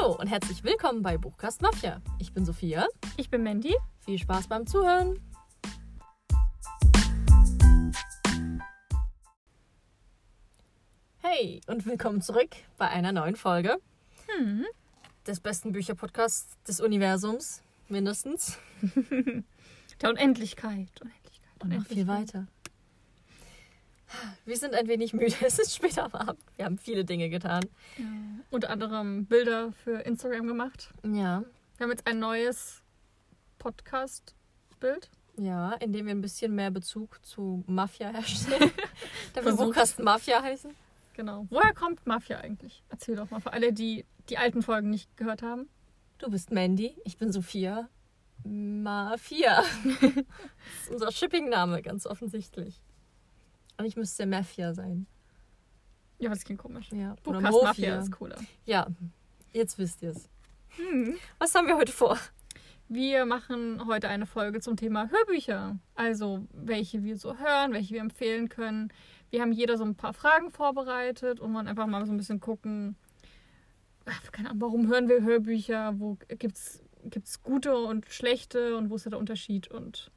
Hallo und herzlich willkommen bei Buchkast Mafia. Ich bin Sophia. Ich bin Mandy. Viel Spaß beim Zuhören. Hey und willkommen zurück bei einer neuen Folge Hm. des besten Bücherpodcasts des Universums, mindestens. Der Unendlichkeit. Unendlichkeit. Und noch viel weiter. Wir sind ein wenig müde. Es ist später am Abend. Wir haben viele Dinge getan. Ja. Unter anderem Bilder für Instagram gemacht. Ja, Wir haben jetzt ein neues Podcast-Bild. ja, indem wir ein bisschen mehr Bezug zu Mafia herstellen. Der Versucht. Buchkast Mafia heißen. Genau. Woher kommt Mafia eigentlich? Erzähl doch mal für alle, die die alten Folgen nicht gehört haben. Du bist Mandy, ich bin Sophia. Mafia. das ist unser Shipping-Name, ganz offensichtlich. Ich müsste Mafia sein. Ja, das klingt komisch. Ja. Buchcast Mafia. Mafia ist cooler. Ja, jetzt wisst ihr es. Hm. Was haben wir heute vor? Wir machen heute eine Folge zum Thema Hörbücher. Also, welche wir so hören, welche wir empfehlen können. Wir haben jeder so ein paar Fragen vorbereitet und wollen einfach mal so ein bisschen gucken, ach, keine Ahnung, warum hören wir Hörbücher? Wo gibt's gibt's gute und schlechte und wo ist der Unterschied und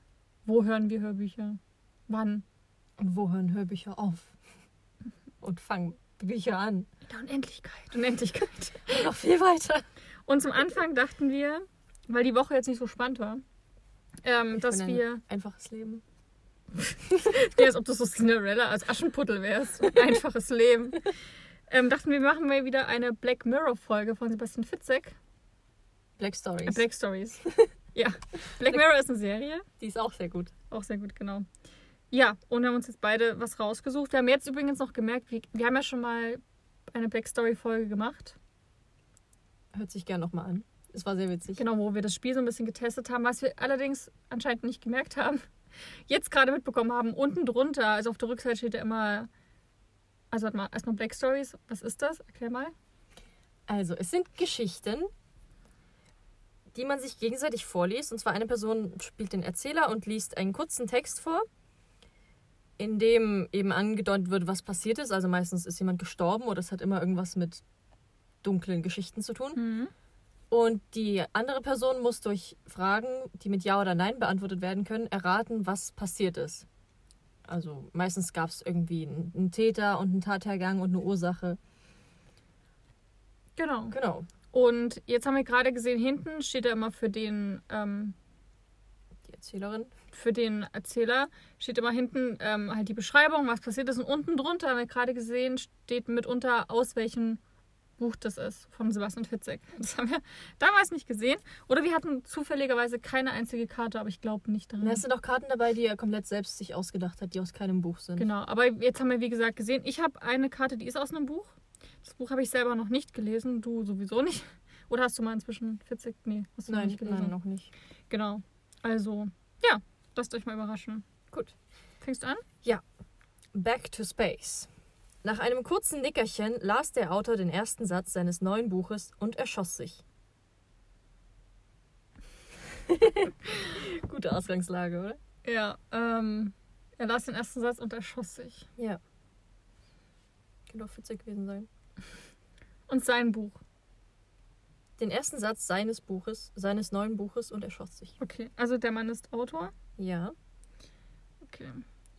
wo hören wir Hörbücher? Wann? Und wo hören Hörbücher auf? Und fangen Bücher an. In der Unendlichkeit. Unendlichkeit. Und noch viel weiter. Und zum Anfang dachten wir, weil die Woche jetzt nicht so spannend war, ähm, Ich dass ein wir Einfaches Leben. Ja, als ob du so Cinderella als Aschenputtel wärst. Einfaches Leben. Ähm, dachten wir, machen mal wieder eine Black Mirror-Folge von Sebastian Fitzek. Black Äh, Stories. Black Stories. ja. Black Mirror ist eine Serie. Die ist auch sehr gut. Auch sehr gut, genau. Ja, und wir haben uns jetzt beide was rausgesucht. Wir haben jetzt übrigens noch gemerkt, wir, wir haben ja schon mal eine Black Story-Folge gemacht. Hört sich gern nochmal an. Es war sehr witzig. Genau, wo wir das Spiel so ein bisschen getestet haben, was wir allerdings anscheinend nicht gemerkt haben. Jetzt gerade mitbekommen haben, unten drunter, also auf der Rückseite steht ja immer, also warte mal, erstmal Black Stories. Was ist das? Erklär mal. Also, es sind Geschichten, die man sich gegenseitig vorliest. Und zwar eine Person spielt den Erzähler und liest einen kurzen Text vor, in dem eben angedeutet wird, was passiert ist. Also meistens ist jemand gestorben oder es hat immer irgendwas mit dunklen Geschichten zu tun. Mhm. Und die andere Person muss durch Fragen, die mit Ja oder Nein beantwortet werden können, erraten, was passiert ist. Also meistens gab es irgendwie einen Täter und einen Tathergang und eine Ursache. Genau. Genau. Und jetzt haben wir gerade gesehen, hinten steht ja immer für den, ähm, Die Erzählerin. Für den Erzähler, steht immer hinten ähm, halt die Beschreibung, was passiert ist. Und unten drunter haben wir gerade gesehen, steht mitunter, aus welchem Buch das ist, von Sebastian Fitzek. Das haben wir damals nicht gesehen. Oder wir hatten zufälligerweise keine einzige Karte, aber ich glaube nicht daran. Da sind auch Karten dabei, die er komplett selbst sich ausgedacht hat, die aus keinem Buch sind. Genau, aber jetzt haben wir, wie gesagt, gesehen, ich habe eine Karte, die ist aus einem Buch. Das Buch habe ich selber noch nicht gelesen, du sowieso nicht. Oder hast du mal inzwischen 40? Nee, hast du noch Nein, nicht gelesen. nein, noch nicht. Genau. Also, ja, lasst euch mal überraschen. Gut. Fängst du an? Back to Space. Nach einem kurzen Nickerchen las der Autor den ersten Satz seines neuen Buches und erschoss sich. Gute Ausgangslage, oder? Ja, ähm, er las den ersten Satz und erschoss sich. Ja. Könnte auch witzig gewesen sein. Und sein Buch. Den ersten Satz seines Buches, seines neuen Buches und erschoss sich. Okay, also der Mann ist Autor. Ja. Okay.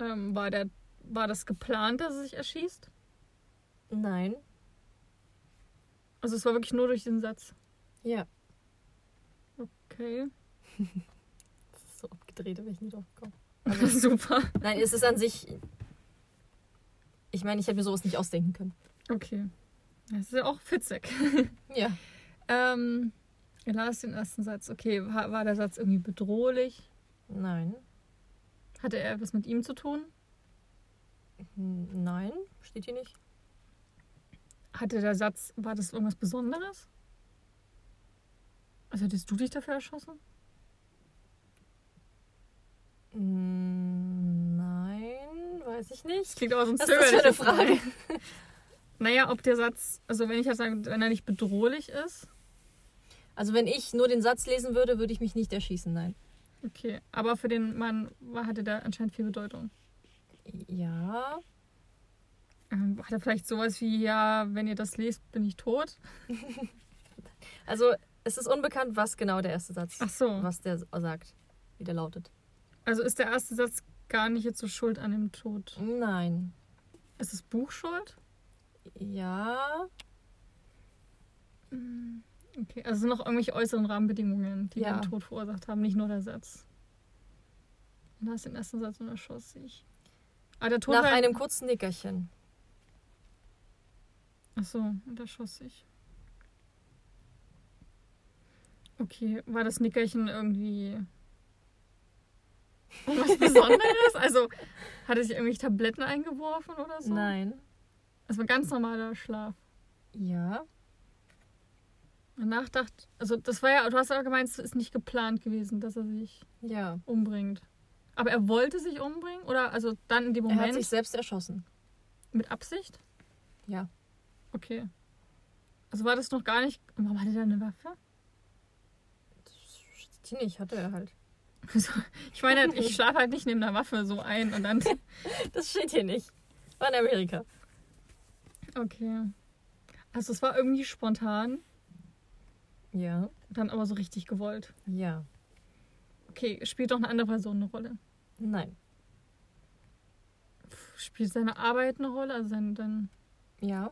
Ähm, war, der, war das geplant, dass er sich erschießt? Nein. Also es war wirklich nur durch den Satz. Ja. Okay. Das ist so abgedreht, bin ich nie drauf gekommen. Super. Nein, es ist an sich. Ich meine, ich hätte mir sowas nicht ausdenken können. Okay. Das ist ja auch Fitzek. Ja. ähm, er las den ersten Satz. Okay, war, war der Satz irgendwie bedrohlich? Nein. Hatte er etwas mit ihm zu tun? Nein, steht hier nicht. Hatte der Satz, war das irgendwas Besonderes? Also hättest du dich dafür erschossen? Nein, weiß ich Das nicht. klingt aber so ein Was ist das für eine Frage? Naja, ob der Satz, also wenn ich jetzt sage, wenn er nicht bedrohlich ist, Also wenn ich nur den Satz lesen würde, würde ich mich nicht erschießen, nein. Okay. Aber für den Mann war, hatte der anscheinend viel Bedeutung. Ja. Ähm, hat er vielleicht sowas wie, ja, wenn ihr das lest, bin ich tot? Also, es ist unbekannt, was genau der erste Satz, Ach so. was der sagt, wie der lautet. Also ist der erste Satz gar nicht jetzt so schuld an dem Tod. Nein. Ist das Buch schuld? Ja. Okay, also sind noch irgendwelche äußeren Rahmenbedingungen, die Ja. den Tod verursacht haben, nicht nur der Satz. Und da ist den ersten Satz und erschoss sich. Ah, der Tod Nach einem kurzen Nickerchen. Ach so, und er schoss sich. Okay, war das Nickerchen irgendwie was Besonderes? also hat er sich irgendwie Tabletten eingeworfen oder so? Nein. Es war ganz normaler Schlaf. Ja. Danach dachte, also das war ja, du hast auch gemeint, es ist nicht geplant gewesen, dass er sich Ja. umbringt. Aber er wollte sich umbringen? Oder also dann in dem Er hat Moment sich selbst erschossen. mit Absicht? Ja. Okay. Also war das noch gar nicht. Warum hatte der eine Waffe? Die nicht, hatte er halt. Also, ich meine, ich schlafe halt nicht neben einer Waffe so ein und dann. Das steht hier nicht. War in Amerika. Okay. Also es war irgendwie spontan, Ja. dann aber so richtig gewollt. Ja. Okay, spielt doch eine andere Person eine Rolle? Nein. Spielt seine Arbeit eine Rolle? Also sein, dein, Ja.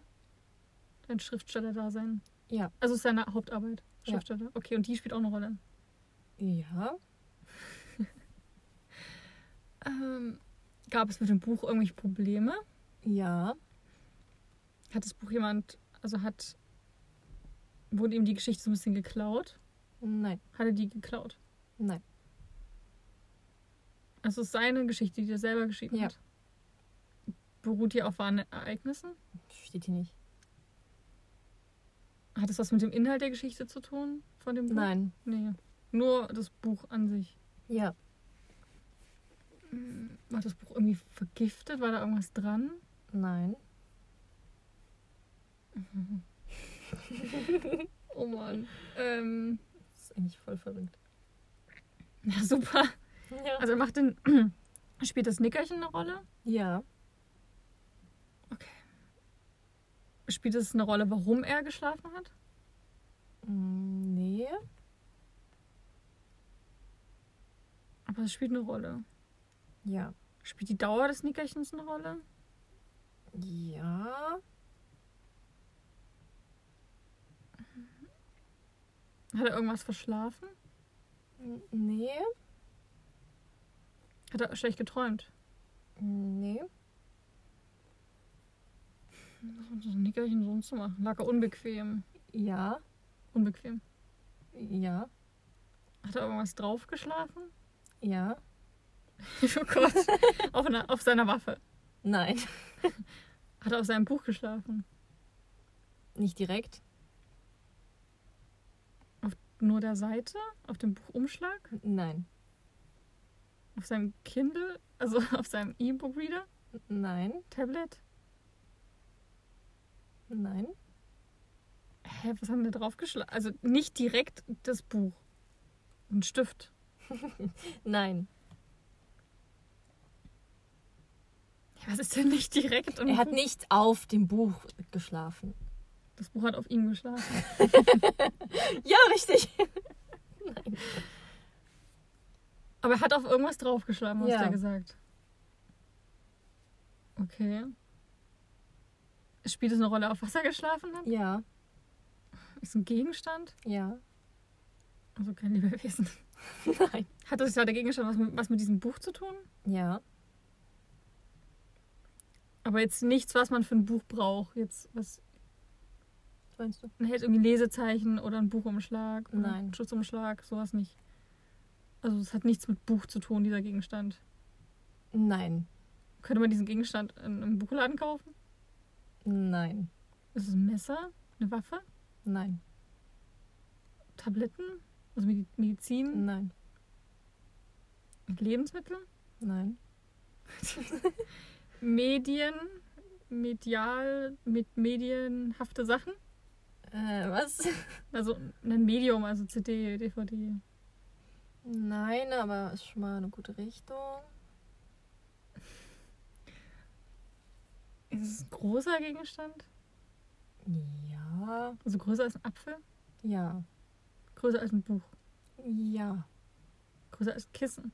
dein Schriftsteller-Dasein? Ja. Also ist seine Hauptarbeit. Ja. Schriftsteller. Okay, und die spielt auch eine Rolle. Ja. Ähm, gab es mit dem Buch irgendwelche Probleme? Ja. Hat das Buch jemand, also hat, wurde ihm die Geschichte so ein bisschen geklaut? Nein. Hat er die geklaut? Nein. Also es ist seine Geschichte, die er selber geschrieben Ja. hat. Beruht die auf wahren Ereignissen? Steht hier nicht. Hat es was mit dem Inhalt der Geschichte zu tun? Von dem Buch? Nein. Nee. Nur das Buch an sich. Ja. War das Buch irgendwie vergiftet? War da irgendwas dran? Nein. Oh Mann. Ähm, Das ist eigentlich voll verrückt. ja, super. Ja. Also macht den. Spielt das Nickerchen eine Rolle? ja. Spielt es eine Rolle, warum er geschlafen hat? Mm, Nee. Aber es spielt eine Rolle. Ja. Spielt die Dauer des Nickerchens eine Rolle? Ja. Hat er irgendwas verschlafen? Nee. Hat er schlecht geträumt? Nee. Was so ein Nickerchen sonst zu machen? Lag er unbequem? Ja. Unbequem. Ja. Hat er irgendwas drauf geschlafen? Ja. oh Gott. auf, einer, auf seiner Waffe. Nein. Hat er auf seinem Buch geschlafen? Nicht direkt. Nur der Seite? Auf dem Buchumschlag? Nein. Auf seinem Kindle? Also auf seinem E-Book-Reader? Nein. Tablet? Nein. Hä, was haben wir drauf geschlagen? Also nicht direkt das Buch. Ein Stift. Nein. Ja, was ist denn nicht direkt Er hat nicht auf dem Buch geschlafen. Das Buch hat auf ihm geschlafen. Ja, richtig. Aber er hat auf irgendwas draufgeschlagen, hast Ja. du ja gesagt. Okay. Spielt es eine Rolle, auf was er geschlafen hat? Ja. Ist ein Gegenstand? Ja. Also kein Lebewesen. Nein. Hat das ja der Gegenstand was mit, was mit diesem Buch zu tun? Ja. Aber jetzt nichts, was man für ein Buch braucht. Jetzt was. Was meinst du? Man hält irgendwie Lesezeichen oder ein Buchumschlag. Oder Nein. Einen Schutzumschlag, sowas nicht. Also es hat nichts mit Buch zu tun, dieser Gegenstand. Nein. Könnte man diesen Gegenstand in einem Buchladen kaufen? Nein. Ist es ein Messer? Eine Waffe? Nein. Tabletten? Also Medi- Medizin? Nein. Lebensmittel? Nein. Medien? Medial? Mit medienhafte Sachen? Äh, was? Also ein Medium, also CD, DVD. Nein, aber ist schon mal eine gute Richtung. Ist es ein großer Gegenstand? Ja. Also größer als ein Apfel? Ja. Größer als ein Buch. Ja. Größer als ein Kissen.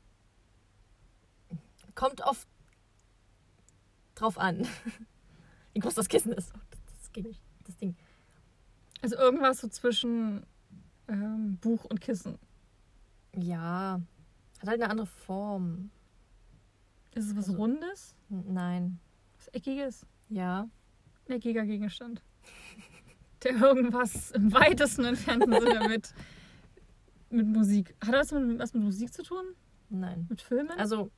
Kommt oft drauf an, wie groß das Kissen ist. Oh, Das, das geht nicht. Das Ding. Also irgendwas so zwischen ähm, Buch und Kissen. Ja. Hat halt eine andere Form. Ist es was Also- Rundes? Nein. Was Eckiges? Ja. Ein eckiger Gegenstand. Der irgendwas im weitesten entfernten Sinne mit, mit Musik. Hat das mit, was mit Musik zu tun? Nein. Mit Filmen? Also,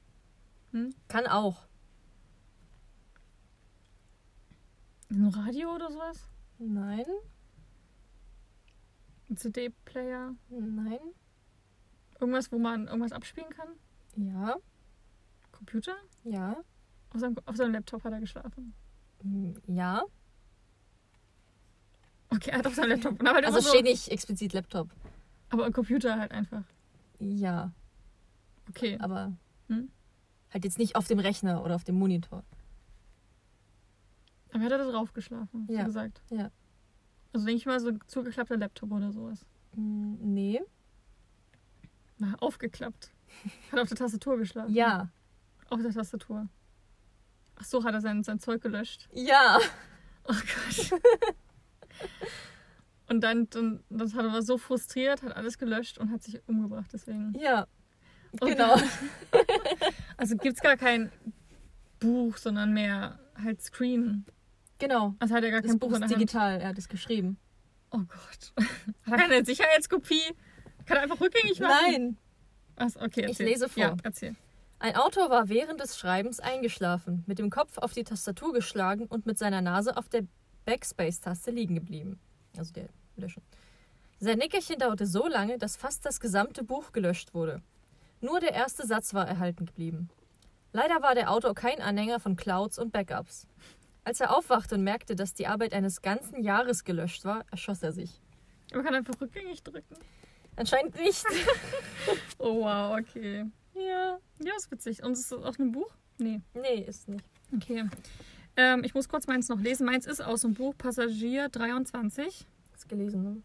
Hm? kann auch. Ein Radio oder sowas? Nein. Ein CD-Player? Nein. Irgendwas, wo man irgendwas abspielen kann? Ja. Computer? Ja. Auf seinem, auf seinem Laptop hat er geschlafen. Hm, Ja. Okay, er hat auf seinem Laptop. Na, du Also so, steht nicht explizit Laptop. aber ein Computer halt einfach. Ja. Okay. Aber Hm? halt jetzt nicht auf dem Rechner oder auf dem Monitor. Aber hat er da drauf geschlafen, Ja. gesagt. Ja. Also denke ich mal so zugeklappter Laptop oder sowas. Hm, Nee. Na, aufgeklappt. Hat auf der Tastatur geschlafen. Ja. Auf der Tastatur. Ach so, hat er sein, sein Zeug gelöscht. Ja. Oh Gott. Und dann, dann das hat er war so frustriert, hat alles gelöscht und hat sich umgebracht deswegen. Ja. Oh Genau. Also gibt es gar kein Buch, sondern mehr halt Screen. Genau. Also hat er gar Das kein Buch Buch ist der Hand. digital. Er hat es geschrieben. Oh Gott. Hat er keine Sicherheitskopie? Kann er einfach rückgängig machen? Nein. Was? Okay, Ich erzähl. lese vor. Ja, erzähl. Ein Autor war während des Schreibens eingeschlafen, mit dem Kopf auf die Tastatur geschlagen und mit seiner Nase auf der Backspace-Taste liegen geblieben. Also der Löschen. Sein Nickerchen dauerte so lange, dass fast das gesamte Buch gelöscht wurde. Nur der erste Satz war erhalten geblieben. Leider war der Autor kein Anhänger von Clouds und Backups. Als er aufwachte und merkte, dass die Arbeit eines ganzen Jahres gelöscht war, erschoss er sich. Man kann einfach rückgängig drücken. Anscheinend nicht. Oh wow, okay. ja. Ja, ist witzig. Und ist das auch ein Buch? Nee. Nee, ist nicht. Okay. Ähm, ich muss kurz meins noch lesen. Meins ist aus dem Buch Passagier 23. Hast gelesen, ne?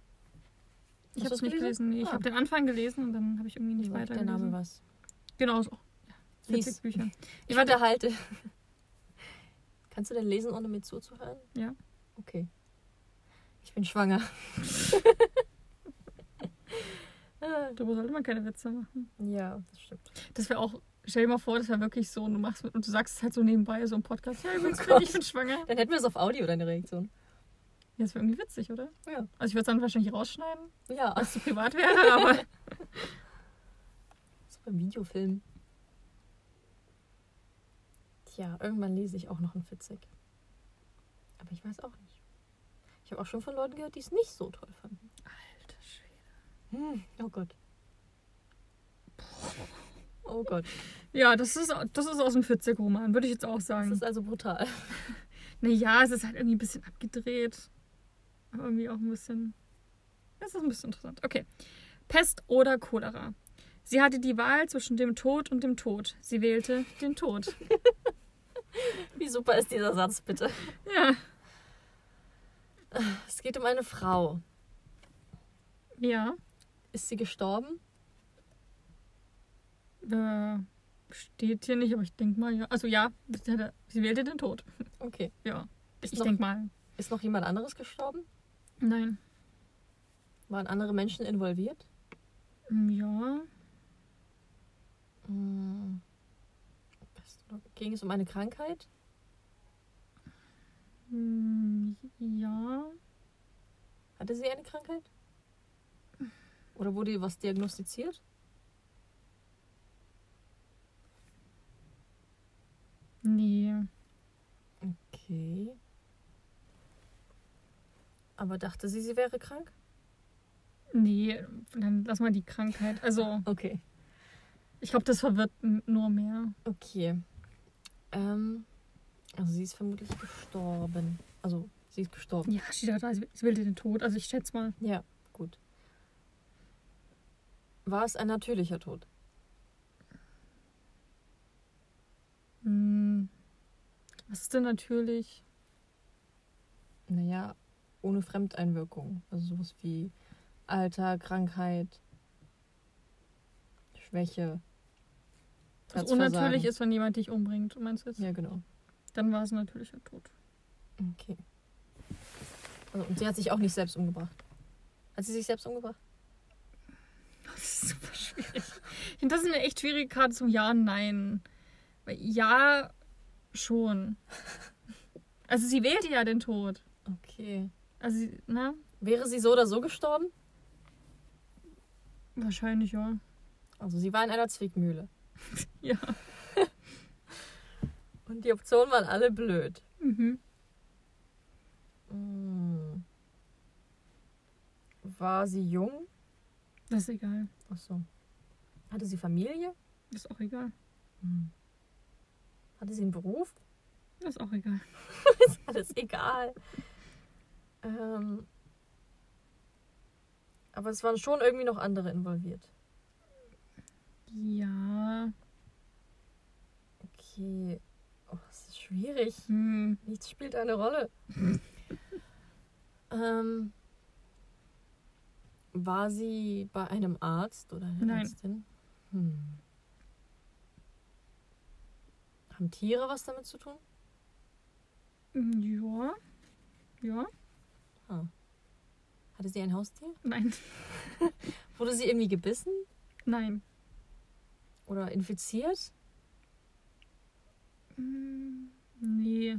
Ich habe es nicht gelesen. Nee, ich Ah. habe den Anfang gelesen und dann habe ich irgendwie nicht Sagt weiter der Name was. Genau so. Ja, Lies. 40 Bücher. Ich warte. unterhalte. Kannst du denn lesen, ohne mir zuzuhören? Ja. Okay. Ich bin schwanger. Darüber sollte man keine Witze machen. ja, das stimmt. Das wäre auch, stell dir mal vor, das wäre wirklich so, und du machst und du sagst es halt so nebenbei, so im Podcast, ja, übrigens, Oh Gott. ich bin schwanger. Dann hätten wir es auf Audio, deine Reaktion. Ja, das wäre irgendwie witzig, oder? Ja. Also ich würde es dann wahrscheinlich rausschneiden, Ja, als es zu privat wäre, aber so beim Videofilm. Tja, irgendwann lese ich auch noch ein Fitzek. Aber ich weiß auch nicht. Ich habe auch schon von Leuten gehört, die es nicht so toll fanden. Alter Schwede. Hm, oh Gott. Oh Gott. Ja, das ist, das ist aus dem 40-Roman, würde ich jetzt auch Das sagen. ist also brutal. Naja, es ist halt irgendwie ein bisschen abgedreht. Aber irgendwie auch ein bisschen. Es ist ein bisschen interessant. Okay. Pest oder Cholera. Sie hatte die Wahl zwischen dem Tod und dem Tod. Sie wählte den Tod. Wie super ist dieser Satz, bitte? Ja. Es geht um eine Frau. Ja. Ist sie gestorben? Äh, steht hier nicht, aber ich denke mal, ja. Also ja, sie wählte den Tod. Okay. Ja. Ist Ich noch- denke mal. Ist noch jemand anderes gestorben? Nein. Waren andere Menschen involviert? Hm, Ja. Hm. Ging es um eine Krankheit? Hm, Ja. Hatte sie eine Krankheit? Oder wurde ihr was diagnostiziert? Nee. Okay. Aber dachte sie, sie wäre krank? Nee, dann lass mal die Krankheit. Also, Okay. ich glaube, das verwirrt nur mehr. Okay. Ähm, also sie ist vermutlich gestorben. Also sie ist gestorben. Ja, steht da, sie sie wählte den Tod. Also, ich schätze mal. Ja, gut. War es ein natürlicher Tod? Hm, was ist denn natürlich? Naja, ohne Fremdeinwirkung. Also sowas wie Alter, Krankheit, Schwäche. Was unnatürlich ist, wenn jemand dich umbringt, meinst du jetzt? Ja, genau. Dann war es ein natürlicher Tod. Okay. Also, und sie hat sich auch nicht selbst umgebracht. Hat sie sich selbst umgebracht? Das ist super schwierig. Ich finde, das ist eine echt schwierige Karte zum Ja und Nein. Ja, schon. Also sie wählte ja den Tod. Okay. Also, sie, na, Wäre sie so oder so gestorben? wahrscheinlich ja. Also sie war in einer Zwickmühle. Ja. Und die Optionen waren alle blöd. Mhm. Hm. War sie jung? Das ist egal. Ach so. Hatte sie Familie? Das ist auch egal. Hm. Hatte sie einen Beruf? Das ist auch egal. Ist alles egal. Ähm, aber es waren schon irgendwie noch andere involviert. Ja. Okay. Oh, das ist schwierig. Hm. Nichts spielt eine Rolle. ähm, war sie bei einem Arzt oder einer Nein. Ärztin? Hm. Haben Tiere was damit zu tun? Ja. Ja. Hatte sie ein Haustier? Nein. Wurde sie irgendwie gebissen Nein. Oder infiziert? Hm, Nee.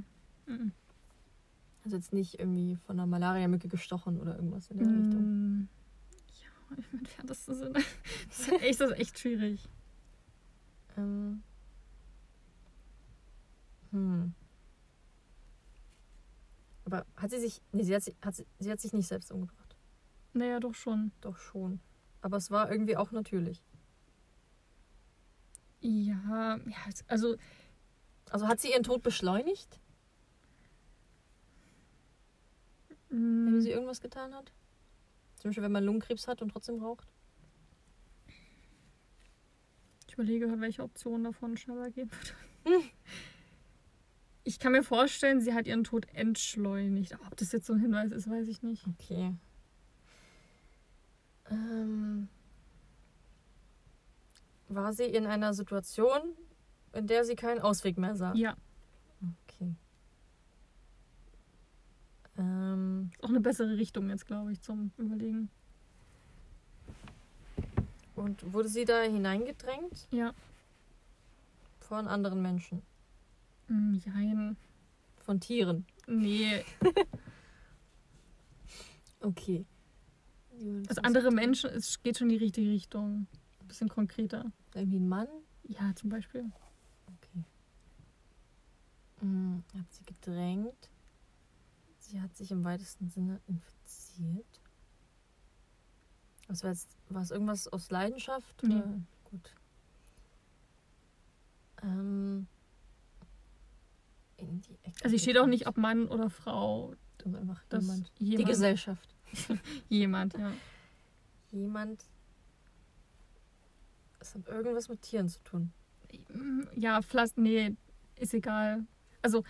Also jetzt nicht irgendwie von einer Malariamücke gestochen oder irgendwas in der Richtung. Hm, Ja, im entferntesten Sinne. Das ist echt, das ist echt schwierig. Ähm. Hm. Aber hat sie sich. Nee, sie hat, sich- hat, sie, sie hat sich nicht selbst umgebracht. Naja, doch schon. Doch schon. Aber es war irgendwie auch natürlich. Ja, ja, also Also hat sie ihren Tod beschleunigt, mh, wenn sie irgendwas getan hat? Zum Beispiel, wenn man Lungenkrebs hat und trotzdem raucht? ich überlege gerade, welche Option davon schneller gehen würde. Ich kann mir vorstellen, sie hat ihren Tod entschleunigt. Aber ob das jetzt so ein Hinweis ist, weiß ich nicht. Okay. Ähm, war sie in einer Situation, in der sie keinen Ausweg mehr sah? Ja, Okay. Ähm, auch eine bessere Richtung jetzt, glaube ich, zum Überlegen. und wurde sie da hineingedrängt Ja. von anderen Menschen? Mm, Jein. Von Tieren? Nee, Okay. also andere Menschen, es geht schon in die richtige Richtung. Ein bisschen konkreter. Irgendwie ein Mann? Ja, zum Beispiel. Okay. Hm, hat sie gedrängt? Sie hat sich im weitesten Sinne infiziert? Was war jetzt, war es irgendwas aus Leidenschaft? Nee. Oder? Gut. Ähm, in die Ecke. Also, ich steht auch nicht, ob Mann oder Frau. Also einfach Das jemand. Die jemand, Gesellschaft. jemand, ja. Jemand. Es hat irgendwas mit Tieren zu tun. Mm, Ja, Pflaster, nee, ist egal. Also,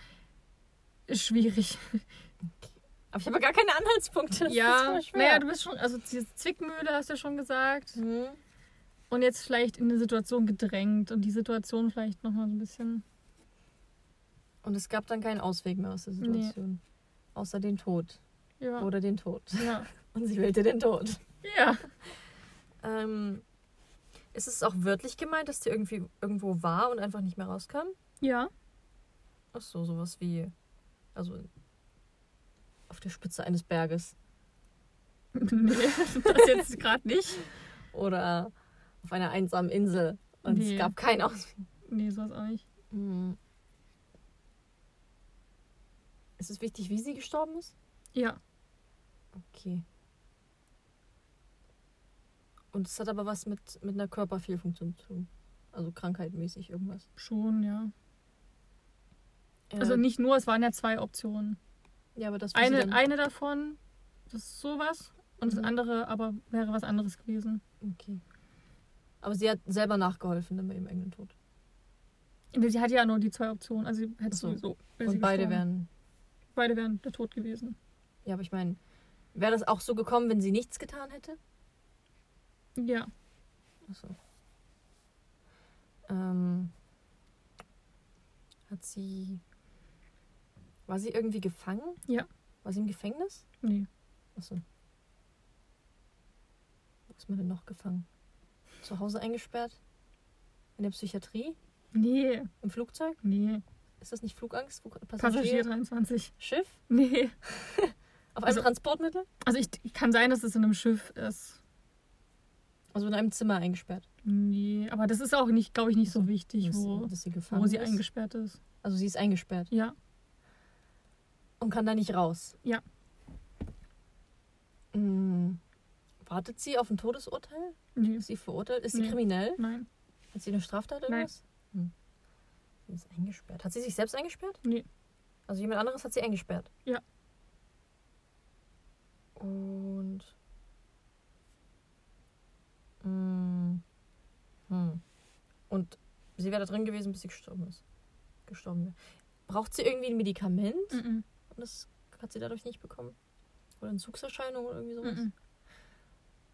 ist schwierig. Aber ich habe gar keine Anhaltspunkte. Das ja, naja, du bist schon, also Zwickmühle hast du ja schon gesagt. Hm. Und jetzt vielleicht in eine Situation gedrängt und die Situation vielleicht nochmal so ein bisschen. Und es gab dann keinen Ausweg mehr aus der Situation. Außer den Tod. Ja. Oder den Tod. ja. Und sie wählte den Tod. Ja. Ähm, ist es auch wörtlich gemeint, dass die irgendwie irgendwo war und einfach nicht mehr rauskam? Ja. Ach so, sowas wie. Also. Auf der Spitze eines Berges. nee, das jetzt gerade nicht. Oder auf einer einsamen Insel. Und Nee. es gab keinen Ausweg. Nee, sowas auch nicht. Hm. Ist es wichtig, wie sie gestorben ist? Ja. Okay. Und es hat aber was mit, mit einer Körperfehlfunktion zu tun. Also krankheitmäßig irgendwas. Schon, ja. Äh, Also nicht nur, es waren ja zwei Optionen. Ja, aber das Eine, eine davon, das ist sowas. Und das Mhm. andere aber wäre was anderes gewesen. Okay. Aber sie hat selber nachgeholfen dann bei ihrem eigenen Tod. Sie hatte ja nur die zwei Optionen. Also sie hätte so. sowieso. Und beide wären. Beide wären der Tod gewesen. Ja, aber ich meine, Wäre das auch so gekommen, wenn sie nichts getan hätte? Ja. Achso. Ähm, hat sie. War sie irgendwie gefangen? Ja. War sie im Gefängnis? Nee. Achso. Wo ist man denn noch gefangen? Zu Hause eingesperrt? In der Psychiatrie? Nee. Im Flugzeug? Nee. Ist das nicht Flugangst? Flug Passagier 23. Schiff? Nee. Auf einem Also- Transportmittel? Also ich kann sein, dass es in einem Schiff ist. Also in einem Zimmer eingesperrt. Nee, aber das ist auch nicht, glaube ich, nicht so wichtig, dass, wo, dass sie wo sie ist. eingesperrt ist. Also sie ist eingesperrt Ja. und kann da nicht raus. Ja. Hm. Wartet sie auf ein Todesurteil? Nee. Ist sie verurteilt? Ist sie Nee. kriminell? Nein. Hat sie eine Straftat oder was? Hm. Sie ist eingesperrt. Hat sie sich selbst eingesperrt? Nee. Also jemand anderes hat sie eingesperrt? Ja. Und. Hm. Hm. Und sie wäre da drin gewesen, bis sie gestorben ist. Gestorben wäre. Braucht sie irgendwie ein Medikament? Mhm. Und das hat sie dadurch nicht bekommen? Oder Entzugserscheinung oder irgendwie sowas? Mhm.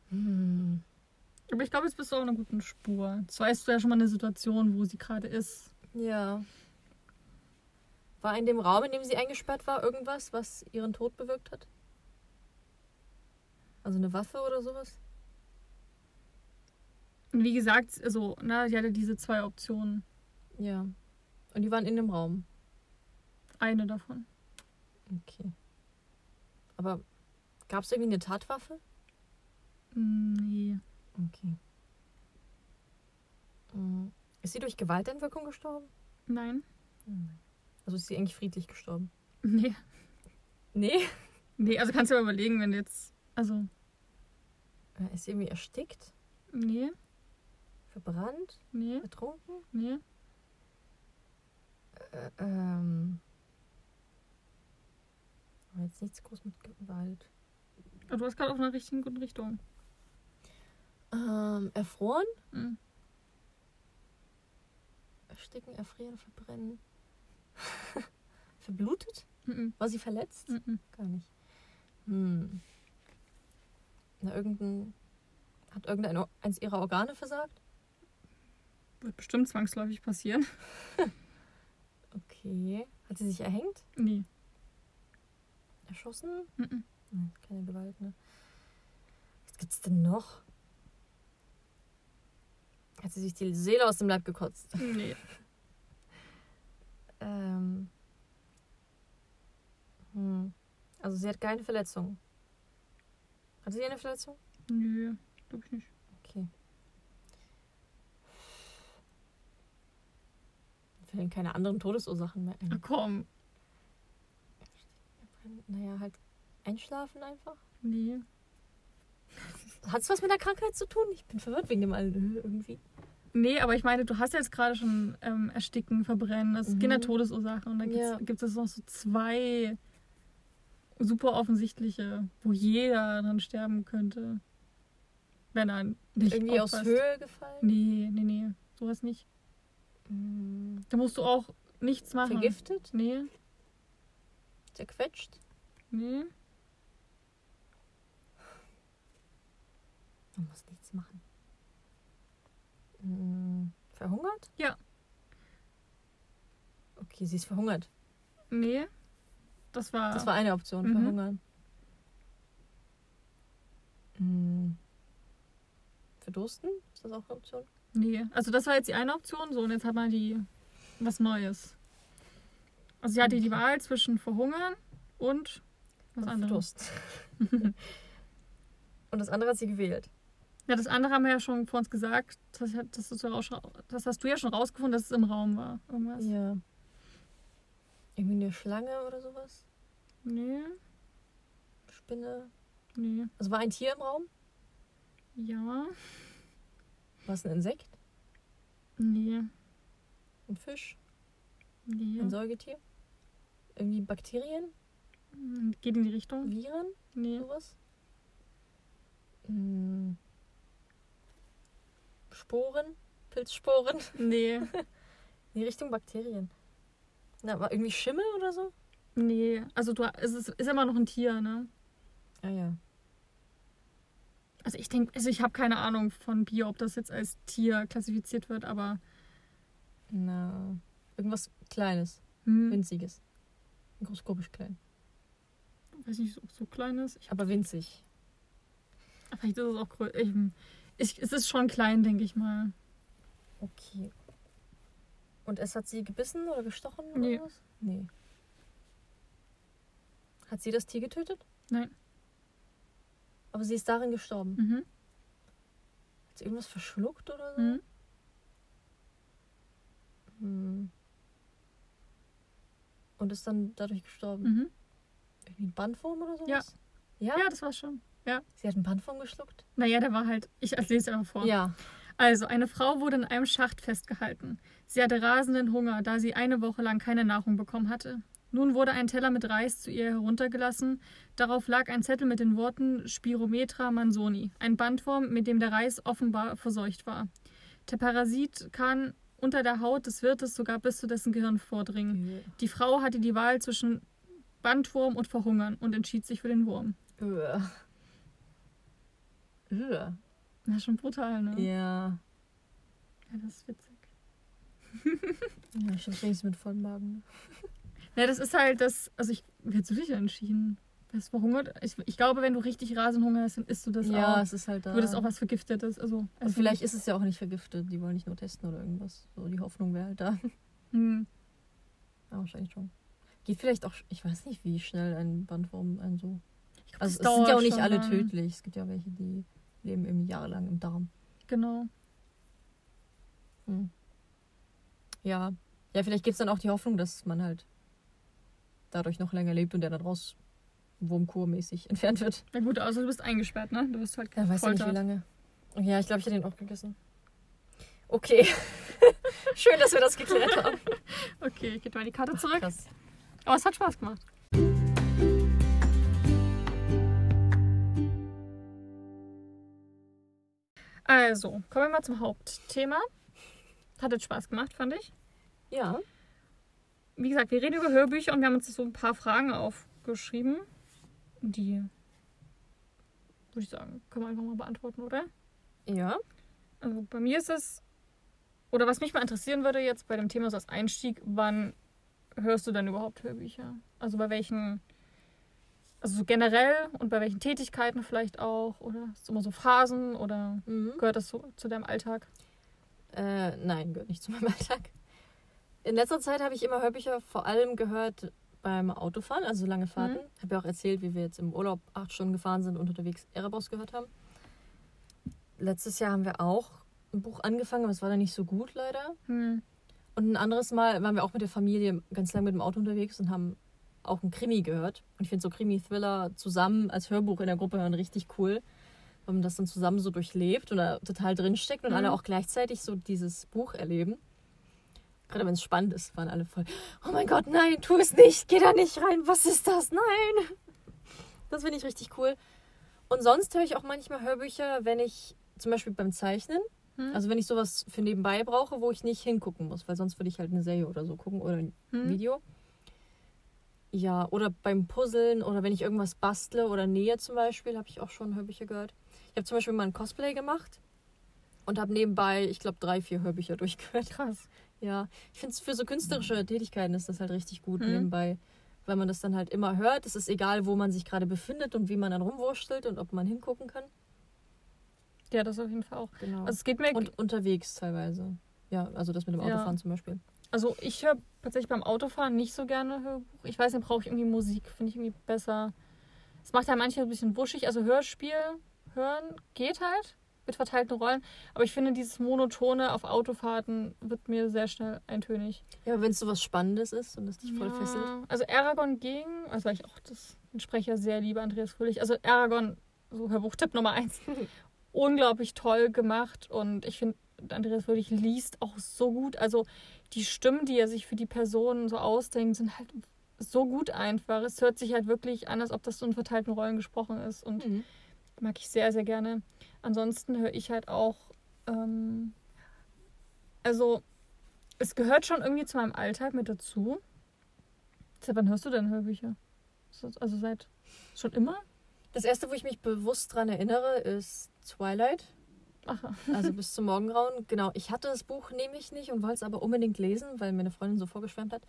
Hm. Aber ich glaube, jetzt bist du auf einer guten Spur. Jetzt weißt du ja schon mal eine Situation, wo sie gerade ist. Ja. War in dem Raum, in dem sie eingesperrt war, irgendwas, was ihren Tod bewirkt hat? Also eine Waffe oder sowas? Und wie gesagt, also, na, sie hatte diese zwei Optionen. Ja. Und die waren in dem Raum. Eine davon. Okay. Aber gab es irgendwie eine Tatwaffe? Nee. Okay. Mm. Ist sie durch Gewalteinwirkung gestorben? Nein. Also ist sie eigentlich friedlich gestorben? Nee. Nee. Nee, also kannst du mal überlegen, wenn jetzt. Also, Äh, Ist sie irgendwie erstickt? nee, Verbrannt? nee, Ertrunken? nee. Äh, ähm. Aber jetzt nichts groß mit Gewalt. Aber du warst gerade auf einer richtigen guten Richtung. Ähm, erfroren? Mhm. Ersticken, erfrieren, verbrennen. Verblutet? Mhm. War sie verletzt? Mhm. Gar nicht. Hm. Na, irgendein. Hat irgendein eins ihrer Organe versagt? Wird bestimmt zwangsläufig passieren. Okay. Hat sie sich erhängt? Nee. Erschossen? Mhm. Nein, keine Gewalt, ne? Was gibt's denn noch? Hat sie sich die Seele aus dem Leib gekotzt? Nee. Ähm. Hm. Also sie hat keine Verletzung. Hatte sie eine Verletzung? Nö, glaube ich nicht. Okay. Mir fällen keine anderen Todesursachen mehr Ach ein. komm. Naja, halt einschlafen einfach. Nee. Hat es was mit der Krankheit zu tun? Ich bin verwirrt wegen dem allen irgendwie. Nee, aber ich meine, du hast jetzt gerade schon ähm, Ersticken, Verbrennen, das Mhm. sind ja Todesursachen. Und dann Ja. gibt es noch so zwei super offensichtliche, wo jeder dran sterben könnte. Wenn er nicht irgendwie aus aufpasst. Höhe gefallen? Nee, nee, nee. Sowas nicht. Hm. Da musst du auch nichts machen. Vergiftet? Nee, Zerquetscht? nee. Man muss nichts machen. Hm. Verhungert? Ja. Okay, sie ist verhungert. Nee. Das war. Das war eine Option, Mhm. verhungern. Hm. Verdursten? Ist das auch eine Option? Nee, also das war jetzt die eine Option, so und jetzt hat man die was Neues. Also sie hatte die. Wahl zwischen verhungern und was anderes. Verdurst. Und das andere hat sie gewählt. Ja, das andere haben wir ja schon vor uns gesagt. Das, hat- das, ist ja das hast du ja schon rausgefunden, dass es im Raum war. Irgendwas. Ja. Irgendwie eine Schlange oder sowas? Nee, Spinne? nee. Also war ein Tier im Raum? Ja, War es ein Insekt? nee, Ein Fisch? nee. Ein Säugetier? Irgendwie Bakterien? Hm, Geht in die Richtung? Viren? Nee. Sowas? Hm. Sporen? Pilzsporen? Nee, In die Richtung Bakterien. Na, war irgendwie Schimmel oder so? nee. Also du, es ist, ist immer noch ein Tier, ne? Ah ja. Also ich denke, also ich habe keine Ahnung von Bier, ob das jetzt als Tier klassifiziert wird, aber Na, irgendwas Kleines, hm, winziges. Mikroskopisch klein. weiß nicht, ob es so klein ist. Ich, Aber winzig. vielleicht ist es auch größer. Ich, ich, es ist schon klein, denke ich mal. Okay. Und es hat sie gebissen oder gestochen? Oder Nee. was? Nee. Hat sie das Tier getötet? Nein. Aber sie ist darin gestorben. Mhm. Hat sie irgendwas verschluckt oder so? Mhm. Hm. Und ist dann dadurch gestorben. Mhm. Irgendwie ein Bandwurm oder sowas? Ja. Ja? Ja, das war's schon. Sie hat einen Bandwurm geschluckt? Naja, der war halt. Ich lese einfach vor. Ja. Also, eine Frau wurde in einem Schacht festgehalten. Sie hatte rasenden Hunger, da sie eine Woche lang keine Nahrung bekommen hatte. Nun wurde ein Teller mit Reis zu ihr heruntergelassen. Darauf lag ein Zettel mit den Worten Spirometra mansoni, ein Bandwurm, mit dem der Reis offenbar verseucht war. Der Parasit kann unter der Haut des Wirtes sogar bis zu dessen Gehirn vordringen. Die Frau hatte die Wahl zwischen Bandwurm und Verhungern und entschied sich für den Wurm. Öh. Das ist schon brutal, ne? Ja. Ja, das ist witzig. Ja, ich hab's wenigstens mit vollem Magen. Ja, das ist halt das. Also, ich. Hast du dich entschieden? Wärst du verhungert? Ich, ich glaube, wenn du richtig Rasenhunger hast, dann isst du das ja, auch. es ist halt da. Du würdest auch was Vergiftetes. Also, Und also vielleicht ist es ja auch nicht vergiftet. Die wollen nicht nur testen oder irgendwas. So, die Hoffnung wäre halt da. Hm. Ja, wahrscheinlich schon. Geht vielleicht auch, ich weiß nicht, wie schnell ein Bandwurm ein so. Ich glaub, Also es sind ja auch nicht alle lang. tödlich. Es gibt ja welche, die leben eben jahrelang im Darm. Genau. Hm. Ja. Ja, vielleicht gibt es dann auch die Hoffnung, dass man halt dadurch noch länger lebt und der dann raus wurmkurmäßig entfernt wird. Na gut, also du bist eingesperrt, ne? Du bist halt Ja, weiß ja nicht, wie lange. Ja, ich glaube, ich hätte den auch gegessen. Okay. Schön, dass wir das geklärt haben. Okay, ich gebe mal die Karte zurück. Krass. Aber es hat Spaß gemacht. Also, kommen wir mal zum Hauptthema. Hat jetzt Spaß gemacht, fand ich. Ja. Wie gesagt, wir reden über Hörbücher und wir haben uns so ein paar Fragen aufgeschrieben. Die, würde ich sagen, können wir einfach mal beantworten, oder? Ja. Also bei mir ist es, oder was mich mal interessieren würde jetzt bei dem Thema so als Einstieg, wann hörst du denn überhaupt Hörbücher? Also bei welchen, also so generell und bei welchen Tätigkeiten vielleicht auch? Oder ist es immer so Phasen oder Mhm. gehört das so zu deinem Alltag? Äh, nein, gehört nicht zu meinem Alltag. In letzter Zeit habe ich immer Hörbücher vor allem gehört beim Autofahren, also lange Fahrten. Mhm. Habe ja auch erzählt, wie wir jetzt im Urlaub acht Stunden gefahren sind und unterwegs Erebos gehört haben. Letztes Jahr haben wir auch ein Buch angefangen, aber es war dann nicht so gut leider. Hm. Und ein anderes Mal waren wir auch mit der Familie ganz lange mit dem Auto unterwegs und haben auch einen Krimi gehört. Und ich finde so Krimi-Thriller zusammen als Hörbuch in der Gruppe hören richtig cool, weil man das dann zusammen so durchlebt und da total drinsteckt und Mhm. alle auch gleichzeitig so dieses Buch erleben. Gerade wenn es spannend ist, waren alle voll, oh mein Gott, nein, tu es nicht, geh da nicht rein, was ist das? Nein! Das finde ich richtig cool. Und sonst höre ich auch manchmal Hörbücher, wenn ich zum Beispiel beim Zeichnen Hm. also wenn ich sowas für nebenbei brauche, wo ich nicht hingucken muss, weil sonst würde ich halt eine Serie oder so gucken oder ein Hm. Video. Ja, oder beim Puzzeln oder wenn ich irgendwas bastle oder nähe zum Beispiel, habe ich auch schon Hörbücher gehört. Ich habe zum Beispiel mal ein Cosplay gemacht und habe nebenbei, ich glaube, drei, vier Hörbücher durchgehört. Krass. Ja, ich finde es für so künstlerische Tätigkeiten ist das halt richtig gut Mhm. nebenbei, weil man das dann halt immer hört. Es ist egal, wo man sich gerade befindet und wie man dann rumwurstelt und ob man hingucken kann. Ja, das auf jeden Fall auch. Genau. Also es geht mir, und unterwegs teilweise. Ja, also das mit dem Ja. Autofahren zum Beispiel. also ich höre tatsächlich beim Autofahren nicht so gerne Hörbuch. Ich weiß nicht, brauche ich irgendwie Musik, finde ich irgendwie besser. Es macht ja manchmal ein bisschen wuschig. Also Hörspiel hören geht halt mit verteilten Rollen. Aber ich finde, dieses Monotone auf Autofahrten wird mir sehr schnell eintönig. Ja, wenn es so was Spannendes ist und das dich voll Ja, fesselt. Also Aragon ging, also weil ich auch das, den Sprecher sehr liebe, Andreas Fröhlich. Also Aragon, so Hörbuchtipp Nummer eins, unglaublich toll gemacht und ich finde, Andreas Fröhlich liest auch so gut. Also die Stimmen, die er sich für die Personen so ausdenkt, sind halt so gut einfach. Es hört sich halt wirklich an, als ob das so in verteilten Rollen gesprochen ist und Mhm. mag ich sehr, sehr gerne. Ansonsten höre ich halt auch, ähm, also es gehört schon irgendwie zu meinem Alltag mit dazu. Seit wann hörst du denn Hörbücher? So- Also seit schon immer? Das erste, wo ich mich bewusst dran erinnere, ist Twilight. Aha. Also bis zum Morgengrauen. Genau, ich hatte das Buch nämlich nicht und wollte es aber unbedingt lesen, weil mir eine Freundin so vorgeschwärmt hat.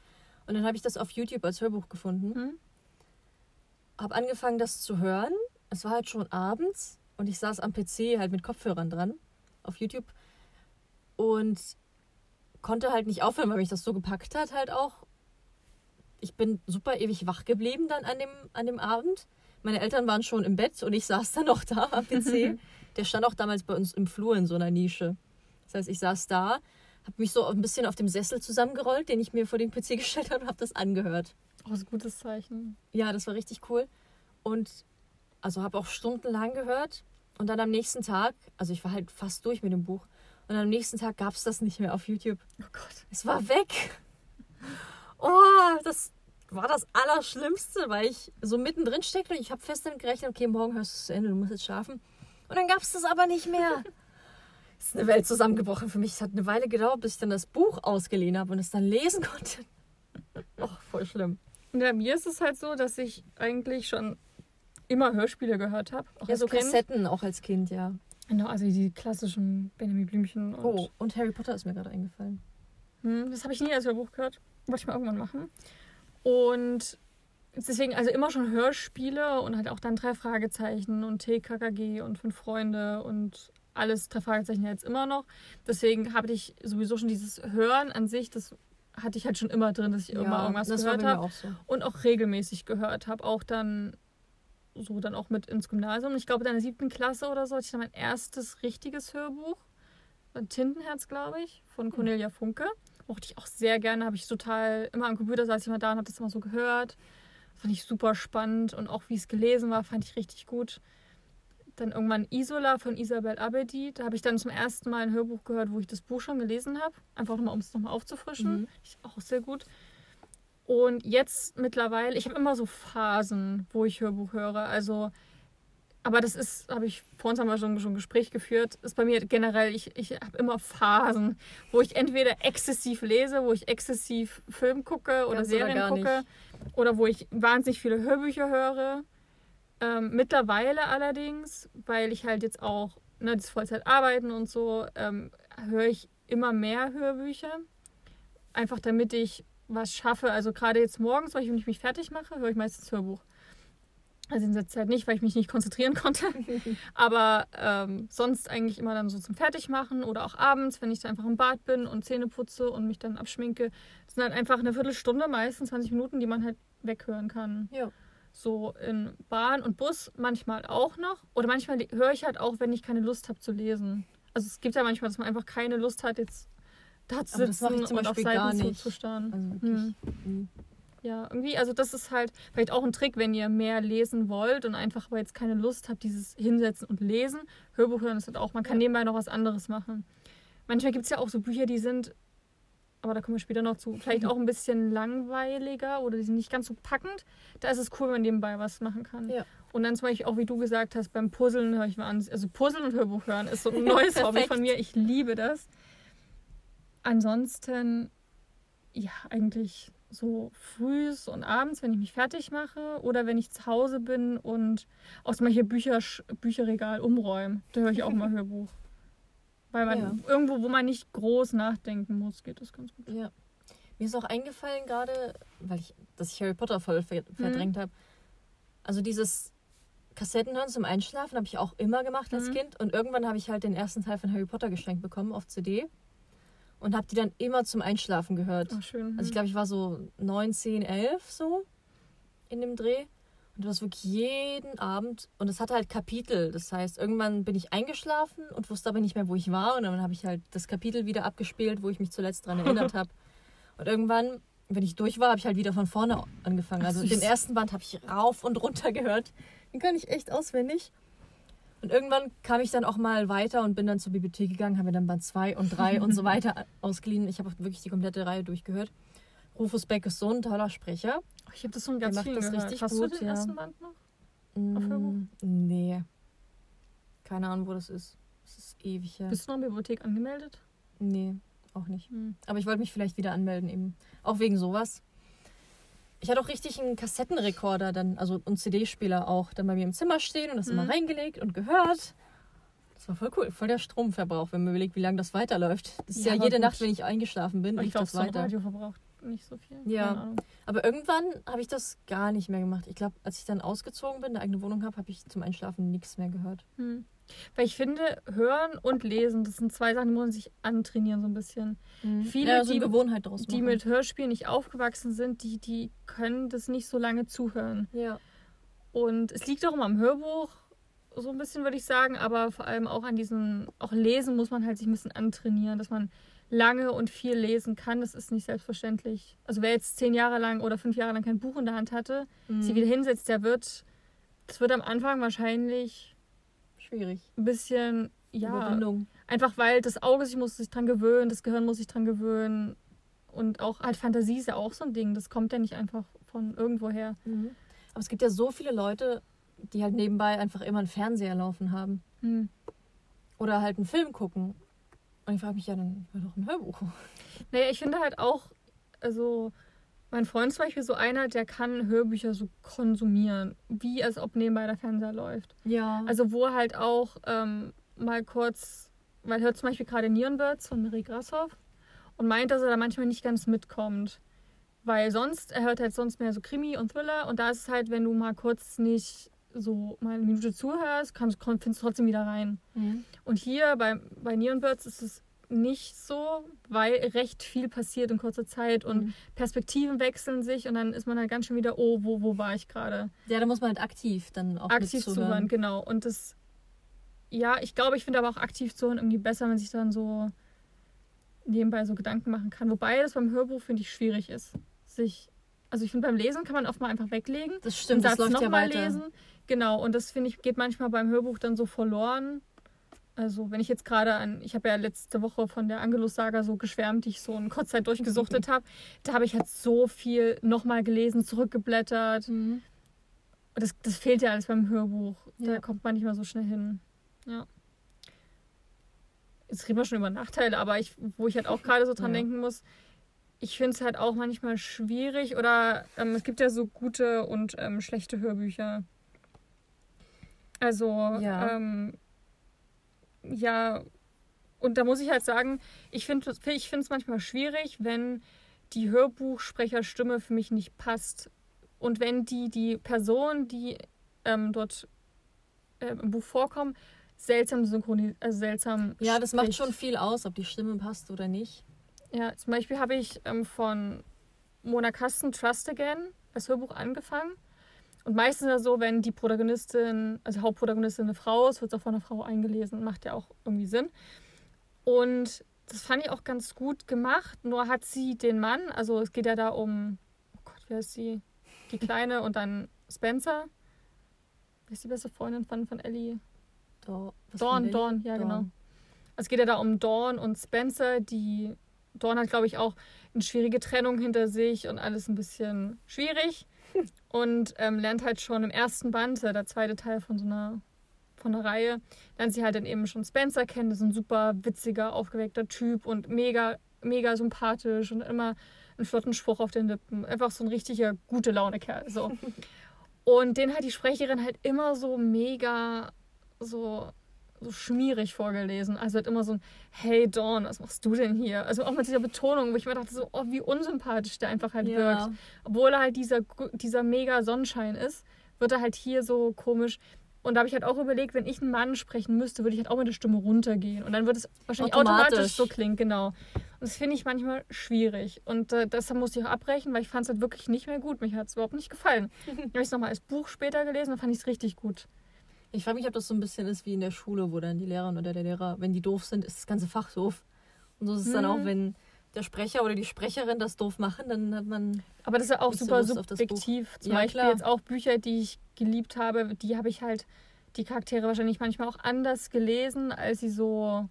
Und dann habe ich das auf YouTube als Hörbuch gefunden. Hm? Habe angefangen, das zu hören. Es war halt schon abends und ich saß am PC halt mit Kopfhörern dran auf YouTube und konnte halt nicht aufhören, weil mich das so gepackt hat halt auch. Ich bin super ewig wach geblieben dann an dem, an dem Abend. Meine Eltern waren schon im Bett und ich saß dann noch da am PC. Der stand auch damals bei uns im Flur in so einer Nische. Das heißt, ich saß da, habe mich so ein bisschen auf dem Sessel zusammengerollt, den ich mir vor den PC gestellt habe und habe das angehört. Oh, das ist ein gutes Zeichen. Ja, das war richtig cool. Und also habe auch stundenlang gehört. Und dann am nächsten Tag, also ich war halt fast durch mit dem Buch. Und am nächsten Tag gab es das nicht mehr auf YouTube. Oh Gott. Es war weg. Oh, das war das Allerschlimmste, weil ich so mittendrin steckte und ich habe fest damit gerechnet, okay, morgen hörst du es zu Ende, du musst jetzt schlafen. Und dann gab es das aber nicht mehr. Es ist eine Welt zusammengebrochen für mich. Es hat eine Weile gedauert, bis ich dann das Buch ausgeliehen habe und es dann lesen konnte. Oh, voll schlimm. Und bei mir ist es halt so, dass ich eigentlich schon immer Hörspiele gehört habe. Ja, so Kassetten auch als Kind, ja. Genau, also die klassischen Benjamin Blümchen. Und, Oh, und Harry Potter ist mir gerade eingefallen. Hm, das habe ich nie als Hörbuch gehört. Wollte ich mal irgendwann machen. Und deswegen, also immer schon Hörspiele und halt auch dann drei Fragezeichen und TKKG und fünf Freunde und alles drei Fragezeichen jetzt immer noch. Deswegen habe ich sowieso schon dieses Hören an sich, das hatte ich halt schon immer drin, dass ich immer irgendwas gehört habe so. und auch regelmäßig gehört habe. Auch dann so dann auch mit ins Gymnasium. Ich glaube, in der siebten Klasse oder so hatte ich dann mein erstes richtiges Hörbuch. Ein Tintenherz, glaube ich, von Cornelia Funke. Mochte ich auch sehr gerne. Habe ich total immer am Computer saß ich mal da und habe das immer so gehört. Fand ich super spannend und auch wie es gelesen war, fand ich richtig gut. Dann irgendwann Isola von Isabel Abedi. Da habe ich dann zum ersten Mal ein Hörbuch gehört, wo ich das Buch schon gelesen habe. Einfach nochmal, um es nochmal aufzufrischen. Mhm. Ich, auch sehr gut. Und jetzt mittlerweile, ich habe immer so Phasen, wo ich Hörbuch höre. Also, aber das ist, habe ich vor uns haben wir schon, schon ein Gespräch geführt, ist bei mir generell, ich, ich habe immer Phasen, wo ich entweder exzessiv lese, wo ich exzessiv Film gucke oder Ganz oder Serien gar gucke, oder wo ich wahnsinnig viele Hörbücher höre. Ähm, mittlerweile allerdings, weil ich halt jetzt auch ne, das Vollzeit arbeiten und so, ähm, höre ich immer mehr Hörbücher. Einfach damit ich was schaffe. Also gerade jetzt morgens, weil ich, wenn ich mich fertig mache, höre ich meistens Hörbuch. Also in der Zeit nicht, weil ich mich nicht konzentrieren konnte. Aber ähm, sonst eigentlich immer dann so zum Fertigmachen oder auch abends, wenn ich dann einfach im Bad bin und Zähne putze und mich dann abschminke. Das sind halt einfach eine Viertelstunde, meistens 20 Minuten, die man halt weghören kann. Ja. So in Bahn und Bus manchmal auch noch. Oder manchmal höre ich halt auch, wenn ich keine Lust habe zu lesen. Also es gibt ja manchmal, dass man einfach keine Lust hat, jetzt da zu sitzen und auf Seiten zuzustarren. Also wirklich. mhm. Ja, irgendwie, also das ist halt vielleicht auch ein Trick, wenn ihr mehr lesen wollt und einfach aber jetzt keine Lust habt, dieses Hinsetzen und Lesen. Hörbuch hören ist halt auch, man kann Ja. nebenbei noch was anderes machen. Manchmal gibt es ja auch so Bücher, die sind, aber da kommen wir später noch zu, vielleicht auch ein bisschen langweiliger oder die sind nicht ganz so packend. Da ist es cool, wenn man nebenbei was machen kann. Ja. Und dann zum Beispiel auch, wie du gesagt hast, beim Puzzeln höre ich mal an. Also Puzzeln und Hörbuch hören ist so ein neues Hobby von mir. Ich liebe das. Ansonsten, ja, eigentlich so frühs und abends, wenn ich mich fertig mache oder wenn ich zu Hause bin und aus Beispiel Bücher, Bücherregal umräume, da höre ich auch mal Hörbuch. Weil man Ja. irgendwo, wo man nicht groß nachdenken muss, geht das ganz gut. Ja. Mir ist auch eingefallen gerade, weil ich, dass ich Harry Potter voll ver verdrängt habe. Also dieses Kassettenhören zum Einschlafen habe ich auch immer gemacht als Mhm. Kind. Und irgendwann habe ich halt den ersten Teil von Harry Potter geschenkt bekommen auf CD. Und habe die dann immer zum Einschlafen gehört. Ach, schön. Also ich glaube, ich war so 9, 10, 11 so in dem Dreh. Und das wirklich jeden Abend. Und es hatte halt Kapitel. Das heißt, irgendwann bin ich eingeschlafen und wusste aber nicht mehr, wo ich war. Und dann habe ich halt das Kapitel wieder abgespielt, wo ich mich zuletzt dran erinnert habe. Und irgendwann, wenn ich durch war, habe ich halt wieder von vorne angefangen. Also den ersten Band habe ich rauf und runter gehört. Den kann ich echt auswendig. Und irgendwann kam ich dann auch mal weiter und bin dann zur Bibliothek gegangen, habe mir dann Band 2 und 3 und so weiter ausgeliehen. Ich habe auch wirklich die komplette Reihe durchgehört. Rufus Beck ist so ein toller Sprecher. Ich habe das schon Der ganz macht viel das gehört. richtig Hast gut, du den ja. ersten Band noch? Mm? Nee. Keine Ahnung, wo das ist. Das ist ewig her. Bist du noch in der Bibliothek angemeldet? Nee, auch nicht. Hm. Aber ich wollte mich vielleicht wieder anmelden eben. Auch wegen sowas. Ich hatte auch richtig einen Kassettenrekorder dann, also einen CD-Spieler auch, dann bei mir im Zimmer stehen und das immer Mhm. reingelegt und gehört. Das war voll cool, voll der Stromverbrauch, wenn man überlegt, wie lange das weiterläuft. Das ist Ja, ja, jede gut. Nacht, wenn ich eingeschlafen bin, Und ich lief das weiter. Radio verbraucht nicht so viel. Ja. Aber irgendwann habe ich das gar nicht mehr gemacht. Ich glaube, als ich dann ausgezogen bin, eine eigene Wohnung habe, habe ich zum Einschlafen nichts mehr gehört. Hm. Weil ich finde, hören und lesen, das sind zwei Sachen, die muss man sich antrainieren so ein bisschen. Viele, ja, so eine die- Gewohnheit draus Die mit Hörspielen nicht aufgewachsen sind, die, die können das nicht so lange zuhören. Ja. Und es liegt auch immer am Hörbuch, so ein bisschen würde ich sagen, aber vor allem auch an diesen, auch lesen muss man halt sich ein bisschen antrainieren, dass man lange und viel lesen kann. Das ist nicht selbstverständlich. Also wer jetzt zehn Jahre lang oder fünf Jahre lang kein Buch in der Hand hatte, Mhm. sie wieder hinsetzt, der wird, das wird am Anfang wahrscheinlich Schwierig. ein bisschen, ja, Überwindung. einfach weil das Auge sich muss sich dran gewöhnen, das Gehirn muss sich dran gewöhnen und auch halt Fantasie ist ja auch so ein Ding. Das kommt ja nicht einfach von irgendwoher. Mhm. Aber es gibt ja so viele Leute, die halt nebenbei einfach immer einen Fernseher laufen haben. Hm. Oder halt einen Film gucken. Und ich frage mich ja, dann hör doch ein Hörbuch. Naja, ich finde halt auch, also mein Freund ist zum Beispiel so einer, der kann Hörbücher so konsumieren, wie als ob nebenbei der Fernseher läuft. Ja. Also wo er halt auch ähm, mal kurz, weil er hört zum Beispiel gerade Nierenbirds von Marie Grashoff und meint, dass er da manchmal nicht ganz mitkommt. Weil sonst, er hört halt sonst mehr so Krimi und Thriller und da ist es halt, wenn du mal kurz nicht so mal eine Minute zuhörst, kannst, findest du trotzdem wieder rein. Mhm. Und hier bei, bei Nierenbirds ist es nicht so, weil recht viel passiert in kurzer Zeit und Mhm. Perspektiven wechseln sich und dann ist man halt ganz schön wieder, oh, wo, wo war ich gerade? Ja, da muss man halt aktiv dann auch Aktiv zuhören, genau. Und das, ja, ich glaube, ich finde aber auch aktiv zuhören irgendwie besser, wenn sich dann so nebenbei so Gedanken machen kann. Wobei das beim Hörbuch, finde ich, schwierig ist. Sich, also ich finde, beim Lesen kann man oft mal einfach weglegen. Das stimmt, den das läuft ja nochmal weiter. lesen. Genau, und das finde ich, geht manchmal beim Hörbuch dann so verloren. Also, wenn ich jetzt gerade an, ich habe ja letzte Woche von der Angelus-Saga so geschwärmt, die ich so in kurzer Zeit durchgesuchtet habe, da habe ich halt so viel nochmal gelesen, zurückgeblättert. Mhm. Und das, das fehlt ja alles beim Hörbuch. Da Ja. kommt man nicht mehr so schnell hin. Ja. Jetzt reden wir schon über Nachteile, aber ich, wo ich halt auch gerade so dran Ja. denken muss, ich finde es halt auch manchmal schwierig oder ähm, es gibt ja so gute und ähm, schlechte Hörbücher. Also, Ja. ähm, ja, und da muss ich halt sagen, ich finde ich es manchmal schwierig, wenn die Hörbuchsprecherstimme für mich nicht passt. Und wenn die, die Person, die ähm, dort ähm, im Buch vorkommen, seltsam synchronisiert, also seltsam Ja, das macht spricht. schon viel aus, ob die Stimme passt oder nicht. Ja, zum Beispiel habe ich ähm, von Mona Kasten Trust Again das Hörbuch angefangen. Und meistens ist es so, wenn die Protagonistin, also Hauptprotagonistin eine Frau ist, wird es auch von einer Frau eingelesen. Macht ja auch irgendwie Sinn. Und das fand ich auch ganz gut gemacht. Nur hat sie den Mann, also es geht ja da um, oh Gott, wer ist sie? Die Kleine und dann Spencer. Wer ist die beste Freundin von, von Ellie? Was Dawn? Dawn, ja, genau. Also Es geht ja da um Dawn und Spencer, die Dawn hat, glaube ich, auch eine schwierige Trennung hinter sich und alles ein bisschen schwierig. Und ähm, lernt halt schon im ersten Band, der zweite Teil von so einer von der Reihe, lernt sie halt dann eben schon Spencer kennen. Das ist ein super witziger, aufgeweckter Typ und mega, mega sympathisch und immer einen flotten Spruch auf den Lippen. Einfach so ein richtiger gute Laune-Kerl. So. Und den hat die Sprecherin halt immer so mega so, so schmierig vorgelesen. Also halt immer so ein Hey Dawn, was machst du denn hier? Also auch mit dieser Betonung, wo ich mir dachte, so, oh, wie unsympathisch der einfach halt wirkt. Ja. Obwohl er halt dieser, dieser mega Sonnenschein ist, wird er halt hier so komisch. Und da habe ich halt auch überlegt, wenn ich einen Mann sprechen müsste, würde ich halt auch mit der Stimme runtergehen. Und dann würde es wahrscheinlich automatisch, Automatisch. so klingen, genau. Und das finde ich manchmal schwierig. Und äh, deshalb musste ich auch abbrechen, weil ich fand es halt wirklich nicht mehr gut. Mich hat es überhaupt nicht gefallen. Dann habe ich es nochmal als Buch später gelesen und fand ich es richtig gut. Ich frage mich, ob das so ein bisschen ist wie in der Schule, wo dann die Lehrerin oder der Lehrer, wenn die doof sind, ist das ganze Fach doof. Und so ist es dann Mhm. auch, wenn der Sprecher oder die Sprecherin das doof machen, dann hat man. Aber das ist ja auch so super Buch. subjektiv. Zum Ja, Beispiel klar. jetzt auch Bücher, die ich geliebt habe, die habe ich halt, die Charaktere wahrscheinlich manchmal auch anders gelesen, als sie so.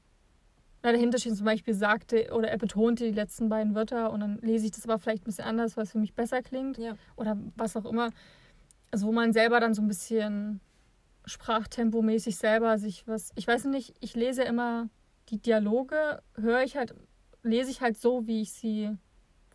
Na, dahinter steht zum Beispiel sagte oder er betonte die letzten beiden Wörter und dann lese ich das aber vielleicht ein bisschen anders, weil es für mich besser klingt Ja. oder was auch immer. Also wo man selber dann so ein bisschen sprachtempomäßig selber sich was. Ich weiß nicht, ich lese immer die Dialoge, höre ich halt, lese ich halt so, wie ich sie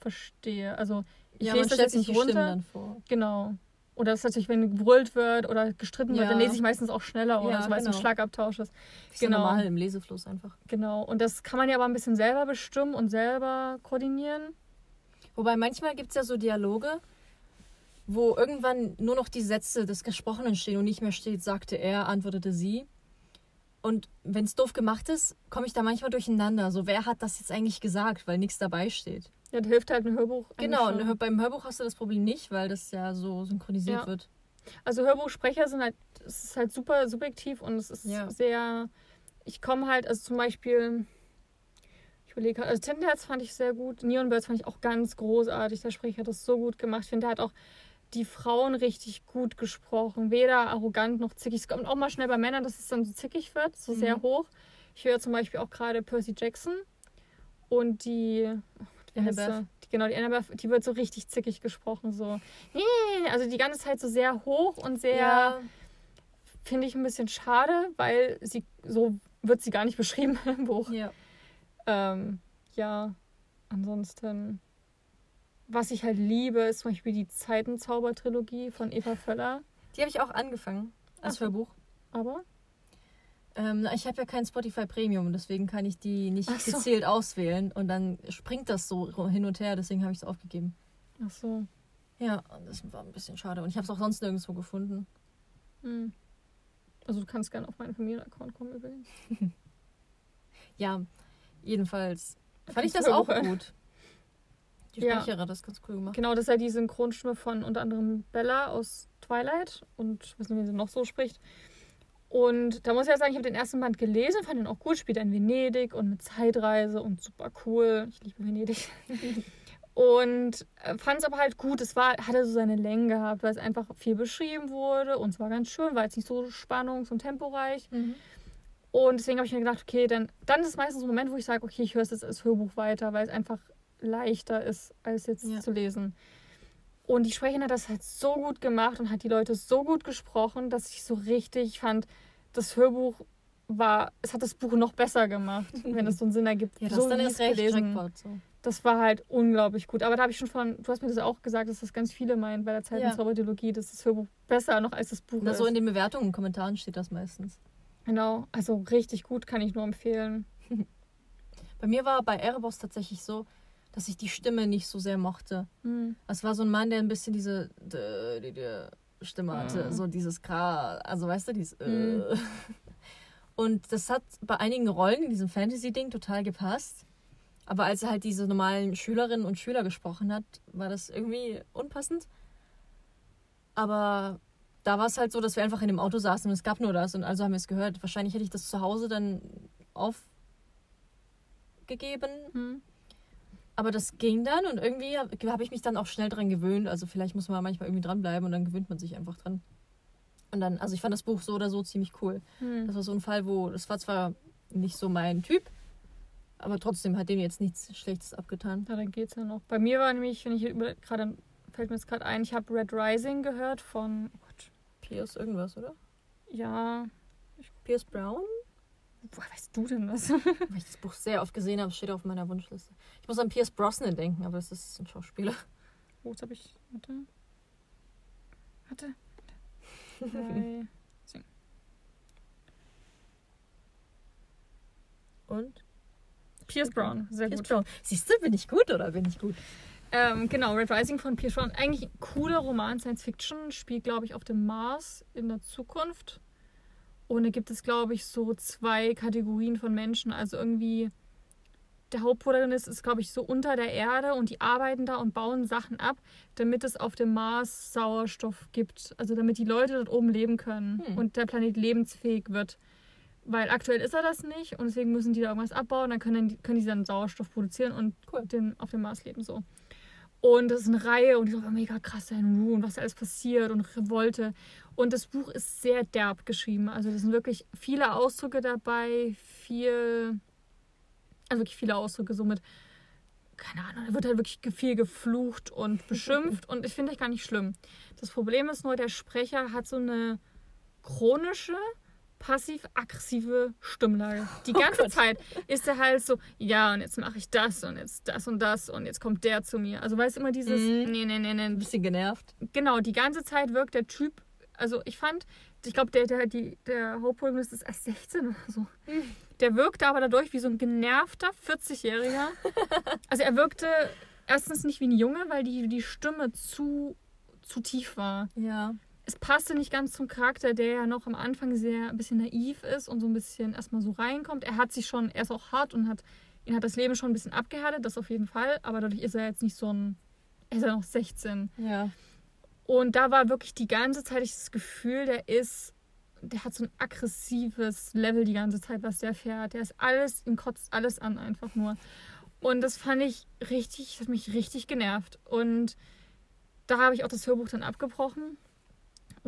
verstehe. Also Ich ja, lese das jetzt nicht runter. dann vor. Genau. Oder das ist natürlich, wenn gebrüllt wird oder gestritten wird, Ja. dann lese ich meistens auch schneller oder Ja, so, weil es ein genau. Schlagabtausch ist. Ist ja Genau. normal im Lesefluss einfach. Genau. Und das kann man ja aber ein bisschen selber bestimmen und selber koordinieren. Wobei manchmal gibt es ja so Dialoge, wo irgendwann nur noch die Sätze des Gesprochenen stehen und nicht mehr steht, sagte er, antwortete sie. Und wenn es doof gemacht ist, komme ich da manchmal durcheinander. So, wer hat das jetzt eigentlich gesagt, weil nichts dabei steht. Ja, da hilft halt ein Hörbuch. Genau, und beim Hörbuch hast du das Problem nicht, weil das ja so synchronisiert Ja. wird. Also Hörbuchsprecher sind halt, es ist halt super subjektiv und es ist Ja. sehr, ich komme halt, also zum Beispiel, ich überlege, also Tinderherz fand ich sehr gut, Neon Birds fand ich auch ganz großartig, der Sprecher hat das so gut gemacht, ich finde, der hat auch die Frauen richtig gut gesprochen, weder arrogant noch zickig, es kommt auch mal schnell bei Männern, dass es dann so zickig wird, so sehr Mhm. hoch. Ich höre zum Beispiel auch gerade Percy Jackson und die, oh, Annabeth. Die, genau, die Annabeth, die wird so richtig zickig gesprochen, so, nee, also die ganze Zeit so sehr hoch und sehr finde ich ein bisschen schade, weil sie so wird sie gar nicht beschrieben im Buch. ja. Ähm, ja, ansonsten, was ich halt liebe, ist zum Beispiel die Zeitenzauber-Trilogie von Eva Völler. Die habe ich auch angefangen als Ach. Hörbuch. Aber Ähm, ich habe ja kein Spotify Premium, deswegen kann ich die nicht so. gezielt auswählen. Und dann springt das so hin und her, deswegen habe ich es aufgegeben. ach so. Ja, das war ein bisschen schade. Und ich habe es auch sonst nirgendwo gefunden. Hm. Also du kannst gerne auf meinen Familienaccount kommen übrigens. Ja, jedenfalls fand ich das auch gut. Die Ja. Sprecherin hat das ganz cool gemacht. Genau, das ist ja die Synchronstimme von unter anderem Bella aus Twilight und nicht, wie sie noch so spricht. Und da muss ich ja sagen, ich habe den ersten Band gelesen, fand ihn auch gut, spielt in Venedig und mit Zeitreise und super cool. Ich liebe Venedig. Und fand es aber halt gut. Es war, hatte so seine Längen gehabt, weil es einfach viel beschrieben wurde und es war ganz schön, war jetzt nicht so spannungs- und temporeich. Mhm. Und deswegen habe ich mir gedacht, okay, dann, dann ist meistens so ein Moment, wo ich sage, okay, ich höre es jetzt als Hörbuch weiter, weil es einfach leichter ist, als jetzt Ja. zu lesen. Und die Sprecherin hat das halt so gut gemacht und hat die Leute so gut gesprochen, dass ich so richtig fand, das Hörbuch war, es hat das Buch noch besser gemacht, wenn es so einen Sinn ergibt. Ja, das so ist dann es recht gelesen. Jackpot. So. Das war halt unglaublich gut. Aber da habe ich schon von, du hast mir das auch gesagt, dass das ganz viele meinen bei der Zeit Ja. in Zaubertheologie, dass das Hörbuch besser noch als das Buch Na, ist. so in den Bewertungen und Kommentaren steht das meistens. genau, also richtig gut, kann ich nur empfehlen. Bei mir war bei Erebos tatsächlich so, dass ich die Stimme nicht so sehr mochte. Hm. Es war so ein Mann, der ein bisschen diese dö, die, die Stimme hatte, Mhm. so dieses K, also weißt du, dieses Mhm. äh. Und das hat bei einigen Rollen in diesem Fantasy-Ding total gepasst. Aber als er halt diese normalen Schülerinnen und Schüler gesprochen hat, war das irgendwie unpassend. Aber da war es halt so, dass wir einfach in dem Auto saßen und es gab nur das und also haben wir es gehört. Wahrscheinlich hätte ich das zu Hause dann aufgegeben, Hm. Aber das ging dann und irgendwie habe hab ich mich dann auch schnell dran gewöhnt. Also vielleicht muss man manchmal irgendwie dranbleiben und dann gewöhnt man sich einfach dran. Und dann, also ich fand das Buch so oder so ziemlich cool. Hm. Das war so ein Fall, wo, das war zwar nicht so mein Typ, aber trotzdem hat dem jetzt nichts Schlechtes abgetan. Ja, dann geht's ja noch. Bei mir war nämlich, wenn ich gerade fällt mir jetzt gerade ein, ich habe Red Rising gehört von, oh Gott, Pierce irgendwas, oder? ja, Pierce Brown? Woher weißt du denn das? Weil ich das Buch sehr oft gesehen habe, steht auf meiner Wunschliste. Ich muss an Pierce Brosnan denken, aber das ist ein Schauspieler. Wo jetzt habe ich, warte, warte, warte. Rising. Und? Pierce Brown, sehr Pierce gut. Brown. Siehst du, bin ich gut oder bin ich gut? Ähm, genau, Red Rising von Pierce Brown. Eigentlich ein cooler Roman, Science Fiction, spielt, glaube ich, auf dem Mars in der Zukunft. Und da gibt es, glaube ich, so zwei Kategorien von Menschen. Also irgendwie, der Hauptprotagonist ist, glaube ich, so unter der Erde und die arbeiten da und bauen Sachen ab, damit es auf dem Mars Sauerstoff gibt. Also damit die Leute dort oben leben können Hm. und der Planet lebensfähig wird. Weil aktuell ist er das nicht und deswegen müssen die da irgendwas abbauen, dann können, können die dann Sauerstoff produzieren und Cool. den, auf dem Mars leben so. Und das ist eine Reihe und die soll mega krass sein und, und was alles passiert und Revolte. Und das Buch ist sehr derb geschrieben. Also da sind wirklich viele Ausdrücke dabei, viel, also wirklich viele Ausdrücke, so mit, keine Ahnung, da wird halt wirklich viel geflucht und beschimpft und ich finde das gar nicht schlimm. Das Problem ist nur, der Sprecher hat so eine chronische passiv-aggressive Stimmlage. Die Oh ganze Gott. Zeit ist er halt so, ja, und jetzt mache ich das und jetzt das und das und jetzt kommt der zu mir. Also weißt du immer dieses, Mhm. nee, nee, nee, nee. Ein bisschen genervt. Genau, die ganze Zeit wirkt der Typ, also ich fand, ich glaube, der, der, die, der Hauptprotagonist ist erst 16 oder so. Der wirkte aber dadurch wie so ein genervter 40-Jähriger. Also er wirkte erstens nicht wie ein Junge, weil die, die Stimme zu, zu tief war. Ja. Es passte nicht ganz zum Charakter, der ja noch am Anfang sehr ein bisschen naiv ist und so ein bisschen erstmal so reinkommt. Er hat sich schon, er ist auch hart und hat, ihn hat das Leben schon ein bisschen abgehärtet, das auf jeden Fall. Aber dadurch ist er jetzt nicht so ein, er ist ja noch 16. Ja. Und da war wirklich die ganze Zeit ich das Gefühl, der ist, der hat so ein aggressives Level die ganze Zeit, was der fährt. Der ist alles, ihm kotzt alles an einfach nur. Und das fand ich richtig, das hat mich richtig genervt. Und da habe ich auch das Hörbuch dann abgebrochen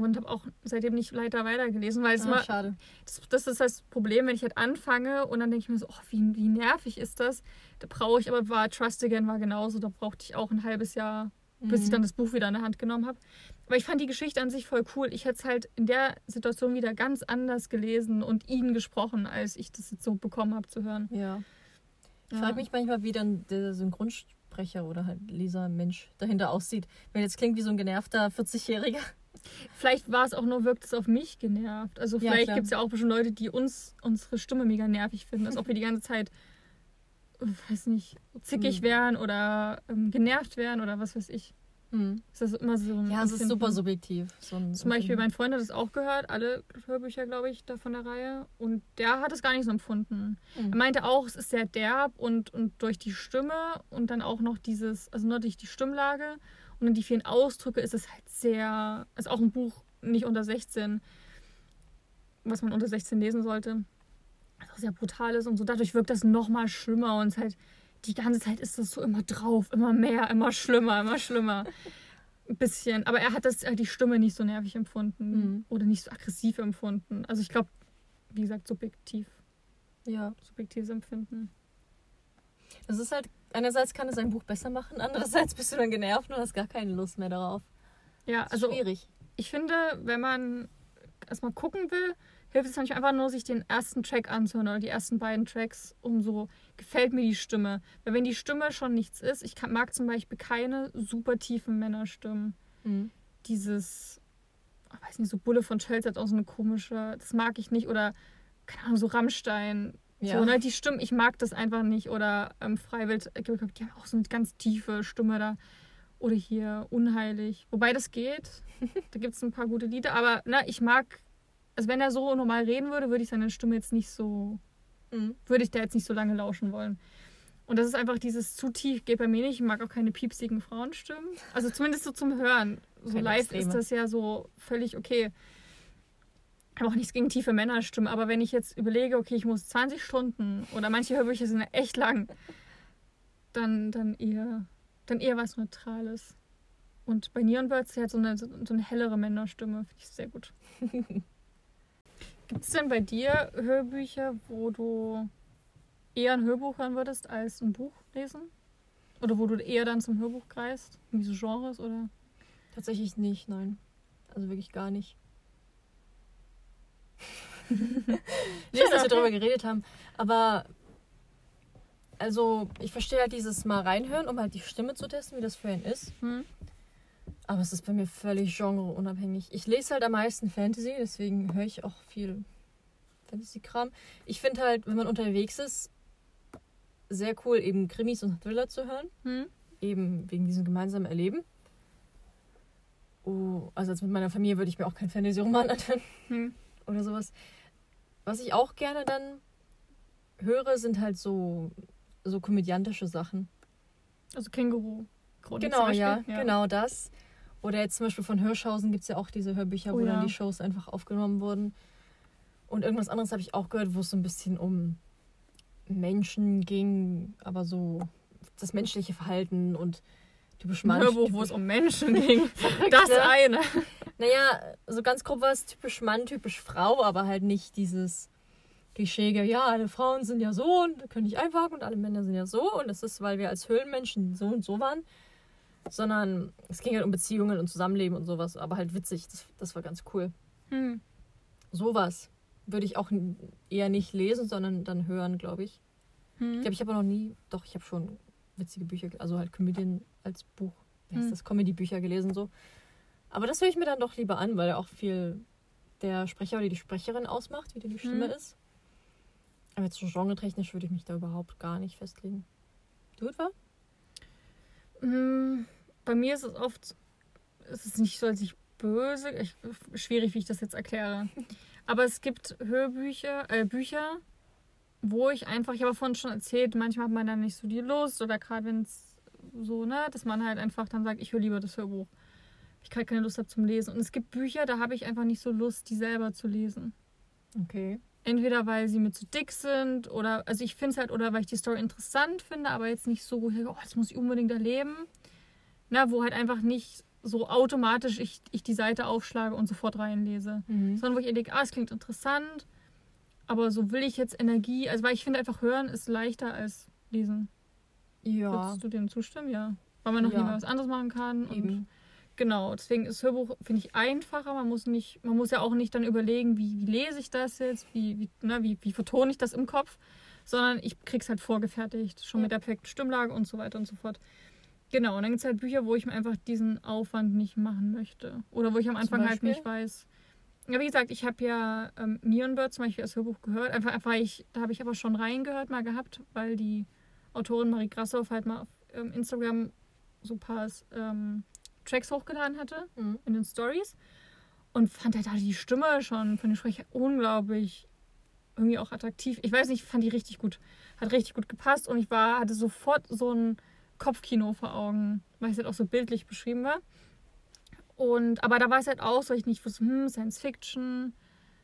und habe auch seitdem nicht weiter weitergelesen, weil es Ah, schade. das, das ist das Problem, wenn ich halt anfange und dann denke ich mir so, oh, wie, wie nervig ist das? Da brauche ich, aber war Trust Again war genauso, da brauchte ich auch ein halbes Jahr bis ich Mhm. dann das Buch wieder in der Hand genommen habe. Aber ich fand die Geschichte an sich voll cool. Ich hätte es halt in der Situation wieder ganz anders gelesen und ihn gesprochen, als ich das jetzt so bekommen habe zu hören. Ja. Ich Ja. frage mich manchmal, wie dann der Synchronsprecher oder halt Leser Mensch dahinter aussieht. Wenn jetzt klingt wie so ein genervter 40-Jähriger. Vielleicht war es auch nur, wirkt es auf mich genervt. Also Ja, vielleicht gibt es ja auch bestimmt Leute, die uns unsere Stimme mega nervig finden, als ob wir die ganze Zeit, weiß nicht, zickig Hm. wären oder ähm, genervt wären oder was weiß ich. Hm. Ist das immer so ein Ja, es ist super subjektiv. So Zum Beispiel, mein Freund hat es auch gehört, alle Hörbücher, glaube ich, da von der Reihe. Und der hat es gar nicht so empfunden. Mhm. Er meinte auch, es ist sehr derb und, und durch die Stimme und dann auch noch dieses, also nur durch die Stimmlage und dann die vielen Ausdrücke ist es halt sehr, ist auch ein Buch nicht unter 16, was man unter 16 lesen sollte. Was auch sehr brutal ist und so. Dadurch wirkt das nochmal schlimmer und es halt, die ganze Zeit ist das so immer drauf, immer mehr, immer schlimmer, immer schlimmer. Ein bisschen. Aber er hat das, äh, die Stimme nicht so nervig empfunden Mhm. oder nicht so aggressiv empfunden. Also ich glaube, wie gesagt, subjektiv, Ja. subjektives Empfinden. Es ist halt, einerseits kann es ein Buch besser machen, andererseits bist du dann genervt und hast gar keine Lust mehr darauf. Ja, Das ist also schwierig. ich finde, wenn man erstmal gucken will, hilft es manchmal einfach nur, sich den ersten Track anzuhören oder die ersten beiden Tracks, um so, gefällt mir die Stimme. Weil wenn die Stimme schon nichts ist, ich kann, mag zum Beispiel keine super tiefen Männerstimmen. Mhm. Dieses, ich weiß nicht, so Bulle von Chelsea hat auch so eine komische, das mag ich nicht. Oder, keine Ahnung, so Rammstein. Ja. So, ne, die Stimmen, ich mag das einfach nicht. Oder ähm, Freiwild, äh, die haben auch so eine ganz tiefe Stimme da. Oder hier Unheilig. Wobei das geht. da gibt es ein paar gute Lieder. Aber na, ich mag, also wenn er so normal reden würde, würde ich seine Stimme jetzt nicht so, Mhm. würde ich da jetzt nicht so lange lauschen wollen. Und das ist einfach dieses zu tief, geht bei mir nicht. Ich mag auch keine piepsigen Frauenstimmen. Also zumindest so zum Hören. So Keine live Extreme. ist das ja so völlig okay. Ich habe auch nichts gegen tiefe Männerstimmen, aber wenn ich jetzt überlege, okay, ich muss 20 Stunden oder manche Hörbücher sind ja echt lang, dann, dann eher dann eher was Neutrales. Und bei Neon Birds sie hat so eine, so eine hellere Männerstimme, finde ich sehr gut. Gibt es denn bei dir Hörbücher, wo du eher ein Hörbuch hören würdest als ein Buch lesen? Oder wo du eher dann zum Hörbuch greifst? Wie so Genres oder? Tatsächlich nicht, nein. Also wirklich gar nicht. Schön, dass wir darüber geredet haben. Aber also ich verstehe halt dieses mal reinhören, um halt die Stimme zu testen, wie das für einen ist. Hm? Aber es ist bei mir völlig genreunabhängig. Ich lese halt am meisten Fantasy, deswegen höre ich auch viel Fantasy-Kram. Ich finde halt, wenn man unterwegs ist, sehr cool, eben Krimis und Thriller zu hören. Hm? Eben wegen diesem gemeinsamen Erleben. Oh, also als mit meiner Familie würde ich mir auch kein Fantasy-Roman anhören Hm? Oder sowas. Was ich auch gerne dann höre, sind halt so, so komödiantische Sachen. Also Känguru. Chronik Genau, ja, Beispiel. genau das. Oder jetzt zum Beispiel von Hirschhausen gibt es ja auch diese Hörbücher, Oh wo ja. dann die Shows einfach aufgenommen wurden. Und irgendwas anderes habe ich auch gehört, wo es so ein bisschen um Menschen ging, aber so das menschliche Verhalten und typisch Ein Mann. Hörbuch, wo es um Menschen ging. das ne? eine. Naja, so ganz grob war es typisch Mann, typisch Frau, aber halt nicht dieses Klischeege, ja, alle Frauen sind ja so und können nicht einpacken und alle Männer sind ja so und das ist, weil wir als Höhlenmenschen so und so waren. Sondern es ging halt um Beziehungen und Zusammenleben und sowas, aber halt witzig, das, das war ganz cool. Hm. Sowas. würde ich auch eher nicht lesen, sondern dann hören, glaube ich. Ich Hm? glaube, ich habe noch nie, doch, ich habe schon witzige Bücher, also halt Comedian als Buch, wie heißt Hm. das, Comedy-Bücher gelesen so. Aber das höre ich mir dann doch lieber an, weil auch viel der Sprecher oder die Sprecherin ausmacht, wie die Stimme Hm. ist. Aber jetzt so genretechnisch würde ich mich da überhaupt gar nicht festlegen. Du etwa? Mm, Bei mir ist es oft, es ist nicht so, als ich böse, ich, schwierig, wie ich das jetzt erkläre. Aber es gibt Hörbücher, äh, Bücher, wo ich einfach, ich habe vorhin schon erzählt, manchmal hat man dann nicht so die Lust oder gerade wenn es so, ne, dass man halt einfach dann sagt, ich höre lieber das Hörbuch. Ich gerade keine Lust habe zum Lesen. Und es gibt Bücher, da habe ich einfach nicht so Lust, die selber zu lesen. Okay. Entweder weil sie mir zu dick sind oder, also ich finde es halt, oder weil ich die Story interessant finde, aber jetzt nicht so, oh, das muss ich unbedingt erleben. Na, wo halt einfach nicht so automatisch ich, ich die Seite aufschlage und sofort reinlese. Mhm. Sondern wo ich denke, ah, es klingt interessant, aber so will ich jetzt Energie, also weil ich finde einfach hören ist leichter als lesen. Ja, Würdest du dem zustimmen? Ja. Weil man noch Ja. was anderes machen kann. Und eben. Genau, deswegen ist Hörbuch, finde ich, einfacher. Man muss nicht, man muss ja auch nicht dann überlegen, wie, wie lese ich das jetzt, wie, wie, ne, wie, wie vertone ich das im Kopf, sondern ich krieg's halt vorgefertigt, schon Ja. mit der perfekten Stimmlage und so weiter und so fort. Genau, und dann gibt es halt Bücher, wo ich mir einfach diesen Aufwand nicht machen möchte. Oder wo ich am Anfang halt nicht weiß. Ja, wie gesagt, ich habe ja ähm, Neon Bird zum Beispiel als Hörbuch gehört. Einfach, einfach ich, da habe ich aber schon reingehört mal gehabt, weil die Autorin Marie Grassoff halt mal auf ähm, Instagram so ein paar ähm, Tracks hochgeladen hatte Mhm. in den Stories und fand halt da die Stimme schon von den Sprecher unglaublich irgendwie auch attraktiv. Ich weiß nicht, fand die richtig gut. Hat richtig gut gepasst und ich war, hatte sofort so ein Kopfkino vor Augen, weil es halt auch so bildlich beschrieben war. Und, aber da war es halt auch so, ich nicht wusste, hm, Science Fiction,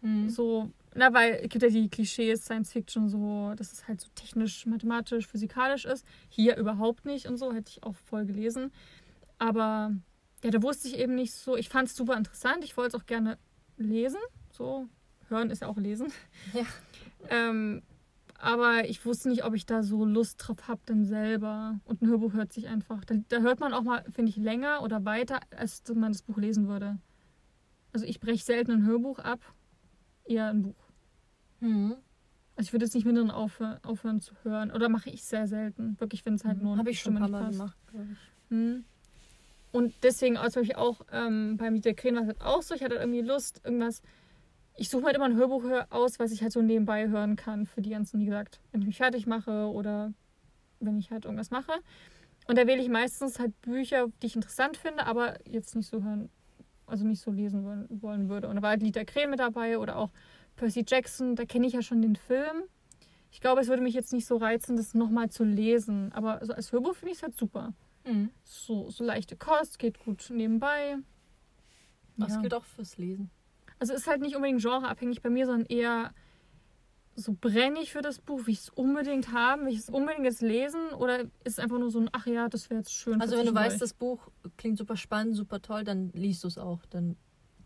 Mhm. so, na, weil es gibt ja die Klischees, Science Fiction, so, dass es halt so technisch, mathematisch, physikalisch ist. Hier überhaupt nicht und so, hätte ich auch voll gelesen. Aber ja, da wusste ich eben nicht so, ich fand es super interessant, ich wollte es auch gerne lesen, so, hören ist ja auch lesen. Ja. Ähm, aber ich wusste nicht, ob ich da so Lust drauf habe, dann selber. Und ein Hörbuch hört sich einfach, da, da hört man auch mal, finde ich, länger oder weiter, als man das Buch lesen würde. Also ich breche selten ein Hörbuch ab, eher ein Buch. Mhm. Also ich würde jetzt nicht mittendrin aufhören, aufhören zu hören. Oder mache ich sehr selten. Wirklich, wenn es halt nur Habe ich schon ein paar Mal gemacht, glaube ich. Hm. Und deswegen, also Beispiel auch ähm, beim Lied der Krähen war es halt auch so. Ich hatte irgendwie Lust, irgendwas. Ich suche mir halt immer ein Hörbuch hör- aus, was ich halt so nebenbei hören kann für die ganzen, wie gesagt, wenn ich mich fertig mache oder wenn ich halt irgendwas mache. Und da wähle ich meistens halt Bücher, die ich interessant finde, aber jetzt nicht so hören, also nicht so lesen wollen, wollen würde. Und da war halt Lied der Krähen mit dabei oder auch Percy Jackson, da kenne ich ja schon den Film. Ich glaube, es würde mich jetzt nicht so reizen, das nochmal zu lesen. Aber so als Hörbuch finde ich es halt super Mhm. so, so leichte Kost, geht gut nebenbei. Das Ja. gilt auch fürs Lesen. Also ist halt nicht unbedingt genreabhängig bei mir, sondern eher so brenne ich für das Buch, will ich es unbedingt haben, will ich es unbedingt jetzt lesen oder ist es einfach nur so ein, ach ja, das wäre jetzt schön. Also wenn du weißt, das Buch klingt super spannend, super toll, dann liest du es auch. Dann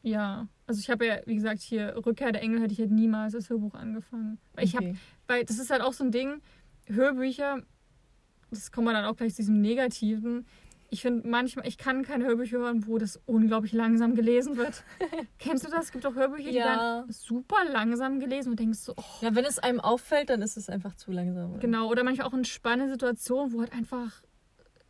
Ja, also ich habe ja, wie gesagt, hier Rückkehr der Engel hätte ich halt niemals das Hörbuch angefangen. Weil ich habe okay. weil das ist halt auch so ein Ding, Hörbücher, das kommt man dann auch gleich zu diesem Negativen. Ich finde manchmal, ich kann keine Hörbücher hören, wo das unglaublich langsam gelesen wird. Kennst du das? Es gibt auch Hörbücher, die Ja. werden super langsam gelesen und denkst so, oh, Ja, wenn es einem auffällt, dann ist es einfach zu langsam. oder? genau. Oder manchmal auch in spannende Situationen, wo halt einfach,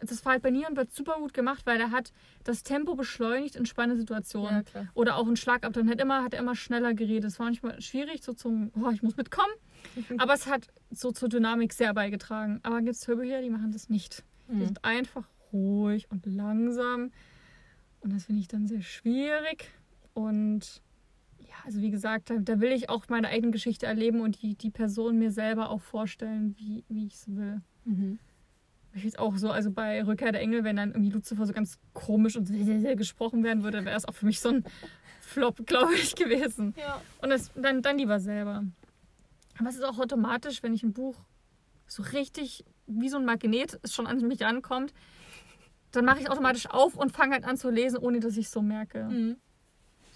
das war halt bei wird super gut gemacht, weil er hat das Tempo beschleunigt in spannende Situationen. Ja. Oder auch ein Schlagabtausch. Hat immer, hat er immer schneller geredet. Es war manchmal schwierig, so zum, oh, ich muss mitkommen. Aber es hat so zur Dynamik sehr beigetragen. Aber gibt es Hörbücher, die machen das nicht. Die Mhm. sind einfach ruhig und langsam. Und das finde ich dann sehr schwierig. Und ja, also wie gesagt, da, da will ich auch meine eigene Geschichte erleben und die, die Person mir selber auch vorstellen, wie, wie ich es will. Mhm. Ich jetzt auch so, also bei Rückkehr der Engel, wenn dann irgendwie Lucifer so ganz komisch und sehr, sehr, sehr gesprochen werden würde, wäre es auch für mich so ein Flop, glaube ich, gewesen. Ja. Und das, dann, dann lieber selber. Aber es ist auch automatisch, wenn ich ein Buch so richtig wie so ein Magnet schon an mich rankommt, dann mache ich es automatisch auf und fange halt an zu lesen, ohne dass ich es so merke. Mhm.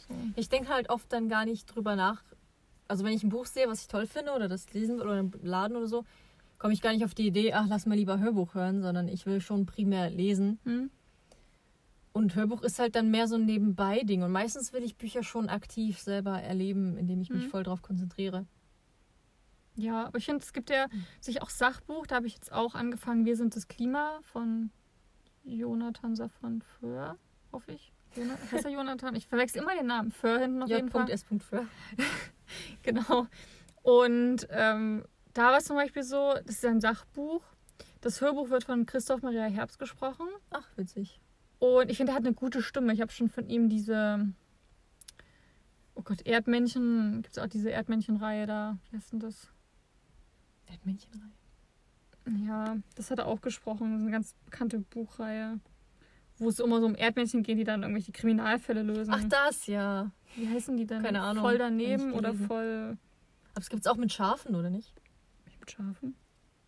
So. Ich denke halt oft dann gar nicht drüber nach. Also wenn ich ein Buch sehe, was ich toll finde oder das lesen will oder im Laden oder so, komme ich gar nicht auf die Idee, ach, lass mal lieber Hörbuch hören, sondern ich will schon primär lesen. Hm? Und Hörbuch ist halt dann mehr so ein Nebenbei-Ding. Und meistens will ich Bücher schon aktiv selber erleben, indem ich mich Mhm. voll drauf konzentriere. Ja, aber ich finde, es gibt ja Mhm. sich auch Sachbuch, da habe ich jetzt auch angefangen, Wir sind das Klima von Jonathan Safran Föhr, hoffe ich. Jona heißt er Jonathan? Ich verwechsel immer den Namen. Föhr hinten auf jeden Fall. J.S. für. Genau. Und ähm, da war es zum Beispiel so, das ist ein Sachbuch. Das Hörbuch wird von Christoph Maria Herbst gesprochen. Ach, witzig. Und ich finde, er hat eine gute Stimme. Ich habe schon von ihm diese, oh Gott, Erdmännchen, gibt es auch diese Erdmännchenreihe da. Wie heißt denn das? Erdmännchenreihe. Ja, das hat er auch gesprochen. Das ist eine ganz bekannte Buchreihe. Wo es immer so um Erdmännchen geht, die dann irgendwelche Kriminalfälle lösen. Ach, das, ja. Wie heißen die denn? Keine Ahnung. Voll daneben oder voll Aber es gibt es auch mit Schafen, oder nicht? mit Schafen?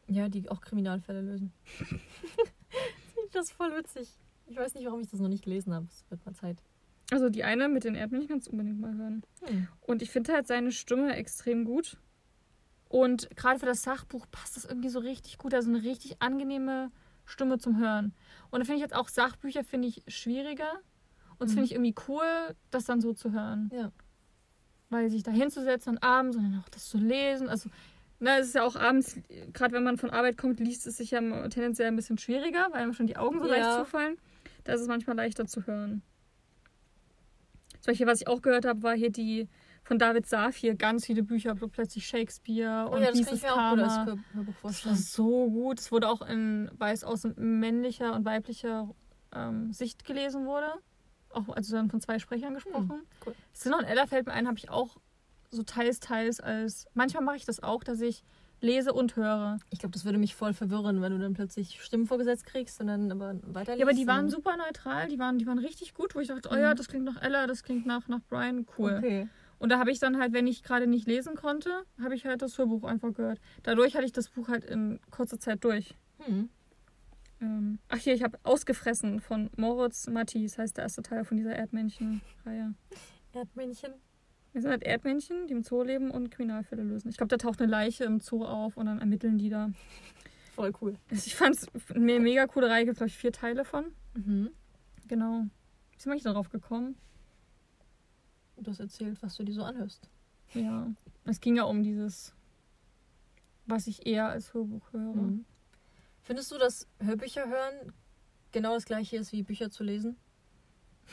Ja, die auch Kriminalfälle lösen. das ist voll witzig. Ich weiß nicht, warum ich das noch nicht gelesen habe. Es wird mal Zeit. Also die eine mit den Erdmännchen kannst du unbedingt mal hören. Hm. Und ich finde halt seine Stimme extrem gut. Und gerade für das Sachbuch passt das irgendwie so richtig gut. Also eine richtig angenehme Stimme zum Hören. Und da finde ich jetzt auch Sachbücher finde ich schwieriger. Und das Mhm. finde ich irgendwie cool, das dann so zu hören. Ja. Weil sich da hinzusetzen und abends und dann auch das zu lesen. Also, na, es ist ja auch abends, gerade wenn man von Arbeit kommt, liest es sich ja tendenziell ein bisschen schwieriger, weil einem schon die Augen so leicht Ja. zufallen. Da ist es manchmal leichter zu hören. Zum Beispiel, was ich auch gehört habe, war hier die von David Safir, ganz viele Bücher, plötzlich Shakespeare Oh und ja, das dieses gut Karma. Hör- Hörbuch Das war so gut. Es wurde auch in weiß aus männlicher und weiblicher ähm, Sicht gelesen wurde. Auch also dann von zwei Sprechern gesprochen. cool. Sinner und Ella fällt mir ein, habe ich auch so teils, teils als. Manchmal mache ich das auch, dass ich lese und höre. Ich glaube, das würde mich voll verwirren, wenn du dann plötzlich Stimmen vorgesetzt kriegst und dann aber weiterliest. Ja, aber die waren super neutral, die waren, die waren richtig gut, wo ich dachte, oh ja, Mhm. das klingt nach Ella, das klingt nach, nach Brian, cool. Okay. Und da habe ich dann halt, wenn ich gerade nicht lesen konnte, habe ich halt das Hörbuch einfach gehört. Dadurch hatte ich das Buch halt in kurzer Zeit durch. Hm. Ähm, ach hier, ich habe Ausgefressen von Moritz Mattis, heißt der erste Teil von dieser Erdmännchen-Reihe. Erdmännchen. Wir sind halt Erdmännchen, die im Zoo leben und Kriminalfälle lösen. Ich glaube, da taucht eine Leiche im Zoo auf und dann ermitteln die da. Voll cool. Also Ich fand es eine mega coole Reihe, gibt glaube ich vier Teile von. Mhm. Genau. Wie sind wir nicht darauf gekommen? Du hast erzählt, was du dir so anhörst. Ja. Es ging ja um dieses, was ich eher als Hörbuch höre. Mhm. Findest du, dass Hörbücher hören genau das gleiche ist wie Bücher zu lesen?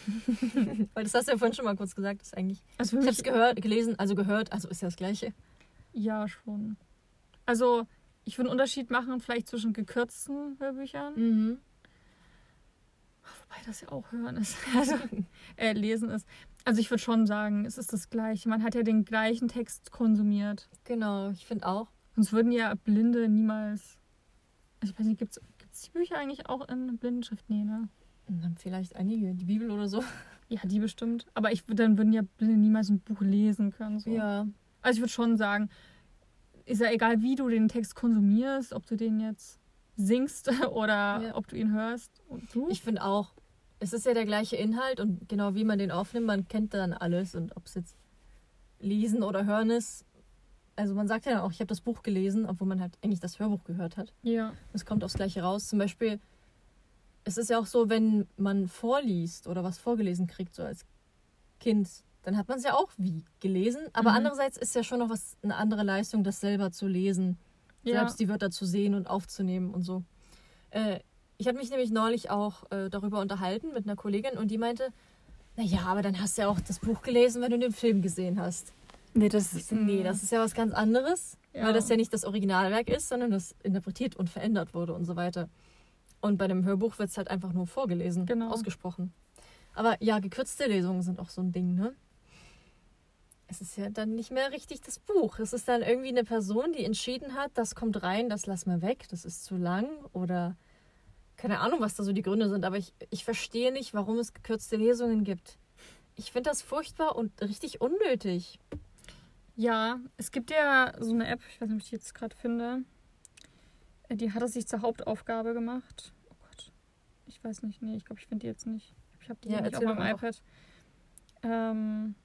Weil das hast du ja vorhin schon mal kurz gesagt, ist eigentlich. Also Ich habe es gehört, gelesen, also gehört, also ist ja das gleiche. ja schon. Also ich würde einen Unterschied machen, vielleicht zwischen gekürzten Hörbüchern. Mhm. Wobei das ja auch hören ist. Also, äh, lesen ist. Also ich würde schon sagen, es ist das Gleiche. Man hat ja den gleichen Text konsumiert. Genau, ich finde auch. Sonst würden ja Blinde niemals. Also ich weiß nicht, gibt es die Bücher eigentlich auch in Blindenschrift? Nee, ne? Dann vielleicht einige, die Bibel oder so. Ja, die bestimmt. Aber ich dann würden ja Blinde niemals ein Buch lesen können. So. Ja. Also ich würde schon sagen, ist ja egal, wie du den Text konsumierst, ob du den jetzt singst oder Ja. ob du ihn hörst. Und du? Ich finde auch, es ist ja der gleiche Inhalt und genau wie man den aufnimmt, man kennt dann alles und ob es jetzt lesen oder hören ist. Also man sagt ja dann auch, ich habe das Buch gelesen, obwohl man halt eigentlich das Hörbuch gehört hat. ja. Es kommt aufs Gleiche raus. Zum Beispiel, es ist ja auch so, wenn man vorliest oder was vorgelesen kriegt, so als Kind, dann hat man es ja auch wie gelesen. Aber Mhm. andererseits ist ja schon noch was eine andere Leistung, das selber zu lesen, Ja. selbst die Wörter zu sehen und aufzunehmen und so. Äh, ich habe mich nämlich neulich auch äh, darüber unterhalten mit einer Kollegin und die meinte, naja, aber dann hast du ja auch das Buch gelesen, wenn du den Film gesehen hast. Nee, das Ich so, nee, das ist ja was ganz anderes, Ja. weil das ja nicht das Originalwerk ist, sondern das interpretiert und verändert wurde und so weiter. Und bei dem Hörbuch wird es halt einfach nur vorgelesen, Genau. ausgesprochen. Aber ja, gekürzte Lesungen sind auch so ein Ding, ne? Es ist ja dann nicht mehr richtig das Buch. Es ist dann irgendwie eine Person, die entschieden hat, das kommt rein, das lass mal weg, das ist zu lang oder keine Ahnung, was da so die Gründe sind. Aber ich, ich verstehe nicht, warum es gekürzte Lesungen gibt. Ich finde das furchtbar und richtig unnötig. Ja, es gibt ja so eine App, ich weiß nicht, ob ich die jetzt gerade finde. Äh, Die hat es sich zur Hauptaufgabe gemacht. Oh Gott. Ich weiß nicht, nee, ich glaube, ich finde die jetzt nicht. Ich habe die Ja, nicht auf meinem iPad. Ähm,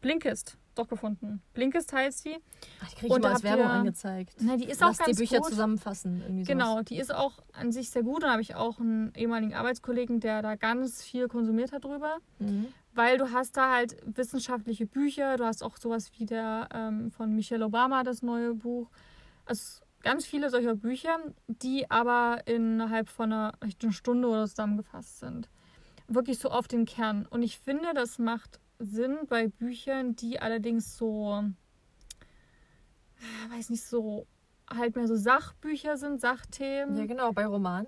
Blinkist doch gefunden. Blinkist heißt die. Ach, die kriege ich da als Werbung ihr- angezeigt. Na, die ist Lass auch ganz die Bücher gut. zusammenfassen. Genau, die ist auch an sich sehr gut. Da habe ich auch einen ehemaligen Arbeitskollegen, der da ganz viel konsumiert hat drüber. Mhm. Weil du hast da halt wissenschaftliche Bücher, du hast auch sowas wie der ähm, von Michelle Obama, das neue Buch. Also ganz viele solcher Bücher, die aber innerhalb von einer, einer Stunde oder zusammengefasst sind. Wirklich so auf den Kern. Und ich finde, das macht Sinn bei Büchern, die allerdings so, äh, weiß nicht, so halt mehr so Sachbücher sind, Sachthemen. Ja, genau, bei Romanen.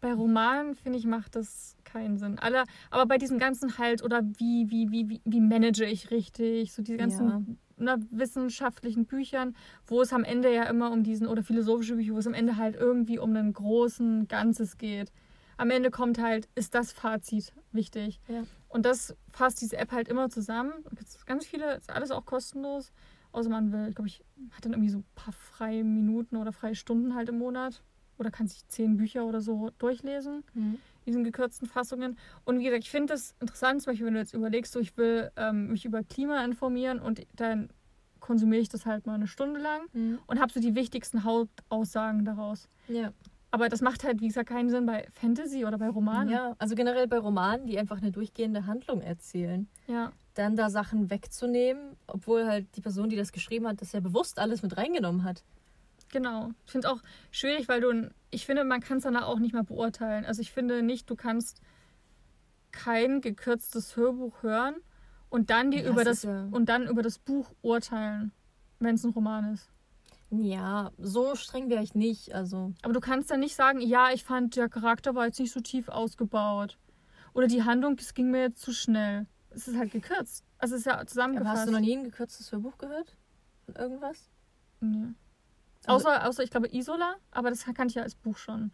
Bei Romanen, finde ich, macht das keinen Sinn. Alle, aber bei diesem ganzen halt, oder wie, wie, wie, wie, wie manage ich richtig, so diese ganzen ne, wissenschaftlichen Büchern, wo es am Ende ja immer um diesen, oder philosophische Bücher, wo es am Ende halt irgendwie um einen großen Ganzes geht. Am Ende kommt halt, ist das Fazit wichtig. Ja. Und das fasst diese App halt immer zusammen. Da gibt's ganz viele, ist alles auch kostenlos. Außer man will, glaube ich, hat dann irgendwie so ein paar freie Minuten oder freie Stunden halt im Monat. Oder kann sich zehn Bücher oder so durchlesen Mhm. diesen gekürzten Fassungen. Und wie gesagt, ich finde das interessant, zum Beispiel, wenn du jetzt überlegst, so ich will ähm, mich über Klima informieren und dann konsumiere ich das halt mal eine Stunde lang Mhm. und habe so die wichtigsten Hauptaussagen daraus. Ja. Aber das macht halt, wie gesagt, keinen Sinn bei Fantasy oder bei Romanen. ja, also generell bei Romanen, die einfach eine durchgehende Handlung erzählen. ja. Dann da Sachen wegzunehmen, obwohl halt die Person, die das geschrieben hat, das ja bewusst alles mit reingenommen hat. Genau. Ich finde es auch schwierig, weil du, ich finde, man kann es danach auch nicht mehr beurteilen. Also ich finde nicht, du kannst kein gekürztes Hörbuch hören und dann dir Ja, über das ja- und dann über das Buch urteilen, wenn es ein Roman ist. Ja, so streng wäre ich nicht. Also, Aber du kannst dann nicht sagen, ja, ich fand, der Charakter war jetzt nicht so tief ausgebaut. Oder die Handlung, es ging mir jetzt zu schnell. Es ist halt gekürzt. Also es ist ja aber zusammengefasst. hast du noch nie ein gekürztes Hörbuch gehört? Von irgendwas? Nee. Also- außer, außer, ich glaube, Isola, aber das kann ich ja als Buch schon.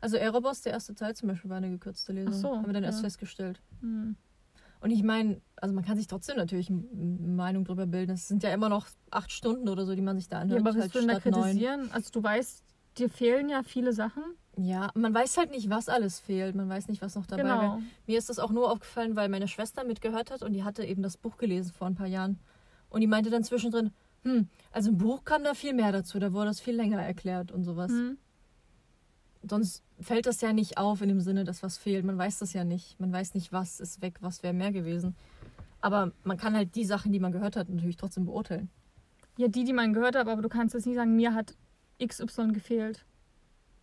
Also Erebos, der erste Teil zum Beispiel, war eine gekürzte Lesung. Ach so, Haben wir dann erst ja. festgestellt. Hm. Und ich meine, also man kann sich trotzdem natürlich eine Meinung drüber bilden. Es sind ja immer noch acht Stunden oder so, die man sich da Ja, anhört. aber halt willst du denn da statt neun. kritisieren? Also du weißt, dir fehlen ja viele Sachen. Ja, man weiß halt nicht, was alles fehlt. Man weiß nicht, was noch dabei wäre. genau. Mir ist das auch nur aufgefallen, weil meine Schwester mitgehört hat und die hatte eben das Buch gelesen vor ein paar Jahren. Und die meinte dann zwischendrin, hm, also im Buch kam da viel mehr dazu, da wurde das viel länger erklärt und sowas. Hm. Sonst fällt das ja nicht auf in dem Sinne, dass was fehlt. Man weiß das ja nicht. Man weiß nicht, was ist weg, was wäre mehr gewesen. Aber man kann halt die Sachen, die man gehört hat, natürlich trotzdem beurteilen. Ja, die, die man gehört hat, aber du kannst jetzt nicht sagen, mir hat XY gefehlt.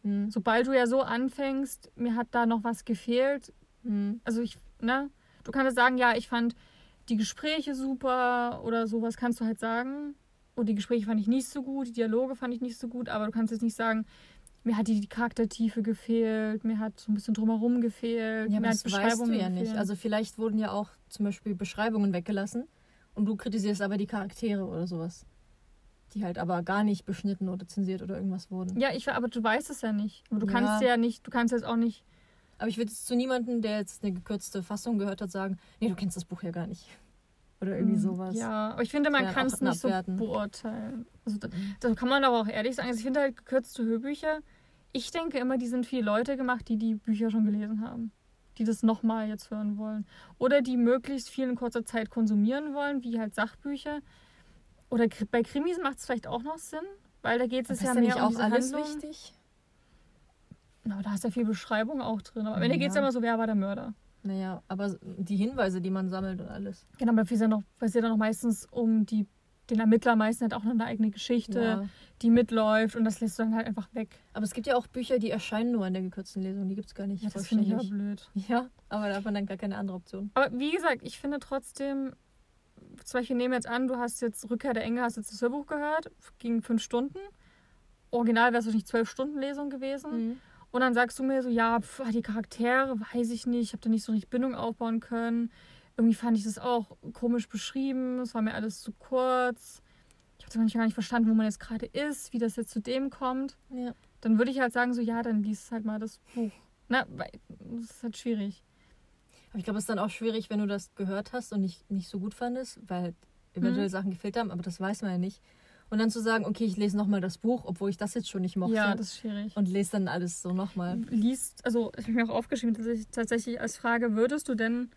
Hm. Sobald du ja so anfängst, mir hat da noch was gefehlt, Hm. also ich, ne? Du kannst sagen, ja, ich fand die Gespräche super oder sowas kannst du halt sagen. Und die Gespräche fand ich nicht so gut, die Dialoge fand ich nicht so gut, aber du kannst jetzt nicht sagen, mir hat die Charaktertiefe gefehlt, mir hat so ein bisschen drumherum gefehlt, Ja, mir das weißt du ja gefehlt. nicht. Also vielleicht wurden ja auch zum Beispiel Beschreibungen weggelassen und du kritisierst aber die Charaktere oder sowas. Die halt aber gar nicht beschnitten oder zensiert oder irgendwas wurden. ja, ich, aber du weißt es ja nicht. Aber du kannst ja nicht, du kannst jetzt auch nicht. Aber ich würde jetzt zu niemandem, der jetzt eine gekürzte Fassung gehört hat, sagen, nee, du kennst das Buch ja gar nicht. Oder irgendwie sowas. Hm, Ja, aber ich finde, man kann es nicht so abwerten. beurteilen. Also da, Mhm. da kann man aber auch ehrlich sagen. Also ich finde halt gekürzte Hörbücher, ich denke immer, die sind die Leute gemacht, die die Bücher schon gelesen haben. Die das nochmal jetzt hören wollen. Oder die möglichst viel in kurzer Zeit konsumieren wollen, wie halt Sachbücher. Oder bei Krimis macht es vielleicht auch noch Sinn, weil da geht es Ist ja ja mehr nicht um auch diese alles Handlung. wichtig? Na, da hast du ja viel Beschreibung auch drin. Aber am Ende Ja. geht es ja immer so, wer war der Mörder. Naja, aber die Hinweise, die man sammelt und alles. Genau, aber es ja noch, passiert dann noch meistens um die, den Ermittler meistens hat auch noch eine eigene Geschichte, Ja. die mitläuft und das lässt du dann halt einfach weg. Aber es gibt ja auch Bücher, die erscheinen nur in der gekürzten Lesung. Die gibt es gar nicht. Ja, das finde ich vollständig. blöd. Ja, aber da hat man dann gar keine andere Option. Aber wie gesagt, ich finde trotzdem, zum Beispiel nehmen wir jetzt an, du hast jetzt Rückkehr der Engel, hast jetzt das Hörbuch gehört, ging fünf Stunden. Original wäre es wahrscheinlich zwölf Stunden Lesung gewesen. Und dann sagst du mir so, ja, pf, die Charaktere, weiß ich nicht, ich habe da nicht so richtig Bindung aufbauen können. Irgendwie fand ich das auch komisch beschrieben, es war mir alles zu kurz. Ich habe gar nicht verstanden, wo man jetzt gerade ist, wie das jetzt zu dem kommt. Ja. Dann würde ich halt sagen, so, ja, dann liest halt mal das Buch. Na, weil das ist halt schwierig. Aber ich glaube, es ist dann auch schwierig, wenn du das gehört hast und nicht, nicht so gut fandest, weil eventuell Mhm. Sachen gefehlt haben, aber das weiß man ja nicht. Und dann zu sagen, okay, ich lese nochmal das Buch, obwohl ich das jetzt schon nicht mochte. Ja, das ist schwierig. und lese dann alles so nochmal. liest, also ich habe mir auch aufgeschrieben, tatsächlich, tatsächlich als Frage, würdest du denn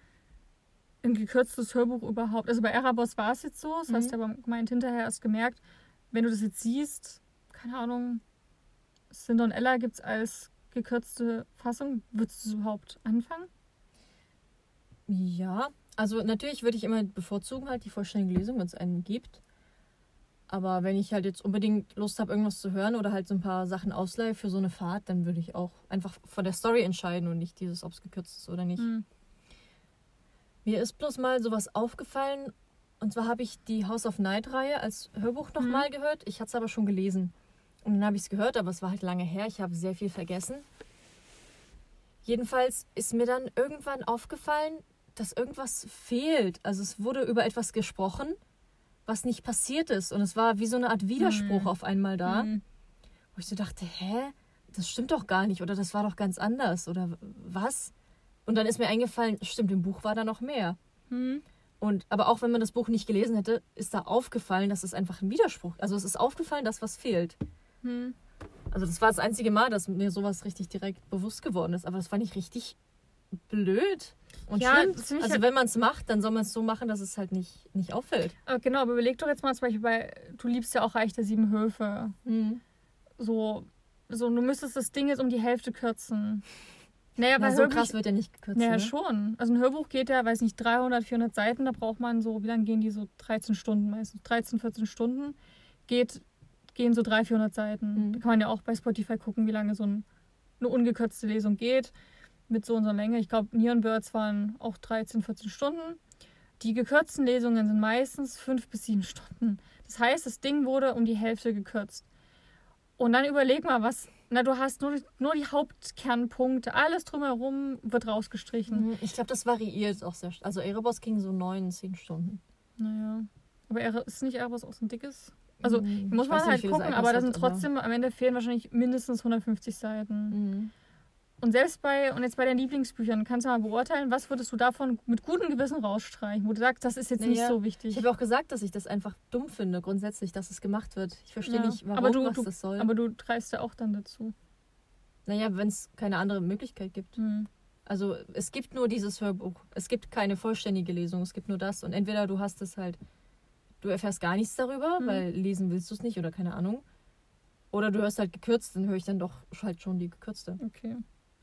ein gekürztes Hörbuch überhaupt. Also bei Erebos war es jetzt so, das Mhm. hast du aber gemeint hinterher erst gemerkt, wenn du das jetzt siehst, keine Ahnung, Cinder und Ella gibt es als gekürzte Fassung, würdest du es überhaupt anfangen? Ja, also natürlich würde ich immer bevorzugen halt die vollständige Lesung, wenn es einen gibt. Aber wenn ich halt jetzt unbedingt Lust habe, irgendwas zu hören oder halt so ein paar Sachen ausleihe für so eine Fahrt, dann würde ich auch einfach von der Story entscheiden und nicht dieses, ob es gekürzt ist oder nicht. Hm. Mir ist bloß mal sowas aufgefallen. Und zwar habe ich die House of Night-Reihe als Hörbuch nochmal gehört. Ich hatte es aber schon gelesen. Und dann habe ich es gehört, aber es war halt lange her. Ich habe sehr viel vergessen. Jedenfalls ist mir dann irgendwann aufgefallen, dass irgendwas fehlt. Also es wurde über etwas gesprochen, was nicht passiert ist. Und es war wie so eine Art Widerspruch Hm. auf einmal da. Hm. Wo ich so dachte, hä? Das stimmt doch gar nicht. Oder das war doch ganz anders. Oder was? Und dann ist mir eingefallen, stimmt, im Buch war da noch mehr. Hm. Und, aber auch wenn man das Buch nicht gelesen hätte, ist da aufgefallen, dass es einfach ein Widerspruch Also es ist aufgefallen, dass was fehlt. Hm. Also das war das einzige Mal, dass mir sowas richtig direkt bewusst geworden ist. Aber das fand ich richtig blöd und Ja, schlimm. Also wenn man es macht, dann soll man es so machen, dass es halt nicht, nicht auffällt. Aber genau, aber überleg doch jetzt mal zum Beispiel bei, du liebst ja auch Reich der Sieben Höfe. So, so, du müsstest das Ding jetzt um die Hälfte kürzen. Naja, Na, bei so Hörbüch- krass wird ja nicht gekürzt. Naja, ne? schon. Also ein Hörbuch geht ja, weiß nicht, 300, 400 Seiten. Da braucht man so, wie lange gehen die so? 13 Stunden meistens. 13, 14 Stunden. Geht, gehen so 300, 400 Seiten. Mhm. Da kann man ja auch bei Spotify gucken, wie lange so ein, eine ungekürzte Lesung geht. Mit so unserer Länge. Ich glaube, Neon Birds waren auch 13, 14 Stunden. Die gekürzten Lesungen sind meistens 5 bis 7 Stunden. Das heißt, das Ding wurde um die Hälfte gekürzt. Und dann überleg mal, was. Na, du hast nur, nur die Hauptkernpunkte. Alles drumherum wird rausgestrichen. Mhm. Ich glaube, das variiert auch sehr. Also Erebos ging so 9, 10 Stunden. Naja. Aber Ere- ist nicht Erebos auch so ein dickes? Also Mhm. muss man halt gucken, aber da sind trotzdem, am Ende fehlen wahrscheinlich mindestens 150 Seiten. Mhm. Und selbst bei, und jetzt bei deinen Lieblingsbüchern, kannst du mal beurteilen, was würdest du davon mit gutem Gewissen rausstreichen, wo du sagst, das ist jetzt nicht Naja, so wichtig. Ich habe auch gesagt, dass ich das einfach dumm finde, grundsätzlich, dass es gemacht wird. Ich verstehe Ja. nicht, warum, Aber du- was du- das soll. aber du dreist ja auch dann dazu. naja, wenn es keine andere Möglichkeit gibt. Hm. Also es gibt nur dieses Hörbuch. Es gibt keine vollständige Lesung. Es gibt nur das. Und entweder du hast es halt, du erfährst gar nichts darüber, Mhm. weil lesen willst du es nicht oder keine Ahnung. Oder du hörst halt gekürzt, dann höre ich dann doch halt schon die gekürzte. Okay.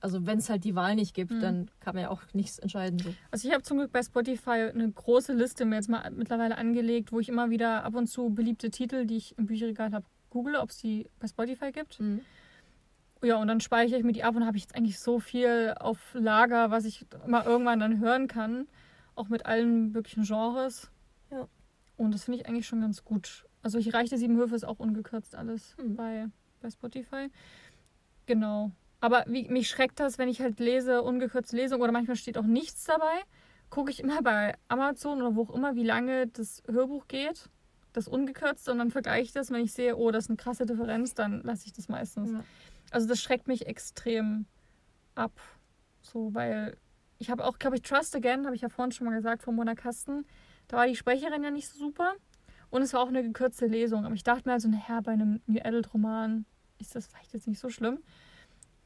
Also wenn es halt die Wahl nicht gibt, Mhm. dann kann man ja auch nichts entscheiden. So. Also ich habe zum Glück bei Spotify eine große Liste mir jetzt mal mittlerweile angelegt, wo ich immer wieder ab und zu beliebte Titel, die ich im Bücherregal habe, google, ob es die bei Spotify gibt. Ja, und dann speichere ich mir die ab und habe ich jetzt eigentlich so viel auf Lager, was ich mal irgendwann dann hören kann. Auch mit allen möglichen Genres. Ja. Und das finde ich eigentlich schon ganz gut. Also ich reichte sieben Höfe ist auch ungekürzt alles Mhm. bei, bei Spotify. Genau. Aber wie, mich schreckt das, wenn ich halt lese, ungekürzte Lesung oder manchmal steht auch nichts dabei. Gucke ich immer bei Amazon oder wo auch immer, wie lange das Hörbuch geht. Das ungekürzt und dann vergleiche ich das. Wenn ich sehe, oh, das ist eine krasse Differenz, dann lasse ich das meistens. Ja. Also das schreckt mich extrem ab. So, weil ich habe auch, glaube ich, Trust Again, habe ich ja vorhin schon mal gesagt, von Mona Kasten. Da war die Sprecherin ja nicht so super. Und es war auch eine gekürzte Lesung. Aber ich dachte mir also, naja, bei einem New Adult Roman ist das vielleicht jetzt nicht so schlimm.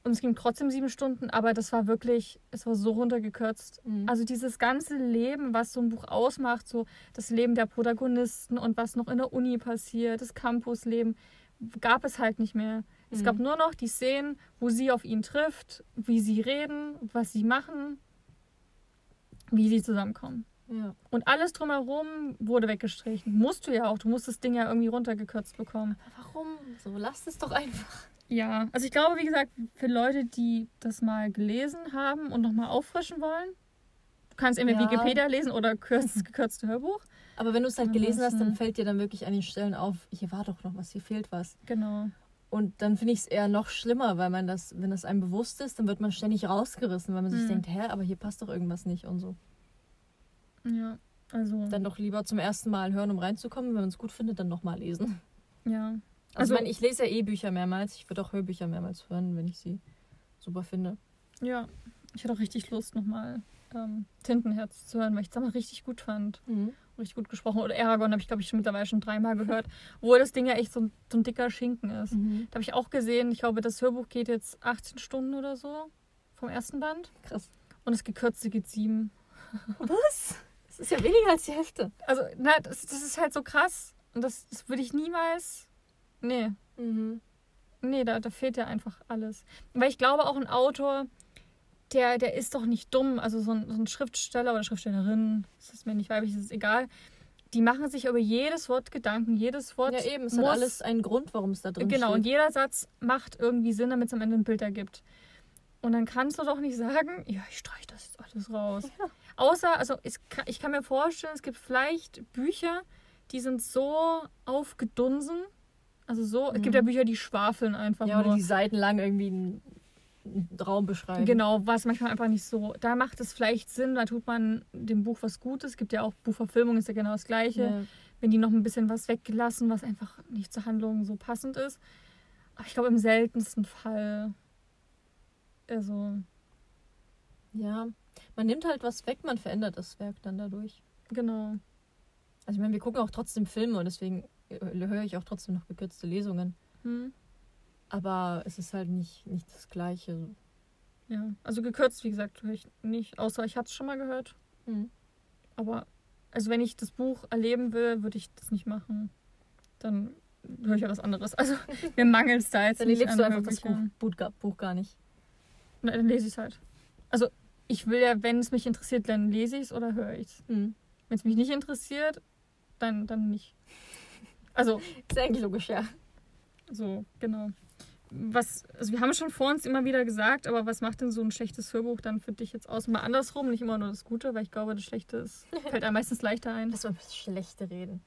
Und es ging trotzdem sieben Stunden, aber das war wirklich, es war so runtergekürzt. Mhm. Also dieses ganze Leben, was so ein Buch ausmacht, so das Leben der Protagonisten und was noch in der Uni passiert, das Campusleben, gab es halt nicht mehr. Es Mhm. gab nur noch die Szenen, wo sie auf ihn trifft, wie sie reden, was sie machen, wie sie zusammenkommen. ja. Und alles drumherum wurde weggestrichen. Musst du ja auch. Du musst das Ding ja irgendwie runtergekürzt bekommen. Aber warum? So, lasst es doch einfach. Ja, also ich glaube, wie gesagt, für Leute, die das mal gelesen haben und nochmal auffrischen wollen, du kannst entweder Ja. Wikipedia lesen oder das gekürzte Hörbuch. Aber wenn du es halt gelesen hast, dann fällt dir dann wirklich an den Stellen auf, hier war doch noch was, hier fehlt was. Genau. Und dann finde ich es eher noch schlimmer, weil man das, wenn das einem bewusst ist, dann wird man ständig rausgerissen, weil man sich Mhm. denkt, hä, aber hier passt doch irgendwas nicht und so. Ja, also. Dann doch lieber zum ersten Mal hören, um reinzukommen. Wenn man es gut findet, dann nochmal lesen. ja. Also, Also- ich, meine, ich lese ja eh Bücher mehrmals. Ich würde auch Hörbücher mehrmals hören, wenn ich sie super finde. Ja. Ich hatte auch richtig Lust, nochmal ähm, Tintenherz zu hören, weil ich es damals richtig gut fand. Richtig gut gesprochen. Oder Aragon habe ich, glaube ich, schon mittlerweile schon dreimal gehört. Wo das Ding ja echt so ein, so ein dicker Schinken ist. Mhm. Da habe ich auch gesehen, ich glaube, das Hörbuch geht jetzt 18 Stunden oder so vom ersten Band. Krass. Und das gekürzte geht sieben. Was? Das ist ja weniger als die Hälfte. Also, na, das, das ist halt so krass. Und das, das würde ich niemals. Nee. Mhm. Nee, da, da fehlt ja einfach alles. Weil ich glaube, auch ein Autor, der, der ist doch nicht dumm. Also so ein, so ein Schriftsteller oder Schriftstellerin, das ist mir nicht weiblich, das ist egal. Die machen sich über jedes Wort Gedanken, jedes Wort. Ja, eben, es muss, hat alles einen Grund, warum es da drin Genau, und steht. jeder Satz macht irgendwie Sinn, damit es am Ende ein Bild ergibt. Und dann kannst du doch nicht sagen, ja, ich streiche das jetzt alles raus. Ja. Außer, also es kann, ich kann mir vorstellen, es gibt vielleicht Bücher, die sind so aufgedunsen. Also so, es gibt ja Mhm. Bücher, die schwafeln einfach Ja, oder nur. die seitenlang irgendwie einen, Raum beschreiben. Genau, was manchmal einfach nicht so. Da macht es vielleicht Sinn, da tut man dem Buch was Gutes. Es gibt ja auch Buchverfilmung, ist ja genau das Gleiche. Ja. Wenn die noch ein bisschen was weggelassen, was einfach nicht zur Handlung so passend ist. Aber ich glaube, im seltensten Fall. Also, ja. Man nimmt halt was weg, man verändert das Werk dann dadurch. genau. Also ich meine, wir gucken auch trotzdem Filme und deswegen höre ich auch trotzdem noch gekürzte Lesungen. Hm. Aber es ist halt nicht, nicht das Gleiche. Ja, also gekürzt, wie gesagt, höre ich nicht. Außer ich hatte es schon mal gehört. Mhm. Aber, also wenn ich das Buch erleben will, würde ich das nicht machen. Dann höre ich ja was anderes. Also, mir mangelt es da jetzt Dann nicht lebst an du einfach das Buch. Buch, gar- nicht. Na, dann lese ich es halt. Also, ich will ja, wenn es mich interessiert, dann lese ich es oder höre ich es. Mhm. Wenn es mich nicht interessiert, dann, dann nicht. Also, Ist eigentlich logisch, ja. so, genau. Was, also wir haben schon vor uns immer wieder gesagt, aber was macht denn so ein schlechtes Hörbuch dann für dich jetzt aus? Mal andersrum, nicht immer nur das Gute, weil ich glaube, das Schlechte ist, fällt einem meistens leichter ein. Lass mal über das Schlechte reden.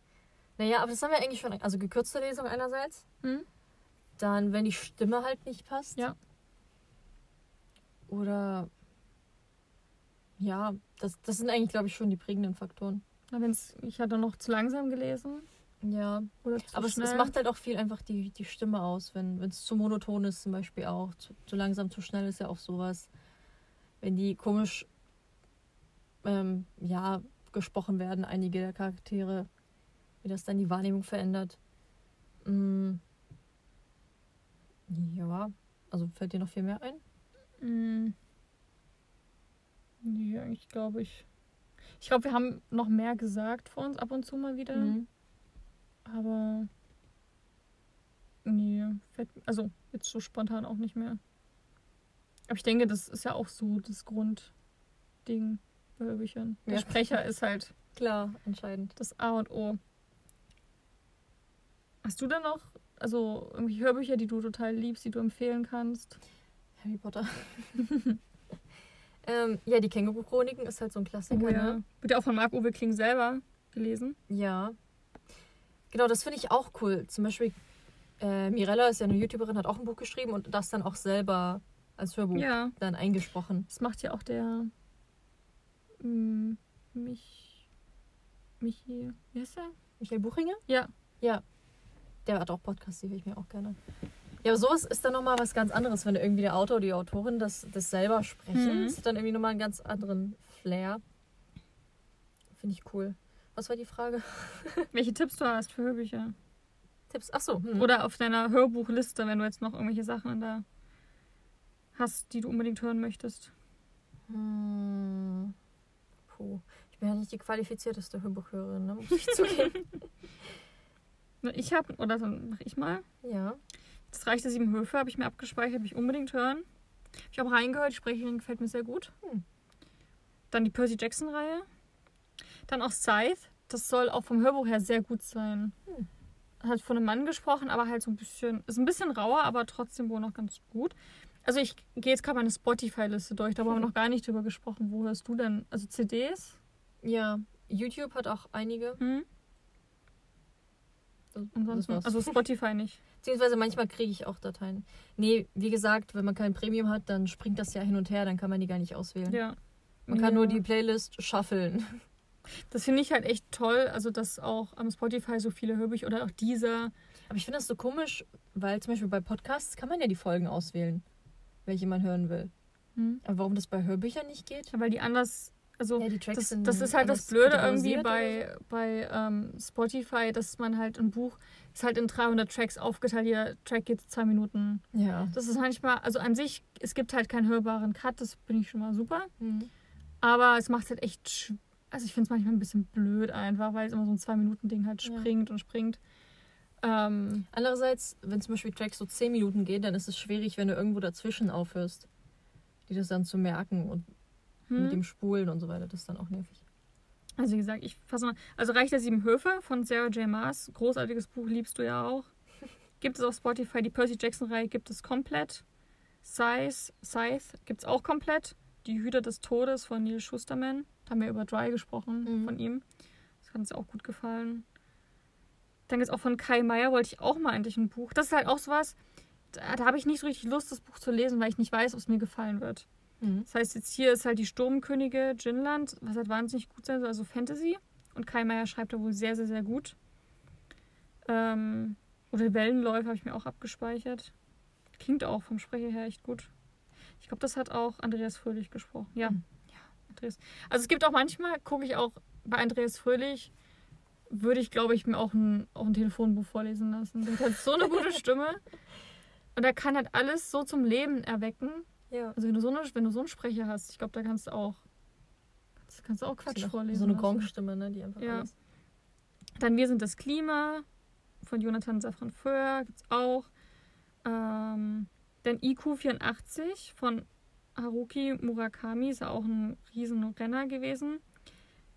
Naja, aber das haben wir eigentlich schon. Also gekürzte Lesung einerseits. Hm? Dann, wenn die Stimme halt nicht passt. Ja. Oder. Ja, das, das sind eigentlich, glaube ich, schon die prägenden Faktoren. Na, wenn's, ich hatte noch zu langsam gelesen Ja. oder zu Aber es, es macht halt auch viel einfach die, die Stimme aus, wenn es zu monoton ist, zum Beispiel auch. Zu, zu langsam, zu schnell ist ja auch sowas. Wenn die komisch ähm, ja, gesprochen werden, einige der Charaktere, wie das dann die Wahrnehmung verändert. Mm. Ja, also fällt dir noch viel mehr ein? Mm. Nee, eigentlich glaube ich. Ich glaube, wir haben noch mehr gesagt vor uns ab und zu mal wieder. Mhm. Aber. Nee, fällt, also jetzt so spontan auch nicht mehr. Aber ich denke, das ist ja auch so das Grundding bei Hörbüchern. Der Ja. Sprecher ist halt Klar, entscheidend. das A und O. Hast du denn noch, also irgendwelche Hörbücher, die du total liebst, die du empfehlen kannst? Harry Potter. ähm, ja, die Känguru-Chroniken ist halt so ein Klassiker, ne? Wird ja auch von Marc-Uwe Kling selber gelesen. Ja. Genau, das finde ich auch cool. Zum Beispiel, äh, Mirella ist ja eine YouTuberin, hat auch ein Buch geschrieben und das dann auch selber als Hörbuch Ja. dann eingesprochen. Das macht ja auch der mm, mich Michi, wie heißt der? Michael Buchinger? Ja. Ja. Der hat auch Podcasts, die höre ich mir auch gerne. Ja, aber sowas ist dann nochmal was ganz anderes, wenn irgendwie der Autor oder die Autorin das, das selber sprechen. Mhm. Das hat dann irgendwie nochmal einen ganz anderen Flair. Finde ich cool. Was war die Frage? Welche Tipps du hast für Hörbücher? Tipps? Ach so. Hm. Oder auf deiner Hörbuchliste, wenn du jetzt noch irgendwelche Sachen da hast, die du unbedingt hören möchtest. Hm. Puh. Ich bin ja nicht die qualifizierteste Hörbuchhörerin, ne? muss ich zugeben. Ich habe, oder dann mache ich mal. ja. Das Reich der Sieben Höfe habe ich mir abgespeichert, habe ich unbedingt hören. Habe ich auch reingehört, die Sprecherin gefällt mir sehr gut. Hm. Dann die Percy Jackson-Reihe. Dann auch Scythe. Das soll auch vom Hörbuch her sehr gut sein. Hm. Hat von einem Mann gesprochen, aber halt so ein bisschen, ist ein bisschen rauer, aber trotzdem wohl noch ganz gut. Also ich gehe jetzt gerade meine Spotify-Liste durch, da haben wir noch gar nicht drüber gesprochen. Wo hörst du denn? Also CDs? Ja. YouTube hat auch einige. Hm? Das Ansonsten, also Spotify nicht. Beziehungsweise manchmal kriege ich auch Dateien. Nee, wie gesagt, wenn man kein Premium hat, dann springt das ja hin und her, dann kann man die gar nicht auswählen. Ja. Man kann nur Ja. die Playlist shuffeln. Das finde ich halt echt toll, also dass auch am Spotify so viele Hörbücher oder auch dieser. Aber ich finde das so komisch, weil zum Beispiel bei Podcasts kann man ja die Folgen auswählen, welche man hören will. Hm? Aber warum das bei Hörbüchern nicht geht? Ja, weil die anders. Also Ja, die Tracks das, das ist halt das Blöde irgendwie bei, bei ähm, Spotify, dass man halt ein Buch ist halt in 300 Tracks aufgeteilt. Jeder Track geht zwei Minuten. Ja. Das ist manchmal, also an sich, es gibt halt keinen hörbaren Cut, das bin ich schon mal super. Mhm. Aber es macht es halt echt sch also ich finde es manchmal ein bisschen blöd einfach, weil es immer so ein Zwei-Minuten-Ding halt Ja. springt und springt. Ähm, Andererseits, wenn zum Beispiel Tracks so 10 Minuten gehen, dann ist es schwierig, wenn du irgendwo dazwischen aufhörst, die das dann zu merken und hm? mit dem Spulen und so weiter. Das ist dann auch nervig. Also wie gesagt, ich fasse mal. Also Reich der Sieben Höfe von Sarah J. Maas. Großartiges Buch, liebst du ja auch. Gibt es auf Spotify. Die Percy Jackson-Reihe gibt es komplett. Scythe, Scythe gibt es auch komplett. Die Hüter des Todes von Neil Schusterman. Haben wir über Dry gesprochen Mhm. von ihm. Das hat uns auch gut gefallen. Dann es auch von Kai Meier, wollte ich auch mal eigentlich ein Buch. Das ist halt auch sowas, da, da habe ich nicht so richtig Lust, das Buch zu lesen, weil ich nicht weiß, ob es mir gefallen wird. Mhm. Das heißt, jetzt hier ist halt die Sturmkönige Ginland, was halt wahnsinnig gut sein soll, also Fantasy. Und Kai Meier schreibt da wohl sehr, sehr, sehr gut. Ähm, oder Wellenläufer habe ich mir auch abgespeichert. Klingt auch vom Sprecher her echt gut. Ich glaube, das hat auch Andreas Fröhlich gesprochen. Ja, Mhm. Andreas. Also es gibt auch manchmal, gucke ich auch bei Andreas Fröhlich, würde ich, glaube ich, mir auch ein, auch ein Telefonbuch vorlesen lassen. Der hat so eine gute Stimme. Und er kann halt alles so zum Leben erwecken. Ja. Also wenn du so, eine, wenn du so einen Sprecher hast, ich glaube, da kannst du auch kannst, kannst du auch Quatsch vorlesen. So eine. Gongstimme, ne? Die einfach Ja. alles. Dann Wir sind das Klima von Jonathan Safran Foer gibt's auch. Ähm, dann IQ 84 von Haruki Murakami ist ja auch ein riesen Renner gewesen.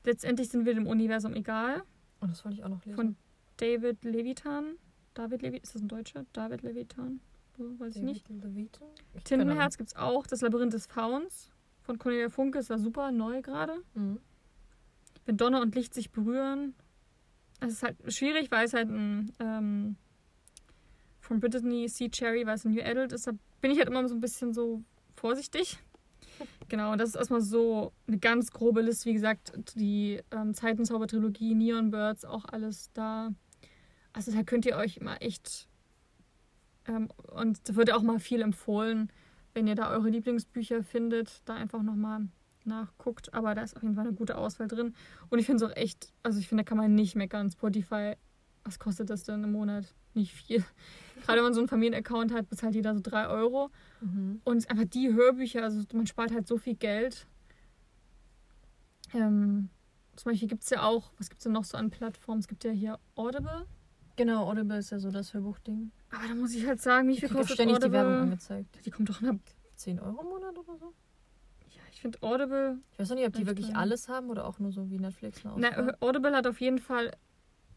Letztendlich sind wir dem Universum egal Oh, das wollte ich auch noch lesen. von David Levitan. David Levi ist das ein Deutscher? David Levitan? Weiß ich nicht. David Levitan? Ich- Tintenherz gibt es auch. Das Labyrinth des Fauns von Cornelia Funke ist ja super neu gerade. Mhm. Wenn Donner und Licht sich berühren. Es ist halt schwierig, weil es halt ein ähm, von Brittany Sea Cherry, weil es ein New Adult ist. Da bin ich halt immer so ein bisschen so vorsichtig. Genau, und das ist erstmal so eine ganz grobe Liste. Wie gesagt, die ähm, Zeitenzauber-Trilogie, Neon Birds, auch alles da. Also da könnt ihr euch immer echt. Ähm, und da wird auch mal viel empfohlen, wenn ihr da eure Lieblingsbücher findet, da einfach nochmal nachguckt. Aber da ist auf jeden Fall eine gute Auswahl drin. Und ich finde es auch echt, also ich finde, da kann man nicht meckern. Spotify, was kostet das denn im Monat? Nicht viel. Gerade wenn man so einen Familienaccount hat, bezahlt jeder so 3 Euro. Mhm. Und einfach die Hörbücher, also man spart halt so viel Geld. Ähm, zum Beispiel gibt es ja auch, was gibt es denn noch so an Plattformen? Es gibt ja hier Audible. Genau, Audible ist ja so das Hörbuchding. Aber da muss ich halt sagen, wie viel kostet ständig die Werbung Audible? angezeigt. Die kommt doch nach. 10 Euro im Monat oder so? Ja, ich finde Audible. Ich weiß noch nicht, ob die wirklich alles haben oder auch nur so wie Netflix Na. Audible hat auf jeden Fall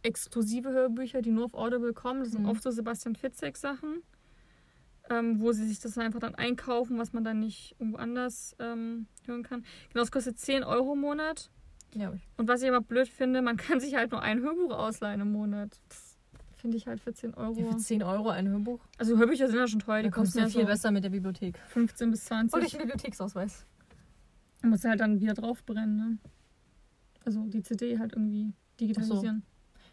exklusive Hörbücher, die nur auf Audible kommen. Das sind Mhm. oft so Sebastian Fitzek Sachen, ähm, wo sie sich das einfach dann einkaufen, was man dann nicht irgendwo anders ähm, hören kann. Genau, es kostet 10 Euro im Monat. Ja, ich, Und was ich aber blöd finde, man kann sich halt nur ein Hörbuch ausleihen im Monat. Finde ich halt für 10 Euro. ja, für 10 Euro ein Hörbuch. Also Hörbücher sind ja schon teuer, die Da kosten ja viel so besser mit der Bibliothek. 15 bis 20. Hol dich einen Bibliotheksausweis. Man muss halt dann wieder draufbrennen, ne? Also die CD halt irgendwie digitalisieren.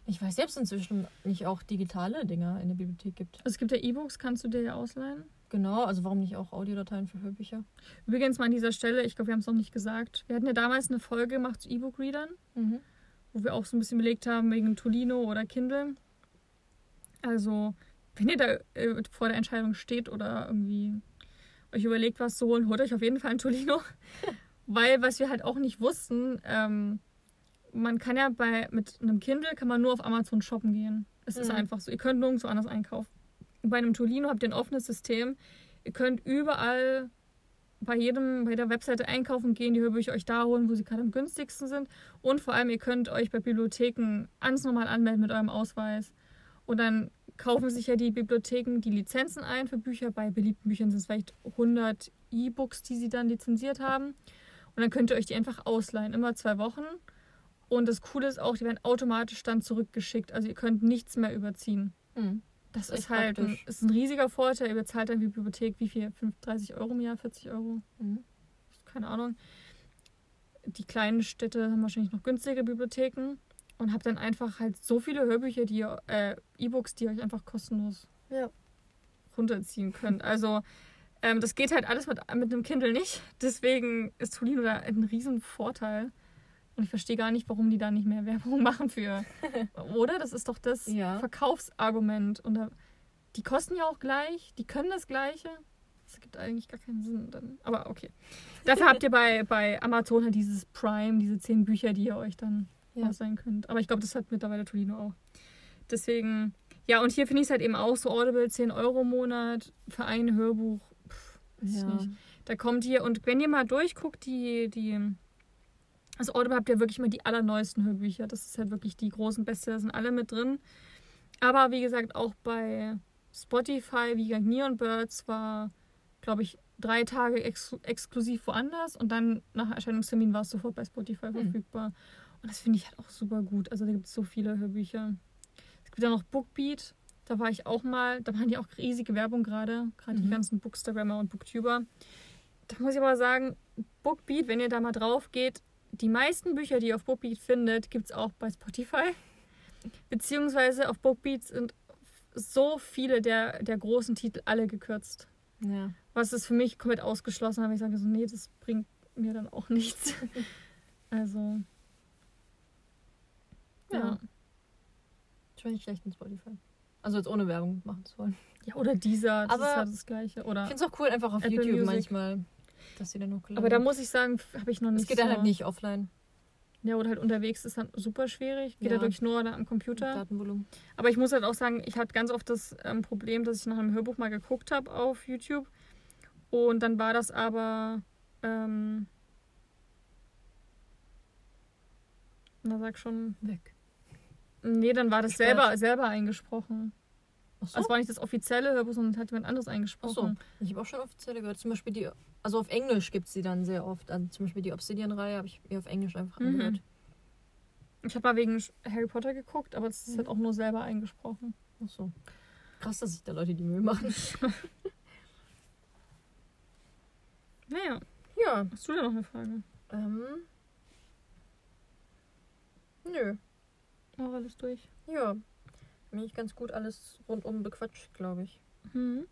Ich weiß selbst inzwischen nicht auch digitale Dinger in der Bibliothek gibt. Also es gibt ja E-Books, kannst du dir ja ausleihen. Genau, also warum nicht auch Audiodateien für Hörbücher? Übrigens mal an dieser Stelle, ich glaube, wir haben es noch nicht gesagt. Wir hatten ja damals eine Folge gemacht zu E-Book-Readern, Mhm. wo wir auch so ein bisschen belegt haben wegen Tolino oder Kindle. Also, wenn ihr da äh, vor der Entscheidung steht oder irgendwie euch überlegt, was zu holen, holt euch auf jeden Fall ein Tolino. Weil, was wir halt auch nicht wussten, ähm, man kann ja bei mit einem Kindle kann man nur auf Amazon shoppen gehen. Es ist Mhm. einfach so. Ihr könnt nirgendwo anders einkaufen. Bei einem Tolino habt ihr ein offenes System. Ihr könnt überall bei jedem, bei jeder Webseite einkaufen gehen, die Hörbücher euch da holen, wo sie gerade am günstigsten sind. Und vor allem, ihr könnt euch bei Bibliotheken ganz normal anmelden mit eurem Ausweis. Und dann kaufen sich ja die Bibliotheken die Lizenzen ein für Bücher. Bei beliebten Büchern sind es vielleicht 100 E-Books, die sie dann lizenziert haben. Und dann könnt ihr euch die einfach ausleihen, immer zwei Wochen. Und das Coole ist auch, die werden automatisch dann zurückgeschickt. Also ihr könnt nichts mehr überziehen. Mhm. Das Echt ist halt ein, ist ein riesiger Vorteil. Ihr bezahlt dann die Bibliothek wie viel? 35 Euro im Jahr, 40 Euro? Mhm. Keine Ahnung. Die kleinen Städte haben wahrscheinlich noch günstige Bibliotheken und habt dann einfach halt so viele Hörbücher, die ihr, äh, E-Books, die ihr euch einfach kostenlos Ja. runterziehen könnt. Also ähm, das geht halt alles mit, mit einem Kindle nicht. Deswegen ist Tolino da ein riesen Vorteil. Und ich verstehe gar nicht, warum die da nicht mehr Werbung machen für. Oder? Das ist doch das Ja. Verkaufsargument. Und da, die kosten ja auch gleich, die können das Gleiche. Das gibt eigentlich gar keinen Sinn dann. Aber okay. Dafür habt ihr bei, bei Amazon halt dieses Prime, diese zehn Bücher, die ihr euch dann Ja. ausleihen könnt. Aber ich glaube, das hat mittlerweile Tolino auch. Deswegen, ja, und hier finde ich es halt eben auch so Audible 10 Euro im Monat für ein Hörbuch. Pff, weiß ich nicht. Da kommt ihr, und wenn ihr mal durchguckt, die, die, also Audible habt ihr wirklich mal die allerneuesten Hörbücher. Das ist halt wirklich die großen Bestseller, sind alle mit drin. Aber wie gesagt, auch bei Spotify, wie gesagt, Neon Birds war, glaube ich, drei Tage ex exklusiv woanders und dann nach Erscheinungstermin war es sofort bei Spotify Hm. verfügbar. Und das finde ich halt auch super gut. Also da gibt es so viele Hörbücher. Es gibt ja noch Bookbeat. Da war ich auch mal, da machen die auch riesige Werbung gerade, gerade die Mhm. ganzen Bookstagrammer und Booktuber. Da muss ich aber sagen, Bookbeat, wenn ihr da mal drauf geht, die meisten Bücher, die ihr auf Bookbeat findet, gibt es auch bei Spotify. Beziehungsweise auf Bookbeat sind so viele der, der großen Titel alle gekürzt. Ja. Was ist für mich komplett ausgeschlossen, aber ich sage so, nee, das bringt mir dann auch nichts. also. Ja. Ja. Ich bin nicht schlecht mit Spotify. Also jetzt ohne Werbung machen zu wollen. Ja, oder dieser, das Aber ist halt das Gleiche. Oder, Ich finde es auch cool, einfach auf Apple YouTube Music. manchmal, dass sie dann hochgeladen aber da muss ich sagen, habe ich noch nicht Es geht dann so. halt nicht offline. Ja, oder halt unterwegs ist dann super schwierig. Geht Ja. ja wirklich nur am Computer. Datenvolumen. Aber ich muss halt auch sagen, ich hatte ganz oft das ähm, Problem, dass ich nach einem Hörbuch mal geguckt habe auf YouTube. Und dann war das aber. Ähm, na, sag schon. Weg. Nee, dann war das selber, selber eingesprochen. Ach so. Also war nicht das offizielle Hörbuch, sondern hat jemand anderes Ach eingesprochen. so. Ich habe auch schon offizielle gehört. Zum Beispiel die, also auf Englisch gibt es die dann sehr oft. Also zum Beispiel die Obsidian-Reihe habe ich mir auf Englisch einfach Mhm. angehört. Ich habe mal wegen Harry Potter geguckt, aber es ist Mhm. halt auch nur selber eingesprochen. Ach so. Krass, dass sich da Leute die Mühe machen. Naja, Ja. hast du da noch eine Frage? Ähm. Nö. Auch alles durch. Ja. Bin ich ganz gut alles rundum bequatscht, glaube ich. Mhm.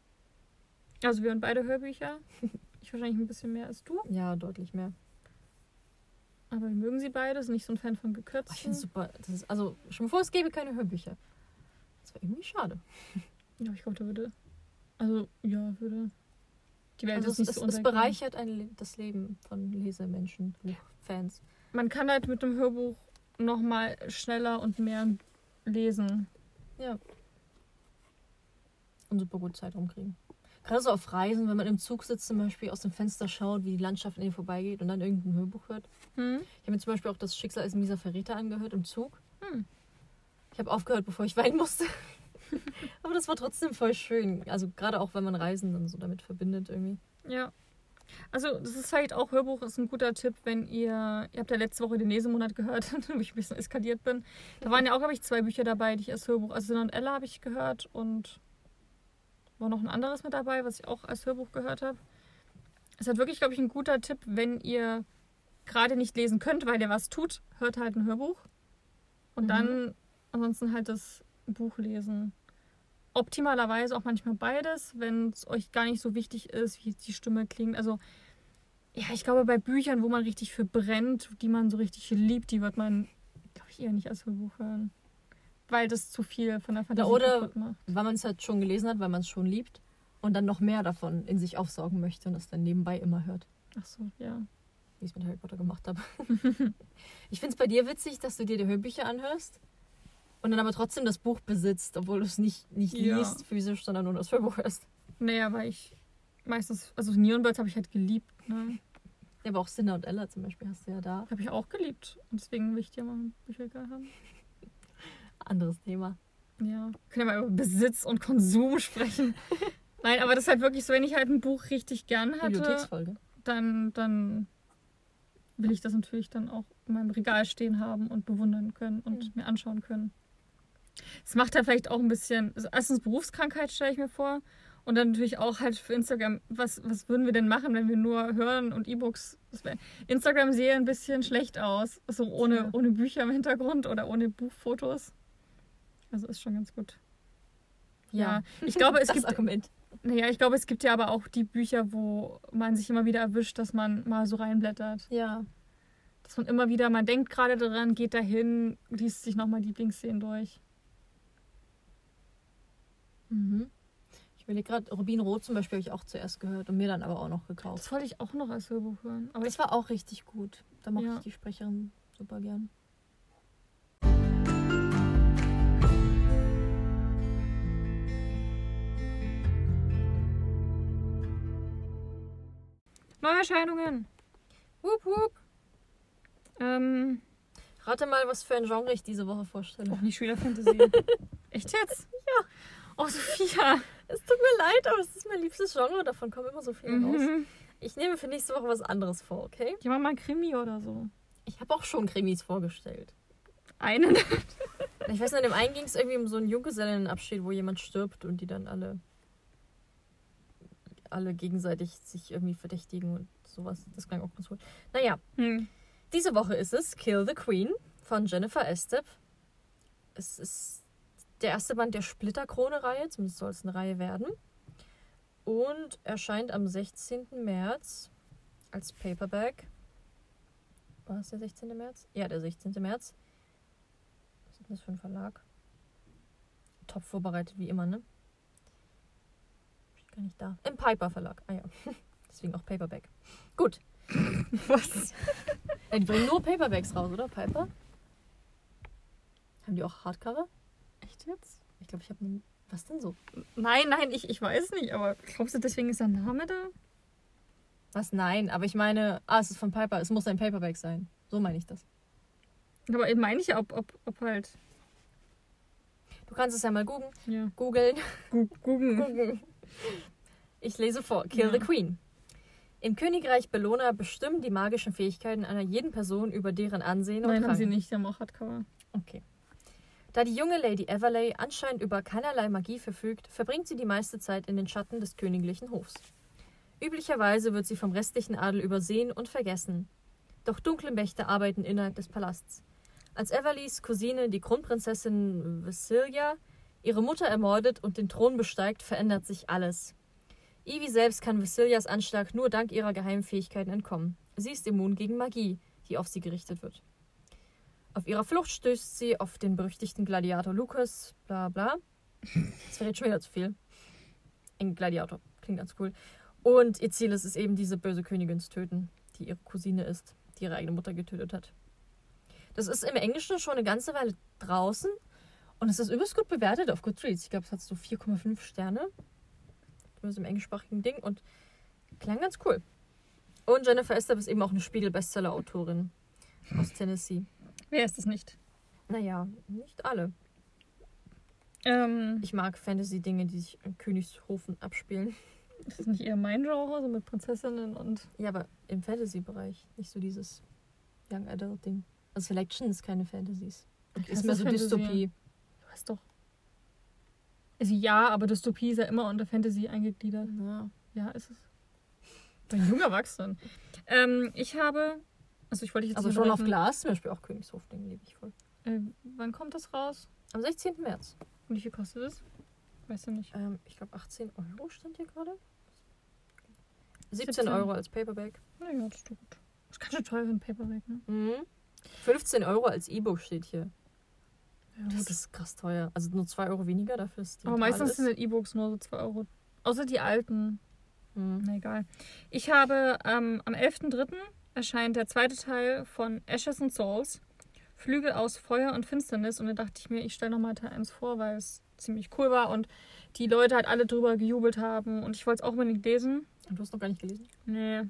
Also wir hören beide Hörbücher. Ich wahrscheinlich ein bisschen mehr als du. Ja, deutlich mehr. Aber wir mögen sie beide, sind nicht so ein Fan von Oh, ich finde es super. Das ist, also, schon bevor es gäbe keine Hörbücher. Das war irgendwie schade. Ja, ich glaube, da würde. Also, ja, würde. Die Welt Also ist es, nicht es, so es bereichert ein, das Leben von Lesemenschen, Fans. Man kann halt mit dem Hörbuch nochmal schneller und mehr lesen. Ja. Und super gut Zeit rumkriegen. Gerade so auf Reisen, wenn man im Zug sitzt, zum Beispiel aus dem Fenster schaut, wie die Landschaft an dir vorbeigeht und dann irgendein Hörbuch hört. Hm? Ich habe mir zum Beispiel auch das Schicksal ein mieser Verräter angehört im Zug. Hm. Ich habe aufgehört, bevor ich weinen musste. Aber das war trotzdem voll schön. Also gerade auch, wenn man Reisen dann so damit verbindet irgendwie. Ja. Also, das ist vielleicht auch Hörbuch, ist ein guter Tipp, wenn ihr. Ihr habt ja letzte Woche den Lesemonat gehört, wo ich ein bisschen eskaliert bin. Da waren ja auch, glaube ich, zwei Bücher dabei, die ich als Hörbuch. Also, Sinne und Ella habe ich gehört und war noch ein anderes mit dabei, was ich auch als Hörbuch gehört habe. Es hat wirklich, glaube ich, ein guter Tipp, wenn ihr gerade nicht lesen könnt, weil ihr was tut, hört halt ein Hörbuch. Und Mhm. dann ansonsten halt das Buch lesen. Optimalerweise auch manchmal beides, wenn es euch gar nicht so wichtig ist, wie die Stimme klingt. Also, ja, ich glaube, bei Büchern, wo man richtig für brennt, die man so richtig liebt, die wird man, glaube ich, eher nicht als Hörbuch hören. Weil das zu viel von der Fantasie oder- kaputt macht. Weil man es halt schon gelesen hat, weil man es schon liebt und dann noch mehr davon in sich aufsaugen möchte und das dann nebenbei immer hört. Ach so, ja. wie ich es mit Harry Potter gemacht habe. ich finde es bei dir witzig, dass du dir die Hörbücher anhörst und dann aber trotzdem das Buch besitzt, obwohl du es nicht, nicht Ja. liest physisch, sondern nur das Hörbuch hörst. Naja, weil ich meistens, also Neon Birds habe ich halt geliebt, ne? Ja, aber auch Cinder und Ella zum Beispiel hast du ja da. Habe ich auch geliebt. Und deswegen will ich die mal im Bücherregal haben. Anderes Thema. Ja, können wir mal über Besitz und Konsum sprechen. Nein, aber das ist halt wirklich so, wenn ich halt ein Buch richtig gern hatte, Bibliotheksfolge. dann, dann will ich das natürlich dann auch in meinem Regal stehen haben und bewundern können und Mhm. mir anschauen können. Es macht halt vielleicht auch ein bisschen, also erstens Berufskrankheit stelle ich mir vor und dann natürlich auch halt für Instagram, was, was würden wir denn machen, wenn wir nur hören und E-Books, Instagram sehe ein bisschen schlecht aus, so ohne, Ja. ohne Bücher im Hintergrund oder ohne Buchfotos. Also ist schon ganz gut. Ja, ich glaube, es das gibt Argument. naja, ich glaube, es gibt ja aber auch die Bücher, wo man sich immer wieder erwischt, dass man mal so reinblättert. Ja. Dass man immer wieder, man denkt gerade daran, geht dahin, liest sich nochmal Lieblingsszenen durch. Mhm. Ich überlege gerade, Rubinrot zum Beispiel habe ich auch zuerst gehört und mir dann aber auch noch gekauft. Das wollte ich auch noch als Hörbuch hören. Aber Das war auch richtig gut. Da mochte Ja. ich die Sprecherin super gern. Neuerscheinungen. Wup, wup. Ähm, Rate mal, was für ein Genre ich diese Woche vorstelle. auch nicht Schülerfantasie. Echt jetzt? Ja. Oh, Sophia. Es tut mir leid, aber es ist mein liebstes Genre. Davon kommen immer so viele raus. Mhm. Ich nehme für nächste Woche was anderes vor, okay? Ja, mach mal ein Krimi oder so. Ich habe auch schon Krimis vorgestellt. Einen. Ich weiß nicht, in dem einen ging es irgendwie um so einen Junggesellenabschied, wo jemand stirbt und die dann alle alle gegenseitig sich irgendwie verdächtigen und sowas. Das klang auch ganz gut. Naja, Hm. diese Woche ist es Kill the Queen von Jennifer Estep. Es ist der erste Band der Splitterkrone-Reihe, zumindest soll es eine Reihe werden. Und erscheint am 16. März als Paperback. War es der 16. März? Ja, der 16. März. Was ist denn das für ein Verlag? Top vorbereitet, wie immer, ne? Steht gar nicht da. Im Piper Verlag. Ah ja. Deswegen auch Paperback. Gut. Was? Ja, die bringen nur Paperbacks raus, oder? Piper? Haben die auch Hardcover? Echt jetzt? Ich glaube, ich habe nie. Was denn so? Nein, nein, ich, ich weiß nicht, aber glaubst du, deswegen ist der Name da? Was? Nein, aber ich meine. Ah, es ist von Piper. Es muss ein Paperback sein. So meine ich das. Aber eben meine ich ja, ob, ob, ob halt. Du kannst es ja mal googeln. Ja. Googeln. Google. Ich lese vor. Kill Ja. the Queen. Im Königreich Bellona bestimmen die magischen Fähigkeiten einer jeden Person über deren Ansehen und Nein, haben Rang. sie nicht, die haben auch Hardcover. Okay. Da die junge Lady Everley anscheinend über keinerlei Magie verfügt, verbringt sie die meiste Zeit in den Schatten des königlichen Hofs. Üblicherweise wird sie vom restlichen Adel übersehen und vergessen. Doch dunkle Mächte arbeiten innerhalb des Palasts. Als Everleys Cousine, die Kronprinzessin Vasilia, ihre Mutter ermordet und den Thron besteigt, verändert sich alles. Ivy selbst kann Vasilias Anschlag nur dank ihrer geheimen Fähigkeiten entkommen. Sie ist immun gegen Magie, die auf sie gerichtet wird. Auf ihrer Flucht stößt sie auf den berüchtigten Gladiator Lucas, bla bla. Das wäre jetzt schon wieder zu viel. Ein Gladiator, klingt ganz cool. Und ihr Ziel ist es eben, diese böse Königin zu töten, die ihre Cousine ist, die ihre eigene Mutter getötet hat. Das ist im Englischen schon eine ganze Weile draußen und es ist übelst gut bewertet auf Goodreads. Ich glaube, es hat so 4,5 Sterne. Zumindest im englischsprachigen Ding und klang ganz cool. Und Jennifer Estep ist eben auch eine Spiegel-Bestseller-Autorin aus Tennessee. Wer ist es nicht? Naja, nicht alle. Ähm, Ich mag Fantasy-Dinge, die sich in Königshofen abspielen. ist das nicht eher mein Genre, so mit Prinzessinnen und. Ja, aber im Fantasy-Bereich. Nicht so dieses Young Adult-Ding. Also Selection ist keine Fantasies. Okay, ist das mehr so Fantasy. Dystopie. Du weißt doch. Also ja, aber Dystopie ist ja immer unter Fantasy eingegliedert. Ja. Ja, ist es. Bei jungen Erwachsenen. Ähm, ich habe. Also ich wollte jetzt Also nicht schon auf. Glas, zum Beispiel auch Königshof-Ding liebe ich voll. Äh, wann kommt das raus? Am 16. März. Und wie viel kostet es? Weißt du nicht. Ähm, ich glaube 18 Euro stand hier gerade. 17, 17. Euro als Paperback. Naja, das ist gut. Das ist ganz schön teuer für ein Paperback, ne? Mhm. 15 Euro als E-Book steht hier. Ja, Das ist krass teuer. Also nur 2 Euro weniger dafür ist aber digital meistens ist. sind E-Books nur so 2 Euro. Außer die alten. Mhm. Na egal. Ich habe ähm, am 11.03. erscheint der zweite Teil von Ashes and Souls. Flügel aus Feuer und Finsternis. Und da dachte ich mir, ich stelle nochmal Teil 1 vor, weil es ziemlich cool war und die Leute halt alle drüber gejubelt haben. Und ich wollte es auch unbedingt lesen. Und du hast noch gar nicht gelesen? Nee.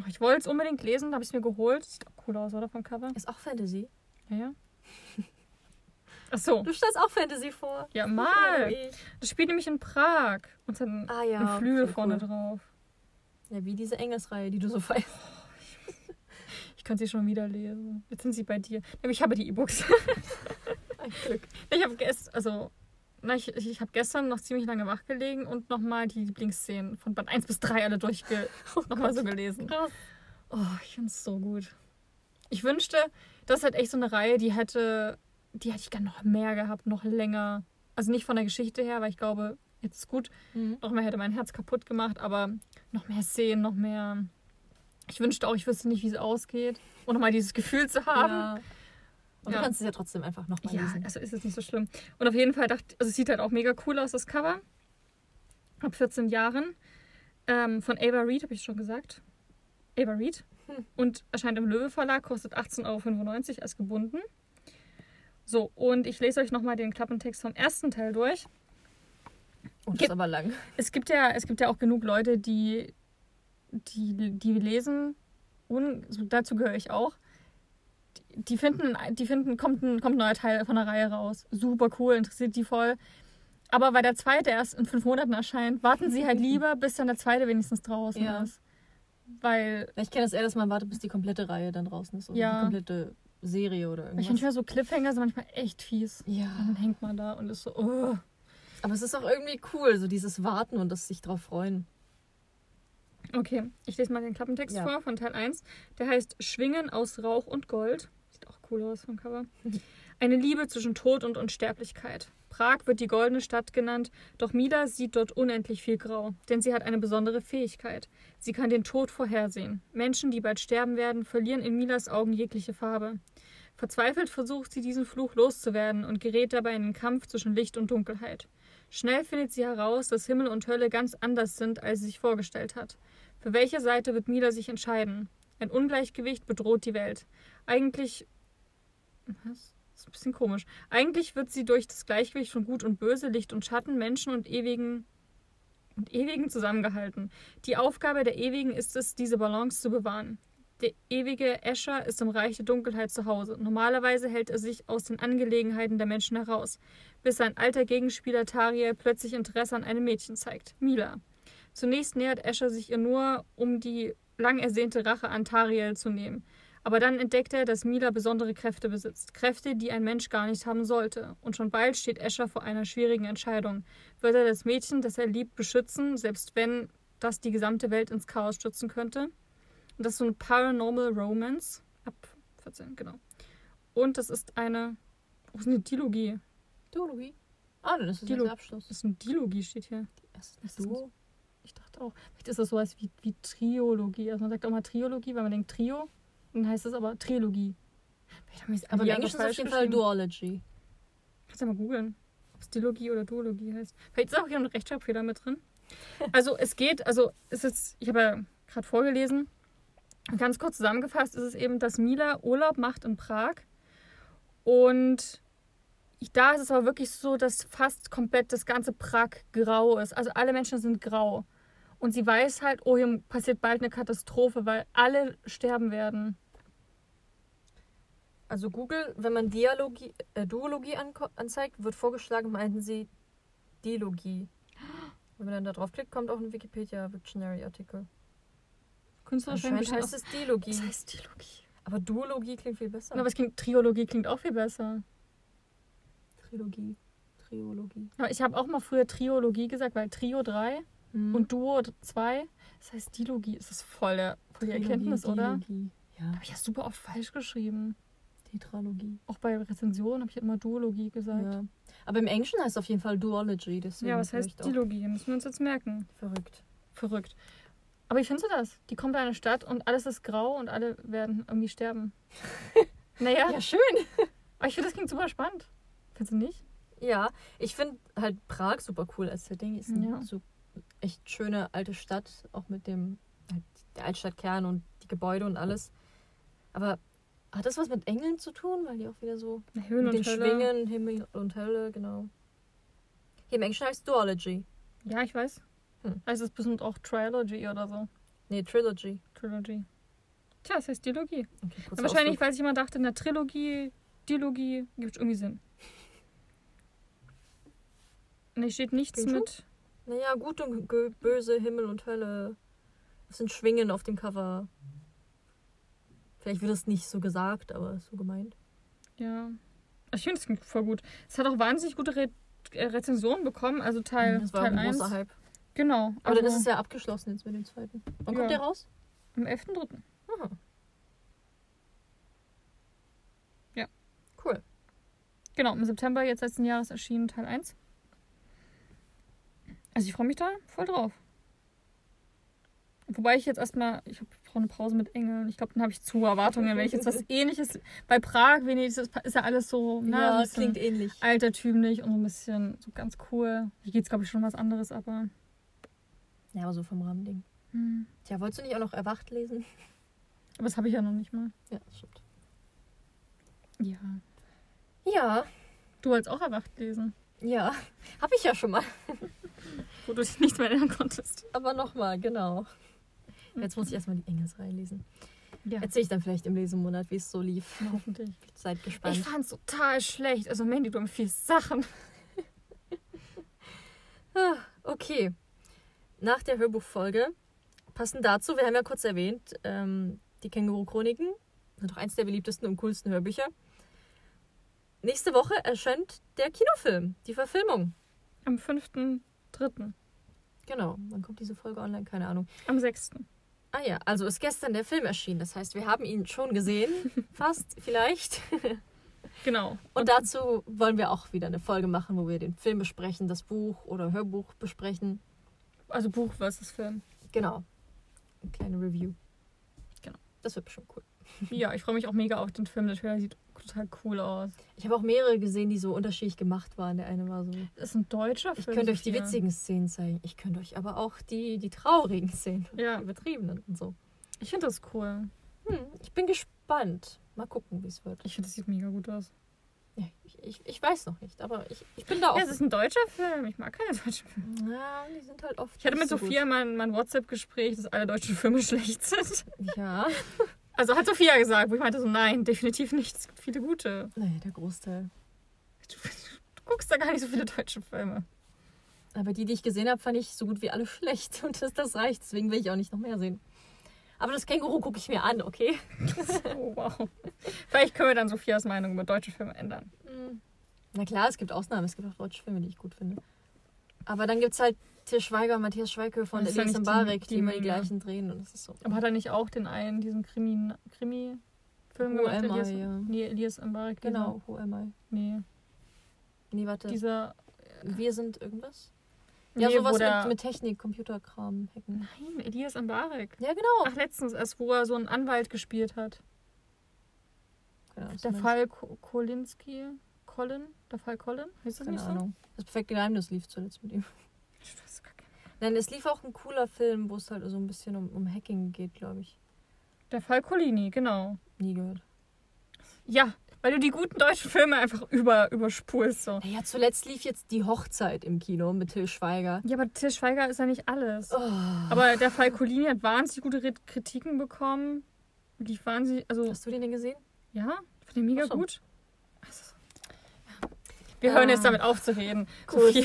Ach, ich wollte es unbedingt lesen, da habe ich es mir geholt. Sieht auch cool aus, oder? Vom Cover. Ist auch Fantasy. Ja, ja. Ach so. Du stellst auch Fantasy vor. Ja, mal. ich. Das spielt nämlich in Prag. Und es hat Ah ja. einen Flügel vorne cool. drauf. Ja, wie diese Engelsreihe, die du so feierst. Kann sie schon wieder lesen. Jetzt sind sie bei dir. Aber ich habe die E-Books. Ein Glück. Ich habe gestern, also, na, ich, ich, habe gestern noch ziemlich lange wach gelegen und nochmal die Lieblingsszenen von Band 1 bis 3 alle durchge nochmal so gelesen. Krass. Oh, ich finde es so gut. Ich wünschte, das ist halt echt so eine Reihe, die hätte, die hätte ich gerne noch mehr gehabt, noch länger. Also nicht von der Geschichte her, weil ich glaube, jetzt ist gut, Mhm. noch mehr hätte mein Herz kaputt gemacht, aber noch mehr Szenen, noch mehr. Ich wünschte auch, ich wüsste nicht, wie es ausgeht. Und nochmal dieses Gefühl zu haben. Ja. Und Ja. du kannst es ja trotzdem einfach nochmal Ja, lesen. also ist es nicht so schlimm. Und auf jeden Fall dachte also es sieht halt auch mega cool aus, das Cover. ab 14 Jahren. Ähm, von Ava Reed, habe ich schon gesagt. Ava Reed. Hm. Und erscheint im Löwe Verlag, kostet 18,95 Euro als gebunden. So, und ich lese euch nochmal den Klappentext vom ersten Teil durch. Oh, das Gibt- ist aber lang. Es gibt ja, es gibt ja auch genug Leute, die, die, die lesen, und so, dazu gehöre ich auch. Die, finden, die finden, kommt ein, kommt ein neuer Teil von der Reihe raus. Super cool, interessiert die voll. Aber weil der zweite erst in fünf Monaten erscheint, warten sie halt lieber, bis dann der zweite wenigstens draußen Ja. ist. Weil Ich kenne das eher, dass man wartet, bis die komplette Reihe dann draußen ist. Oder Ja. die komplette Serie oder ich irgendwas. manchmal so Cliffhanger sind manchmal echt fies. Und ja. dann hängt man da und ist so, oh. Aber es ist auch irgendwie cool, so dieses Warten und das sich drauf freuen. Okay, ich lese mal den Klappentext Ja. vor von Teil 1. Der heißt Schwingen aus Rauch und Gold. Sieht auch cool aus vom Cover. Eine Liebe zwischen Tod und Unsterblichkeit. Prag wird die goldene Stadt genannt, doch Mila sieht dort unendlich viel Grau, denn sie hat eine besondere Fähigkeit. Sie kann den Tod vorhersehen. Menschen, die bald sterben werden, verlieren in Milas Augen jegliche Farbe. Verzweifelt versucht sie, diesen Fluch loszuwerden und gerät dabei in den Kampf zwischen Licht und Dunkelheit. Schnell findet sie heraus, dass Himmel und Hölle ganz anders sind, als sie sich vorgestellt hat. Für welche Seite wird Mila sich entscheiden? Ein Ungleichgewicht bedroht die Welt. Eigentlich. Was? Das ist ein bisschen komisch. Eigentlich wird sie durch das Gleichgewicht von Gut und Böse, Licht und Schatten, Menschen und ewigen und ewigen zusammengehalten. Die Aufgabe der Ewigen ist es, diese Balance zu bewahren. Der ewige Escher ist im Reich der Dunkelheit zu Hause. Normalerweise hält er sich aus den Angelegenheiten der Menschen heraus, bis sein alter Gegenspieler Tariel plötzlich Interesse an einem Mädchen zeigt, Mila. Zunächst nähert Escher sich ihr nur, um die lang ersehnte Rache an Tariel zu nehmen. Aber dann entdeckt er, dass Mila besondere Kräfte besitzt. Kräfte, die ein Mensch gar nicht haben sollte. Und schon bald steht Escher vor einer schwierigen Entscheidung. Wird er das Mädchen, das er liebt, beschützen, selbst wenn das die gesamte Welt ins Chaos stürzen könnte? Und das ist so eine Paranormal Romance. Ab 14, genau. Und das ist eine. Oh, das ist eine Dilogie. Duologie. Ah, dann ist das Dilo- der Abschluss. Das ist eine Dilogie, steht hier. Das ist das ein Duo. Ich dachte auch. Vielleicht ist das sowas wie, wie Triologie. Also man sagt auch mal Triologie, weil man denkt Trio. Dann heißt es aber Trilogie. Aber im Englischen ist auf jeden Fall. Duology. Kannst du mal googeln, ob es Dilogie oder Duologie heißt. Vielleicht ist auch hier ein Rechtschreibfehler mit drin. Also es geht, also es ist, ich habe ja gerade vorgelesen, ganz kurz zusammengefasst ist es eben, dass Mila Urlaub macht in Prag und ich, da ist es aber wirklich so, dass fast komplett das ganze Prag grau ist. Also alle Menschen sind grau. Und sie weiß halt, oh, hier passiert bald eine Katastrophe, weil alle sterben werden. Also Google, wenn man Dialogie, äh, Duologie anzeigt, wird vorgeschlagen, meinten sie Dilogie. Wenn man dann da draufklickt, kommt auch ein Wikipedia-Dictionary-Artikel. Anscheinend heißt es Dilogie. Das heißt Dilogie. Aber Duologie klingt viel besser. Aber es klingt, Triologie klingt auch viel besser. Trilogie. Triologie. Aber ich habe auch mal früher Triologie gesagt, weil Trio 3 Mhm. und Duo 2, das heißt Dilogie. Das ist voll, der, voll die Erkenntnis, oder? Dilogie. Ja, Habe ich ja super oft falsch geschrieben. Tetralogie. Auch bei Rezensionen habe ich immer Duologie gesagt. Ja. Aber im Englischen heißt es auf jeden Fall Duology. Deswegen Ja, was heißt Dilogie? Müssen wir uns jetzt merken. Verrückt. Verrückt. Aber wie findest du das? Die kommt in eine Stadt und alles ist grau und alle werden irgendwie sterben. naja, Ja, schön. aber ich finde, das klingt super spannend. Findest du nicht? Ja, ich finde halt Prag super cool als Setting. Ist eine Ja. so echt schöne alte Stadt, auch mit dem halt der Altstadtkern und die Gebäude und alles. Aber hat das was mit Engeln zu tun? Weil die auch wieder so Höhen mit den Hölle. Schwingen, Himmel und Hölle, genau. Hier im Englischen heißt es Duology. Ja, ich weiß. Hm. Heißt es bestimmt auch Trilogy oder so. Nee, Trilogy. Trilogy. Tja, das heißt Dilogie. Okay, wahrscheinlich, Ausflug. weil sich jemand dachte, in der Trilogie, Dilogie gibt irgendwie Sinn. Hier steht nichts mit. Naja, gut und böse, Himmel und Hölle. Das sind Schwingen auf dem Cover. Vielleicht wird das nicht so gesagt, aber so gemeint. Ja. Ich finde, klingt voll gut. Es hat auch wahnsinnig gute Re äh, Rezensionen bekommen. Also Teil, das war Teil ein 1. großer Hype. Genau. Aber dann also ist es ja abgeschlossen jetzt mit dem zweiten. Wann kommt Ja. der raus? Am 11.3. Aha. Ja. Cool. Genau, im September jetzt letzten Jahres erschienen Teil 1. Also ich freue mich da voll drauf. Wobei ich jetzt erstmal, ich brauche eine Pause mit Engeln. Ich glaube, dann habe ich zu Erwartungen, wenn ich jetzt was ähnliches. Bei Prag, Venedig, das ist ja alles so, na, so ja, bisschen klingt ähnlich. altertümlich und so ein bisschen so ganz cool. Hier geht es, glaube ich, schon was anderes, aber Ja, aber so vom Rahmending. Hm. Tja, wolltest du nicht auch noch Erwacht lesen? Aber das habe ich ja noch nicht mal. Ja, das stimmt. Ja. Ja, Du wolltest auch erwacht lesen, ja. Habe ich ja schon mal. wo du dich nicht mehr erinnern konntest. Aber nochmal, genau. Jetzt muss ich erstmal die Engelsreihe lesen. Ja. Erzähle ich dann vielleicht im Lesemonat, wie es so lief. Hoffentlich. Seid gespannt. Ich fand's total schlecht. Also Mandy, du empfiehlst Sachen. Ah, Okay. Nach der Hörbuchfolge, passend dazu, wir haben ja kurz erwähnt, ähm, die Känguru-Chroniken sind doch eins der beliebtesten und coolsten Hörbücher. Nächste Woche erscheint der Kinofilm, die Verfilmung. Am 5.3. Genau, wann kommt diese Folge online? Keine Ahnung. Am 6. Ah ja, also ist gestern der Film erschienen. Das heißt, wir haben ihn schon gesehen. Fast, vielleicht. Genau. Und dazu wollen wir auch wieder eine Folge machen, wo wir den Film besprechen, das Buch oder Hörbuch besprechen. Also Buch versus Film. Genau. Eine kleine Review. Genau. Das wird bestimmt cool. Ja, ich freue mich auch mega auf den Film. Der Trailer sieht total cool aus. Ich habe auch mehrere gesehen, die so unterschiedlich gemacht waren. Der eine war so. Das ist ein deutscher Ich Film. könnte euch die witzigen Szenen zeigen. Ich könnte euch aber auch die, die traurigen Szenen. Ja. Die übertriebenen und so. Ich finde das cool. Hm, ich bin gespannt. Mal gucken, wie es wird. Ich finde, das sieht mega gut aus. Ja, ich, ich, ich weiß noch nicht, aber ich, ich bin da Ja, auch. es ist ein deutscher Film. Ich mag keine deutschen Filme. ja, die sind halt oft. Ich hatte mit so Sophia mal ein, mal ein WhatsApp-Gespräch, dass alle deutschen Filme schlecht sind. Gut. Ja. Also hat Sophia gesagt, wo ich meinte so, nein, definitiv nicht. Es gibt viele gute. Naja, der Großteil. Du, du guckst da gar nicht so viele deutsche Filme. Aber die, die ich gesehen habe, fand ich so gut wie alle schlecht. Und das, das reicht. Deswegen will ich auch nicht noch mehr sehen. Aber das Känguru gucke ich mir an, okay? Oh, wow. Vielleicht können wir dann Sophias Meinung über deutsche Filme ändern. Hm. Na klar, es gibt Ausnahmen. Es gibt auch deutsche Filme, die ich gut finde. Aber dann gibt es halt Til Schweiger Matthias Schweighöfer ja Elias Mbarek, die, die immer die gleichen drehen. Und das ist so. Aber hat er nicht auch den einen, diesen Krimi, Krimi-Film Who gemacht? am I, Elias, ja. Nee, Elias Mbarek. Genau, Who am I? Nee, Nee, warte. dieser... Wir sind irgendwas? Nee, Ja, sowas mit, mit Technik, Computerkram, Hacken. Nein, Elias Mbarek. Ja, genau. Ach, letztens erst, wo er so einen Anwalt gespielt hat. Keine was Der Fall Ko- Kolinski. Colin? Der Fall Colin? Heißt das meinst. nicht Keine Ahnung. Das perfekte Geheimnis lief zuletzt mit ihm. Ich weiß gar keine Nein, es lief auch ein cooler Film, wo es halt so ein bisschen um, um Hacking geht, glaube ich. Der Fall Colini, genau. Nie gehört. Ja, weil du die guten deutschen Filme einfach über, überspulst. So. Naja, zuletzt lief jetzt die Hochzeit im Kino mit Till Schweiger. Ja, aber Til Schweiger ist ja nicht alles. Oh. Aber der Fall Colini hat wahnsinnig gute Rit- Kritiken bekommen. Die wahnsinnig, also, Hast du den denn gesehen? ja, ich finde den mega so. gut. Wir hören Ah. jetzt damit auf zu reden. Gut. Sophia,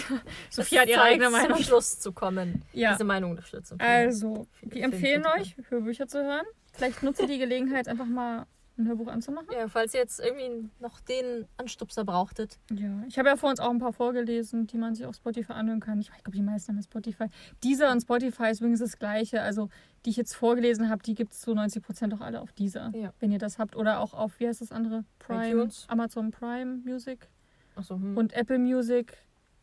Sophia hat ihre eigene Meinung. Zum Schluss zu kommen. Ja, Diese Meinung unterstützen. also, wir empfehlen euch, Hörbücher zu hören. Vielleicht nutzt ihr die Gelegenheit, einfach mal ein Hörbuch anzumachen. Ja, falls ihr jetzt irgendwie noch den Anstupser brauchtet. Ja, ich habe ja vor uns auch ein paar vorgelesen, die man sich auf Spotify anhören kann. Ich, ich glaube, die meisten haben Spotify. Dieser und Spotify ist übrigens das Gleiche. Also, die ich jetzt vorgelesen habe, die gibt es zu 90% auch alle auf dieser, Ja. wenn ihr das habt. Oder auch auf, wie heißt das andere? Prime, iTunes. Amazon Prime Music Achso, hm. und Apple Music.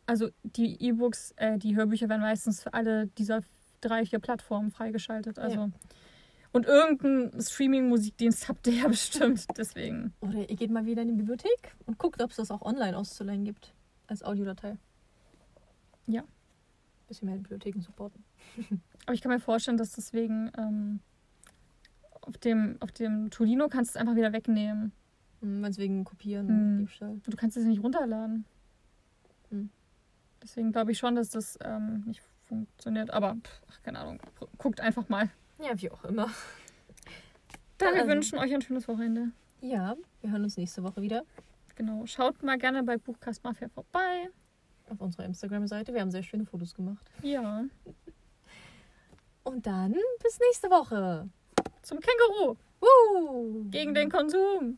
Also, die E-Books, äh, die Hörbücher werden meistens für alle dieser drei, vier Plattformen freigeschaltet. Also. Ja. Und irgendeinen Streaming-Musikdienst habt ihr ja bestimmt. Deswegen. Oder ihr geht mal wieder in die Bibliothek und guckt, ob es das auch online auszuleihen gibt. Als Audiodatei. Ja. Bisschen mehr Bibliotheken supporten. Aber ich kann mir vorstellen, dass deswegen ähm, auf dem, auf dem Tolino kannst du es einfach wieder wegnehmen. Wenn es wegen Kopieren Hm. und Diebstahl. Du kannst es nicht runterladen. Hm. Deswegen glaube ich schon, dass das ähm, nicht funktioniert. Aber pff, ach, keine Ahnung. Guckt einfach mal. Ja, wie auch immer. Dann, wir Also. wünschen euch ein schönes Wochenende. Ja, wir hören uns nächste Woche wieder Genau. Schaut mal gerne bei Buchcast Mafia vorbei. auf unserer Instagram-Seite. Wir haben sehr schöne Fotos gemacht. Ja. Und dann bis nächste Woche. Zum Känguru. Woo! Gegen den Konsum.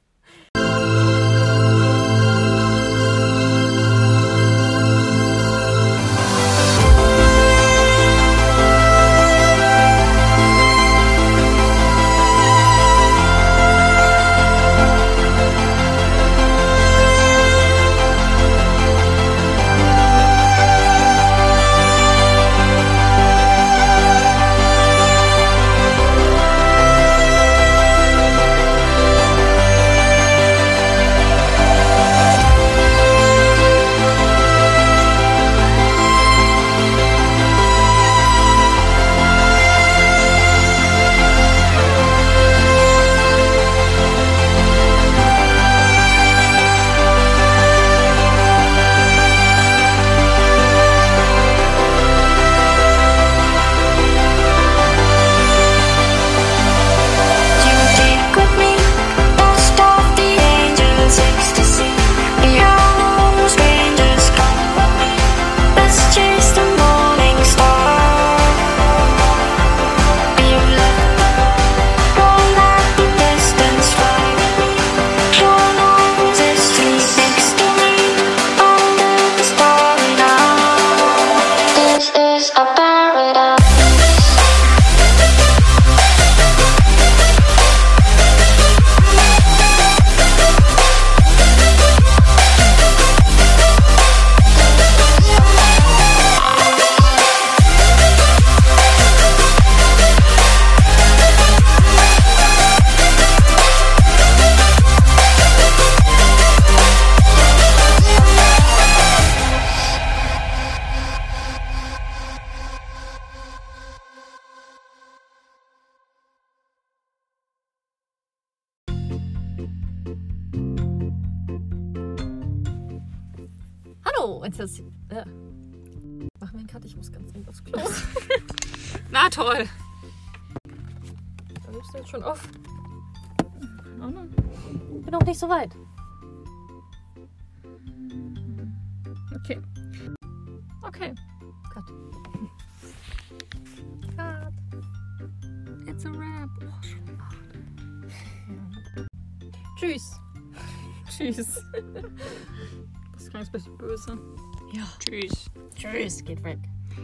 böse. Ja. Tschüss. Tschüss, geht weg.